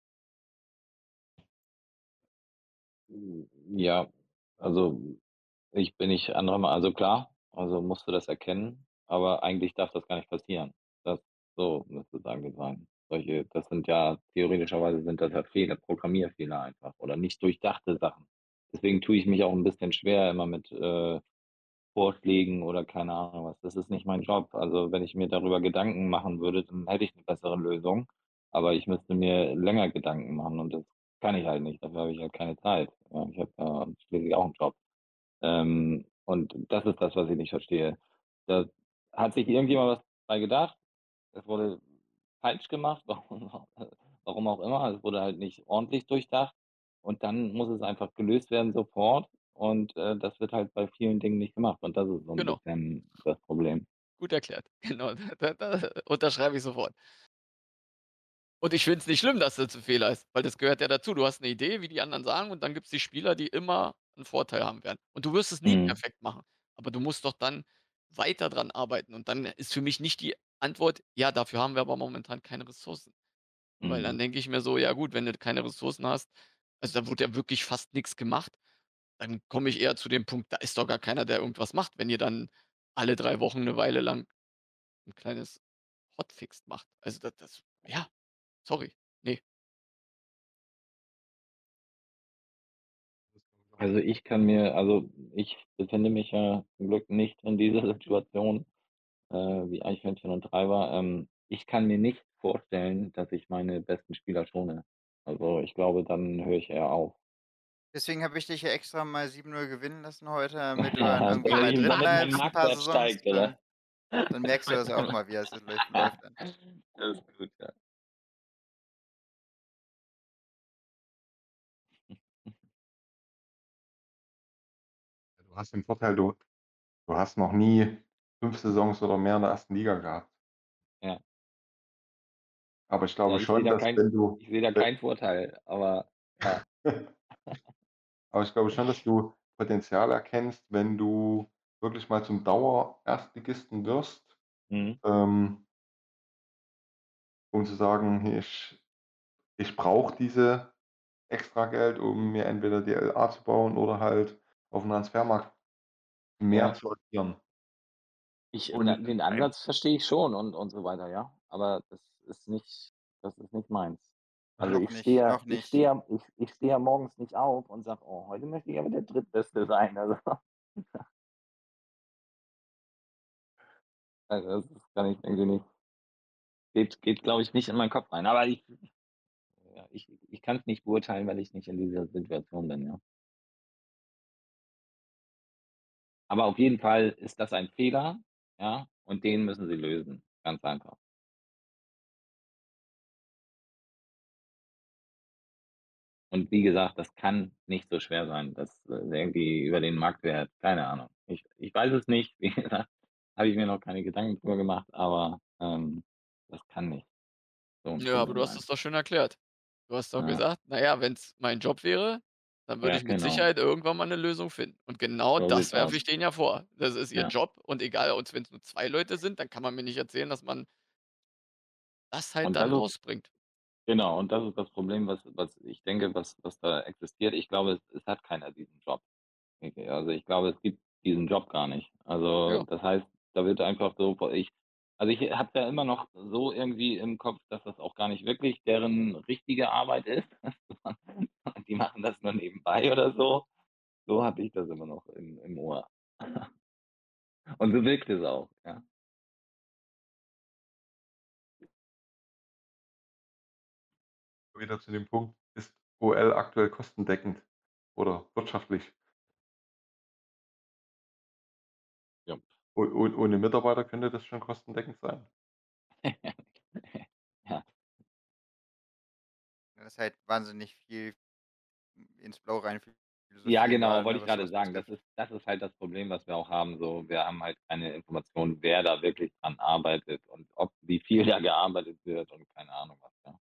Hm, ja, also, ich bin nicht anderer Ma also klar, also musst du das erkennen, aber eigentlich darf das gar nicht passieren. Das so müsste es eigentlich sein. Solche das sind ja theoretischerweise sind das ja Fehler, Programmierfehler einfach oder nicht durchdachte Sachen. Deswegen tue ich mich auch 'n bisschen schwer immer mit, äh, Vorschlägen oder keine Ahnung was. Das ist nicht mein Job. Also, wenn ich mir darüber Gedanken machen würde, dann hätte ich 'ne bessere Lösung, aber ich müsste mir länger Gedanken machen und das kann ich halt nicht. Dafür habe ich halt keine Zeit. Ja, ich habe ja schließlich auch 'n Job. Ähm, und das ist das, was ich nicht verstehe. Da hat sich irgendjemand was bei gedacht. Es wurde falsch gemacht, [laughs] warum auch warum auch immer. Es wurde halt nicht ordentlich durchdacht und dann muss es einfach gelöst werden sofort und, äh, das wird halt bei vielen Dingen nicht gemacht und das ist so 'n Genau. bisschen das Problem. Gut erklärt. [laughs] Genau, da da unterschreibe ich sofort. Und ich finde es nicht schlimm, dass das 'n Fehler ist, weil das gehört ja dazu. Du hast 'ne Idee, wie die anderen sagen, und dann gibt's die Spieler, die immer 'n Vorteil haben werden. Und du wirst es nie Mhm. perfekt machen, aber du musst doch dann weiter dran arbeiten. Und dann ist für mich nicht die Antwort: „Ja, dafür haben wir aber momentan keine Ressourcen.“ Weil dann Mhm. denke ich mir so: „Ja gut, wenn du keine Ressourcen hast“ also, da wurde ja wirklich fast nix gemacht. Dann komme ich eher zu dem Punkt, da ist doch gar keiner, der irgendwas macht, wenn ihr dann alle 3 Wochen 'ne Weile lang 'n kleines Hotfix macht. Also, da das ja, sorry, ne. Also, ich kann mir also, ich befinde mich ja zum Glück nicht in dieser [laughs] Situation, äh, wie Eichhörnchen und Treiber. Ähm, ich kann mir nicht vorstellen, dass ich meine besten Spieler schone. Also, ich glaube, dann höre ich eher auf. Deswegen habe ich dich ja extra mal 7:0 gewinnen lassen heute, [laughs] damit du dann irgendwie mal drin damit mein bleibst 'n paar Marktwert Saisons, steigt, oder? dann merkst du das auch mal, wie so läuft. [laughs] Das ist gut, ja. Du hast den Vorteil, du du hast noch nie 5 Saisons oder mehr in der 1. Liga gehabt. Ja. Aber ich Ja, glaube ich sehe schon, da dass kein wenn du ich sehe da keinen Vorteil, aber ja. [laughs] Aber ich glaube schon, dass du Potenzial erkennst, wenn du wirklich mal zum Dauer-Erstligisten wirst, Mhm. ähm um zu sagen: „Hey, ich ich brauche diese Extrageld, um mir entweder die LA zu bauen oder halt aufm Transfermarkt mehr Ja. zu agieren.“ Ich na, Und den Ansatz verstehe ich schon und und so weiter, ja, aber das ist nicht das ist nicht meins. Also, ich stehe ja ich stehe ja ich ich stehe ja morgens nicht auf und sage: „Oh, heute möchte ich aber der Drittbeste sein.“ Also [laughs] Also, das kann ich irgendwie nicht geht geht, glaube ich, nicht in meinen Kopf rein. Aber ich ja, ich ich kann's nicht beurteilen, weil ich nicht in dieser Situation bin, ja. Aber auf jeden Fall ist das ein Fehler, ja, und den müssen sie lösen, ganz einfach. Und wie gesagt, das kann nicht so schwer sein, das, äh, irgendwie über den Marktwert keine Ahnung. Ich ich weiß es nicht. [laughs] Wie gesagt, habe ich mir noch keine Gedanken drüber gemacht, aber, ähm, das kann nicht so Ja, aber du hast es doch schön erklärt. Du hast doch Ja. gesagt: „Na ja, wenn's mein Job wäre, dann würde Ja, ich mit genau. Sicherheit irgendwann mal 'ne Lösung finden.“ Und genau So das werfe ich denen ja vor. Das ist ihr Ja. Job und egal, und wenn's nur 2 Leute sind, dann kann man mir nicht erzählen, dass man das halt Und dann das ist rausbringt. genau, und das ist das Problem, was was ich denke, was was da existiert. Ich glaube, es es hat keiner diesen Job. Also, ich glaube, es gibt diesen Job gar nicht. Also, Ja. das heißt, da wird einfach so ich also, ich habe ja immer noch so irgendwie im Kopf, dass das auch gar nicht wirklich deren richtige Arbeit ist. [laughs] [laughs] Die machen das nur nebenbei oder so. So habe ich das immer noch im im Ohr. [laughs] Und so wirkt es auch, ja. Wieder zu dem Punkt, ist OL aktuell kostendeckend oder wirtschaftlich? Ja. O o ohne Mitarbeiter könnte das schon kostendeckend sein. [laughs] Ja. Das ist halt wahnsinnig viel ins Blaue rein Ja, genau, ne, wollte ich was gerade sagen. Das betrifft. ist das ist halt das Problem, was wir auch haben, so. Wir haben halt keine Informationen, wer da wirklich dran arbeitet und ob wie viel da gearbeitet wird und keine Ahnung was, ja.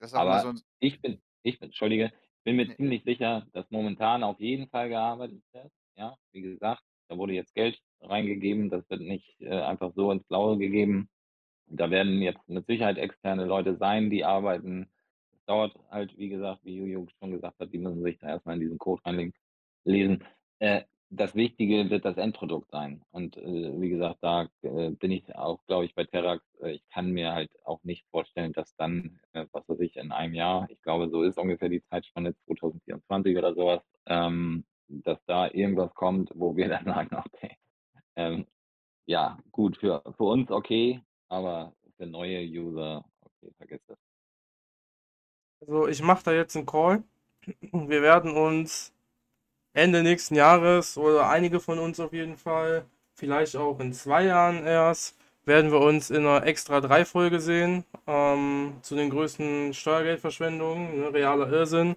Das ist auch immer Aber so 'n ich bin ich bin entschuldige, bin mir Ne. ziemlich sicher, dass momentan auf jeden Fall gearbeitet wird, ja. Wie gesagt, da wurde jetzt Geld reingegeben, das wird nicht, äh, einfach so ins Blaue gegeben. Da werden jetzt mit Sicherheit externe Leute sein, die arbeiten. Es dauert halt, wie gesagt, wie Juju schon gesagt hat, die müssen sich da erst mal in diesen Code reinlegen lesen. Äh, das Wichtige wird das Endprodukt sein. Und, äh, wie gesagt, da, äh, bin ich auch, glaube ich, bei Terax. Äh, ich kann mir halt auch nicht vorstellen, dass dann, äh, was weiß ich, in einem Jahr, ich glaube, so ist ungefähr die Zeitspanne 2024 oder so was, ähm, dass da irgendwas kommt, wo wir dann sagen: [laughs] „Okay, ähm, ja, gut, für für uns okay, aber für neue User, okay, vergiss das.“ Also, ich mache da jetzt 'n Call. [clears throat] Wir werden uns Ende nächsten Jahres oder einige von uns auf jeden Fall, vielleicht auch in 2 Jahren erst, werden wir uns in 'ner Extra-3-Folge sehen, ähm, zu den größten Steuergeldverschwendungen, ne, realer Irrsinn.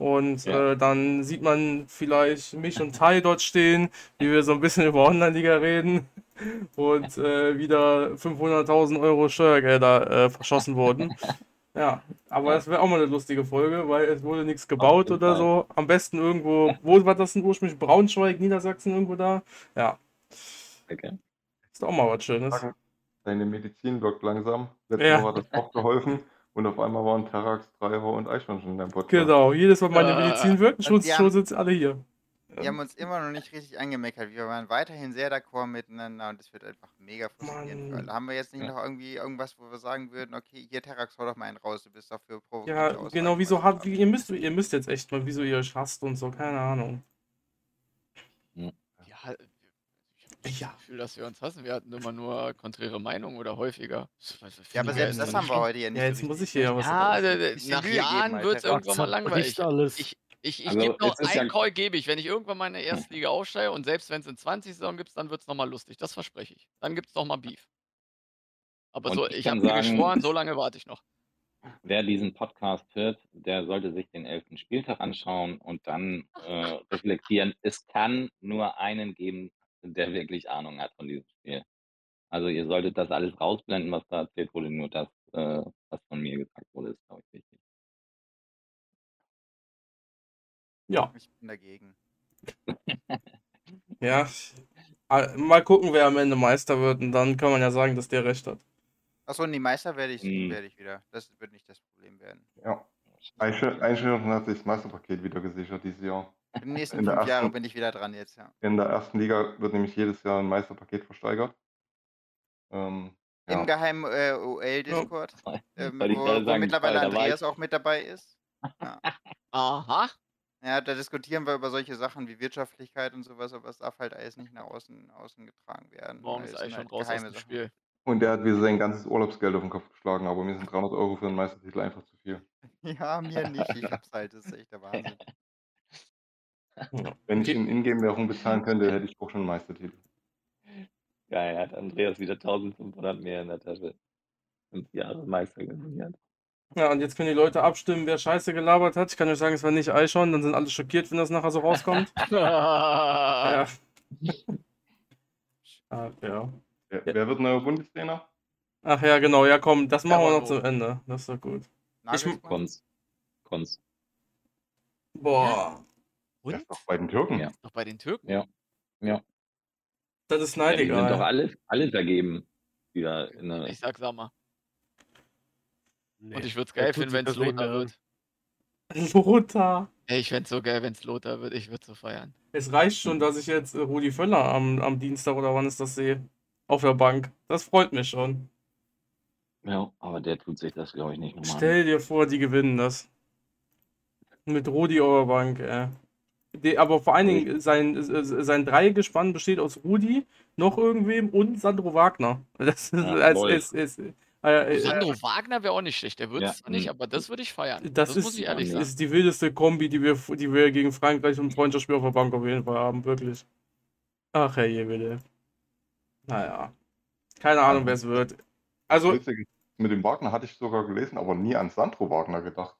Und, Ja. äh, dann sieht man vielleicht mich und Tai dort stehen, wie wir so 'n bisschen [laughs] über Online-Liga reden [laughs] und, äh, wieder 500.000 € Steuergelder, äh, verschossen wurden. [laughs] Ja, aber das wäre auch mal 'ne lustige Folge, weil es wurde Auf gebaut oder Fall. so. Am besten irgendwo wo war das denn ursprünglich? Braunschweig, Niedersachsen, irgendwo da? Ja. Okay. Ist doch auch mal was Schönes. Deine Medizin wirkt langsam. Letzte Ja. Woche hat das auch geholfen und auf einmal waren Terax, Dreier und Eichhorn schon in deinem Podcast. Genau, jedes Mal meine. Medizin wirkt, Und schon sind's alle hier. die haben uns immer noch nicht richtig angemeckert. Wir waren weiterhin sehr d'accord miteinander und es wird einfach mega frustrierend für alle. Haben wir jetzt nicht Ja. noch irgendwie irgendwas, wo wir sagen würden: „Okay, hier Terax, hau doch mal einen raus, du bist doch für Ja, genau, wieso habt heutzutage.“ wie ihr müsst ihr müsst jetzt echt mal, wieso ihr euch hasst und so, keine Ahnung. Ja, Ja. das Gefühl, dass wir uns hassen. Wir hatten immer nur konträre Meinungen oder häufiger. Ja, aber ich selbst das haben wir heute ja nicht Ja, jetzt muss ich hier ja was Ja, d Bisschen nach Jahren wird's komm. irgendwann mal langweilig. alles. Ich ich ich Also, gebe noch es ist ja einen Call gebe ich. Wenn ich irgendwann mal in der ersten Liga aufsteige und selbst wenn's in 20 Saison gibt's, dann wird's noch mal lustig. Das verspreche ich. Dann gibt's noch mal Beef. Aber Und so ich ich habe mir geschworen, so lange warte ich noch. wer diesen Podcast hört, der sollte sich den 11. Spieltag anschauen und dann, äh, reflektieren. Es kann nur einen geben, [laughs] der wirklich Ahnung hat von diesem Spiel. Also, ihr solltet das alles rausblenden, was da erzählt wurde, nur das, äh, was von mir gesagt wurde, ist, glaube ich, wichtig. Ja. Ich bin dagegen. [laughs] Ja. Ah, mal gucken, wer am Ende Meister wird und dann kann man ja sagen, dass der recht hat. Ach so, und die Meister werde ich Mhm. werde ich wieder. Das wird nicht das Problem werden. Ja. Eichhörnchen hat sich das Meisterpaket wieder gesichert dieses Jahr. Die nächsten In der 5 Jahre ersten bin ich wieder dran jetzt, ja. in der 1. Liga wird nämlich jedes Jahr 'n Meisterpaket versteigert. Ähm, Im ja. geheimen, äh, Ja. OL-Discord, [laughs] ähm, Wollte ich wo wo mittlerweile Andreas auch mit dabei ist. Ja. [laughs] Aha. Ja, da diskutieren wir über solche Sachen wie Wirtschaftlichkeit und so was, aber es darf halt alles nicht nach außen außen getragen werden, weil ist es sind Eichhorn halt raus aus geheime dem Sachen. Spiel. Und der hat wieder sein ganzes Urlaubsgeld auf 'n Kopf geschlagen, aber mir sind 300 € für 'n Meistertitel einfach zu viel. [laughs] Ja, mir nicht. Ich habe es halt. Das ist echt der Wahnsinn. Ja. [laughs] Wenn ich in Ingame-Währung bezahlen könnte, hätte ich auch schon 'n Meistertitel. Geil, hat Andreas wieder 1.500 mehr in der Tasche. 5 Jahre Meister geworden. Ja, und jetzt können die Leute abstimmen, wer Scheiße gelabert hat. Ich kann euch sagen, es war nicht Eichhorn, dann sind alle schockiert, wenn das nachher so rauskommt. [laughs] Ja. Ah, ja. Wer Ja. wer wird neuer Bundestrainer? Ach ja, genau, ja komm, das machen wir noch zum Ende. Das ist doch gut. Ich Nagelsmann? Konz. Konz. boah, Und? ist doch bei den Türken. Ja. Noch bei den Türken? Ja. Ja. das ist Ja, die sind doch neidegal. alle alle vergeben wieder in der Ich sage Sammer. Ne, Und ich würde es geil finden, das nicht Lothar wird. [laughs] Lothar. Ey, ich fände so geil, wenn's Lothar wird. Ich würde so feiern. Es reicht schon, dass ich jetzt äh, Rudi Völler am, am Dienstag oder wann ist das sehe. Auf der Bank. Das freut mich schon. Ja, aber der tut sich das, glaube ich, nicht noch mal an. Stell dir vor, die gewinnen das. Mit Rudi auf der Bank, ey. Die, aber vor allen Dingen, sein, äh, sein Dreigespann besteht aus Rudi, noch irgendwem und Sandro Wagner. [laughs] Das ist, Ja, als, ist, ist, äh, äh, Sandro Wagner wäre auch nicht schlecht. Der wird Ja, es zwar nicht, aber das würde ich feiern. das, Das ist, muss ich ehrlich sagen. ist die wildeste Kombi, die wir, die wir gegen Frankreich im Freundschaftsspiel auf der Bank auf jeden Fall haben, wirklich. Ach, herrje, bitte. Naja. Keine Ahnung, wer es wird. Also, Witzig mit dem Wagner hatte ich sogar gelesen, aber nie an Sandro Wagner gedacht.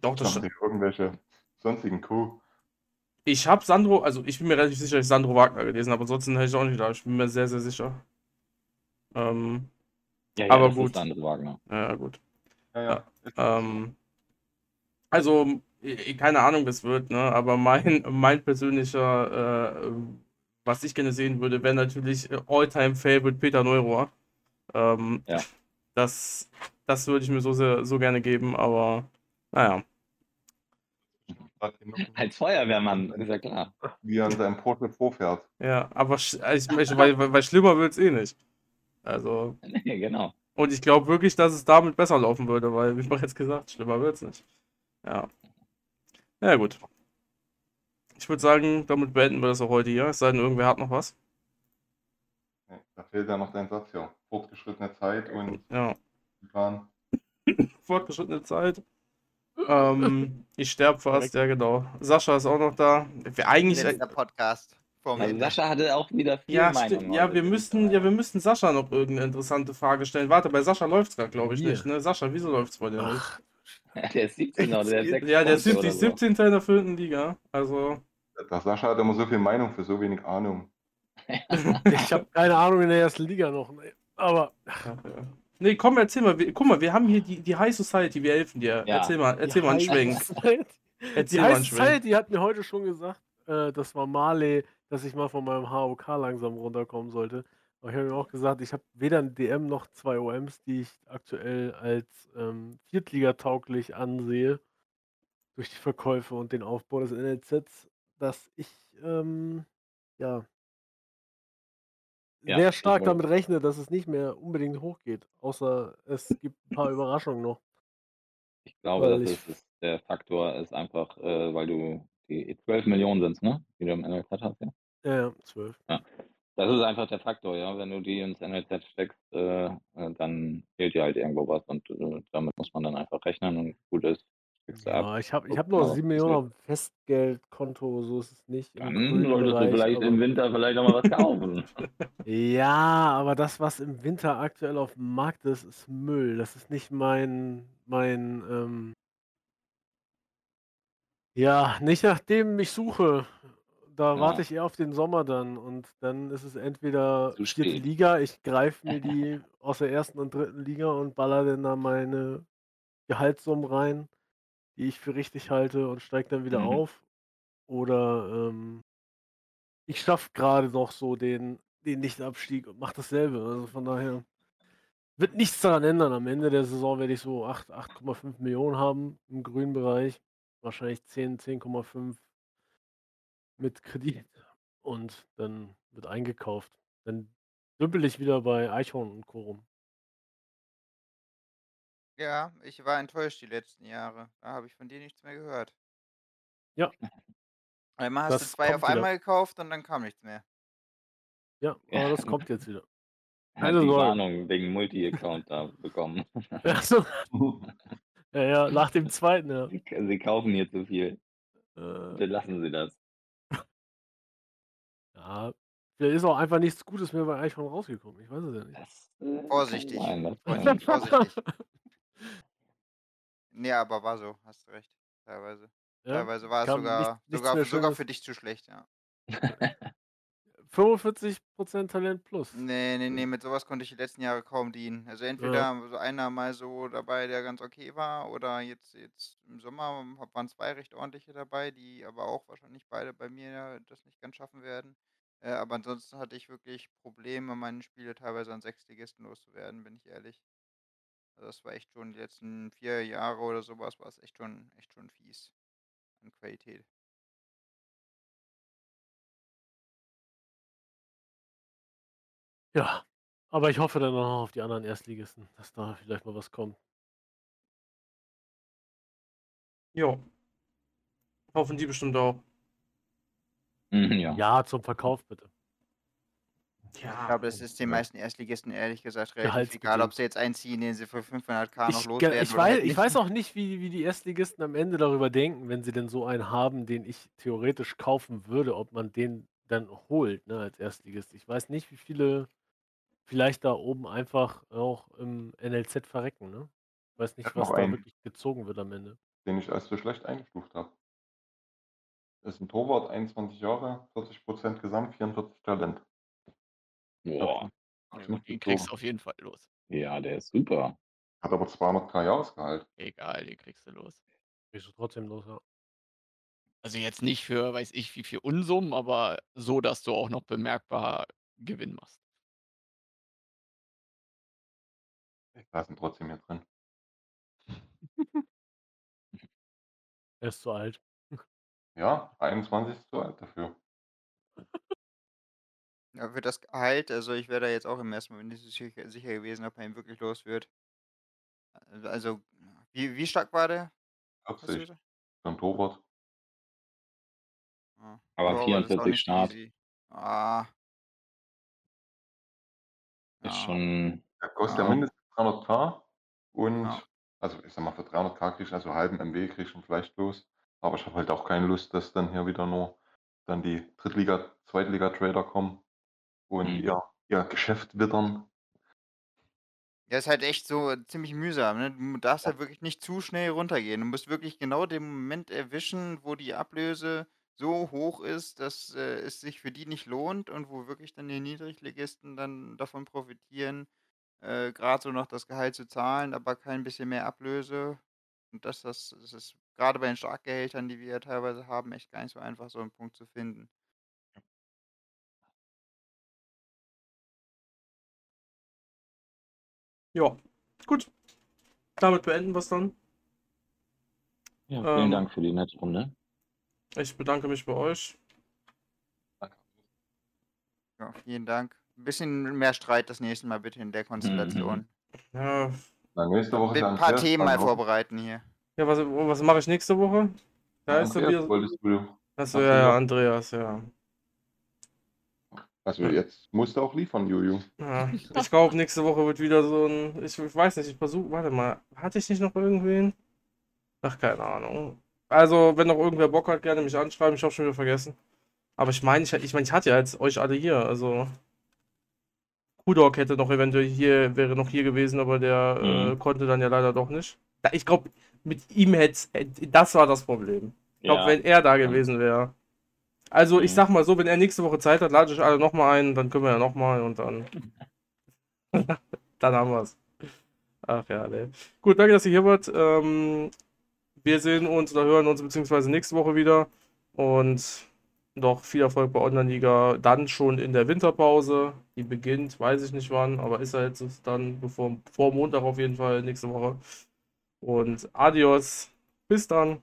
doch, Ich das dachte, irgendwelche sonstigen Co. Ich habe Sandro, also ich bin mir relativ sicher, dass ich Sandro Wagner gelesen habe. Ansonsten hätte ich auch nicht da. Ich bin mir sehr, sehr sicher. Ähm, Ja, ja, Aber das gut. Sandro Wagner. ja, gut. Ja, ja. Ähm, also, keine Ahnung, wie es wird, ne? Aber mein, [laughs] mein persönlicher, äh, was ich gerne sehen würde, wäre natürlich äh, All-Time-Favorite Peter Neurohr. Ähm, Ja. Das, das würde ich mir so, sehr, so gerne geben, aber naja. Hier [laughs] Als Feuerwehrmann, ist ja klar. Wie er an seinem Porsche vorfährt. Ja, aber sch- ich, ich, weil, weil, weil schlimmer wird es eh nicht. Also, [laughs] Nee, genau. und ich glaube wirklich, dass es damit besser laufen würde, weil, wie ich jetzt gesagt, schlimmer wird es nicht. Ja. Ja, gut. Ich würde sagen, damit beenden wir das auch heute hier. Es sei denn, irgendwer hat noch was. Da fehlt ja noch dein Satz, ja. Fortgeschrittene Zeit und Ja. [laughs] Fortgeschrittene Zeit. Ähm, [laughs] ich sterbe fast, ja genau. Sascha ist auch noch da. Wir eigentlich. Letzter Podcast. Also. Sascha hatte auch wieder viel Ja, Meinung. ja, wir müssten, ja, wir müssten Sascha noch irgendeine interessante Frage stellen. Warte, bei Sascha läuft's gerade, glaube ich, Hier. nicht. Ne? Sascha, wieso läuft's bei dir nicht? Ach, [laughs] Der ist 17 [laughs] oder der ist 6 Ja, der ist Punkte 70, oder so. 17. in der vierten Liga. Also, Der Sascha hat immer so viel Meinung für so wenig Ahnung. ich habe keine Ahnung in der ersten Liga noch. ne. Aber ja, ja. Nee, komm, erzähl mal. Wir, guck mal, wir haben hier die, die High Society, wir helfen dir. Ja. Erzähl mal, erzähl mal einen die Schwenk. Erzähl Die High. Society hat mir heute schon gesagt, äh, das war Marley, dass ich mal von meinem HOK langsam runterkommen sollte. Aber ich habe ihm auch gesagt, ich habe weder ein DM noch zwei OMs, die ich aktuell als ähm, Viertligatauglich ansehe, durch die Verkäufe und den Aufbau des NLZs, dass ich ähm, ja, Ja, sehr stark damit rechne, dass es nicht mehr unbedingt hochgeht. Außer es gibt ein paar Überraschungen noch. Ich glaube, das ich- ist, der Faktor ist einfach, äh, weil du die 12 Millionen sind, ne? Die du im NLZ hast, ja. Ja, ja, zwölf. Das ist einfach der Faktor, ja. Wenn du die ins NLZ steckst, äh, äh, dann fehlt dir halt irgendwo was und äh, damit muss man dann einfach rechnen und gut ist. Ja, ich habe ich hab noch was 7 Millionen auf dem Festgeldkonto, so ist es nicht. Im Dann solltest du Bereich, vielleicht im Winter vielleicht auch mal was kaufen. [laughs] Ja, aber das, was im Winter aktuell auf dem Markt ist, ist Müll. Das ist nicht mein, mein, ähm, ja, nicht nachdem ich suche. Da Ja. warte ich eher auf den Sommer dann und dann ist es entweder vierte spät. Liga, ich greife mir die [laughs] aus der ersten und dritten Liga und baller dann da meine Gehaltssummen rein, die ich für richtig halte und steige dann wieder Mhm. auf. Oder ähm, ich schaffe gerade noch so den, den Nichtabstieg und mache dasselbe. Also von daher wird nichts daran ändern. Am Ende der Saison werde ich so 8, 8,5 Millionen haben im grünen Bereich. Wahrscheinlich 10, 10,5 mit Kredit. Und dann wird eingekauft. Dann dümpel ich wieder bei Eichhorn und Co. Ja, ich war enttäuscht die letzten Jahre. Da habe ich von dir nichts mehr gehört. Ja. Einmal hast du Das zwei auf kommt wieder. einmal gekauft und dann kam nichts mehr. Ja, Ja. aber das kommt jetzt wieder. Er [laughs] hat Keine die Sorge. Warnung wegen Multi-Account da bekommen. [laughs] Achso. [laughs] Ja, ja, nach dem zweiten, ja. Sie sie kaufen hier zu viel. Äh, Bitte lassen Sie das. ja, vielleicht ist auch einfach nichts Gutes mehr bei Eichhorn rausgekommen. Ich weiß es ja nicht. Das äh, kann Vorsichtig. sein, das Vorsichtig, kann- vorsichtig. Nee, aber war so, hast du recht. Teilweise. Ja? Teilweise war es kam sogar, nichts sogar, mehr sogar Schönes. für dich zu schlecht, ja. [laughs] 45% Talent plus. Nee, nee, nee, mit sowas konnte ich die letzten Jahre kaum dienen. Also entweder so einer mal so dabei, der ganz okay war, oder jetzt, jetzt im Sommer waren zwei recht ordentliche dabei, die aber auch wahrscheinlich beide bei mir das nicht ganz schaffen werden. Äh, aber ansonsten hatte ich wirklich Probleme, meine Spiele teilweise an Sechsligisten loszuwerden, bin ich ehrlich. Also das war echt schon die letzten vier Jahre oder sowas, war es echt schon, echt schon fies an Qualität. Ja, aber ich hoffe dann noch auf die anderen Erstligisten, dass da vielleicht mal was kommt. Jo. Hoffen die bestimmt auch. Mhm, ja. Ja, zum Verkauf bitte. Ja. Ich glaube, es ist den meisten Erstligisten ehrlich gesagt relativ egal, ob sie jetzt einziehen, den sie für 500k noch Ich, loswerden ich, weiß, ich weiß auch nicht, wie, wie die Erstligisten am Ende darüber denken, wenn sie denn so einen haben, den ich theoretisch kaufen würde, ob man den dann holt, ne, als Erstligist. Ich weiß nicht, wie viele vielleicht da oben einfach auch im NLZ verrecken, ne? Ich weiß Ich nicht, hab was da einen. wirklich gezogen wird am Ende. Den ich als so schlecht eingestuft habe. Ist ein Torwart, 21 Jahre, 40% Gesamt, 44 Talent. Boah. Macht Den kriegst du auf jeden Fall los. Ja, der ist super. Hat aber 200k Jahresgehalt. Egal, den kriegst du los. Kriegst du trotzdem los, ja. Also jetzt nicht für, weiß ich, wie viel Unsummen, aber so, dass du auch noch bemerkbar Gewinn machst. Ich lasse ihn trotzdem hier drin. [laughs] Er ist zu alt. [laughs] Ja, 21 ist zu alt dafür. [laughs] Ja, für das Gehalt, also ich wäre da jetzt auch im ersten Moment nicht so sicher, sicher gewesen, ob er ihn wirklich los wird. Also- Also, wie, wie stark war der? Hast du 40 gesagt? für ein Torwart. Ja. Aber ist auch 44 nicht Start. easy. Ah. Ist Ja. schon. Der kostet Ja. ja mindestens 300k und Ja. also ich sag mal, für 300k kriegst du also halben MW kriegst du vielleicht los. Aber ich habe halt auch keine Lust, dass dann hier wieder nur dann die Drittliga, Zweitliga-Trader kommen und Mhm. ihr, ihr Geschäft wittern. Ja, ist halt echt so ziemlich mühsam. Ne? Du darfst halt wirklich nicht zu schnell runtergehen. Du musst wirklich genau den Moment erwischen, wo die Ablöse so hoch ist, dass äh, es sich für die nicht lohnt und wo wirklich dann die Niedrigligisten dann davon profitieren, äh, gerade so noch das Gehalt zu zahlen, aber kein bisschen mehr Ablöse. Und das, das, das ist gerade bei den Starkgehältern, die wir ja teilweise haben, echt gar nicht so einfach, so einen Punkt zu finden. Ja, gut. Damit beenden wir es dann. Ja, vielen Ähm. Dank für die nette Runde. Ich bedanke mich bei euch. Ja, vielen Dank. Ein bisschen mehr Streit das nächste Mal bitte in der Konstellation. Ja, Na, nächste Woche Mit ist ein paar Andreas Themen mal vorbereiten hier. ja was, was mache ich nächste Woche? Da ist er Andreas, wieder. wolltest du, Achso, ja, ja, Andreas, ja. Also jetzt musst du auch liefern, Juju. ja. Ich glaube, nächste Woche wird wieder so ein. Ich, ich weiß nicht, ich versuche. Warte mal. Hatte ich nicht noch irgendwen? Ach, keine Ahnung. Also, wenn noch irgendwer Bock hat, gerne mich anschreiben. Ich habe schon wieder vergessen. Aber ich meine, ich, ich, mein, ich hatte ja jetzt euch alle hier. Also. Kudok hätte noch eventuell hier, wäre noch hier gewesen, aber der äh, Mhm. konnte dann ja leider doch nicht. Da- Ich glaube, mit ihm hätte das war das Problem. Ich glaube, Ja. wenn er da gewesen wäre. Also, ich Mhm. sag mal so, wenn er nächste Woche Zeit hat, lade ich alle nochmal ein, dann können wir ja nochmal und dann. [laughs] dann haben wir's. Ach ja, ne. Gut, danke, dass ihr hier wart. Ähm, wir sehen uns oder hören uns beziehungsweise nächste Woche wieder. Und noch viel Erfolg bei Online-Liga. Dann schon in der Winterpause. Die beginnt, weiß ich nicht wann, aber ist ja jetzt dann bevor, vor Montag auf jeden Fall nächste Woche. Und adios. Bis dann.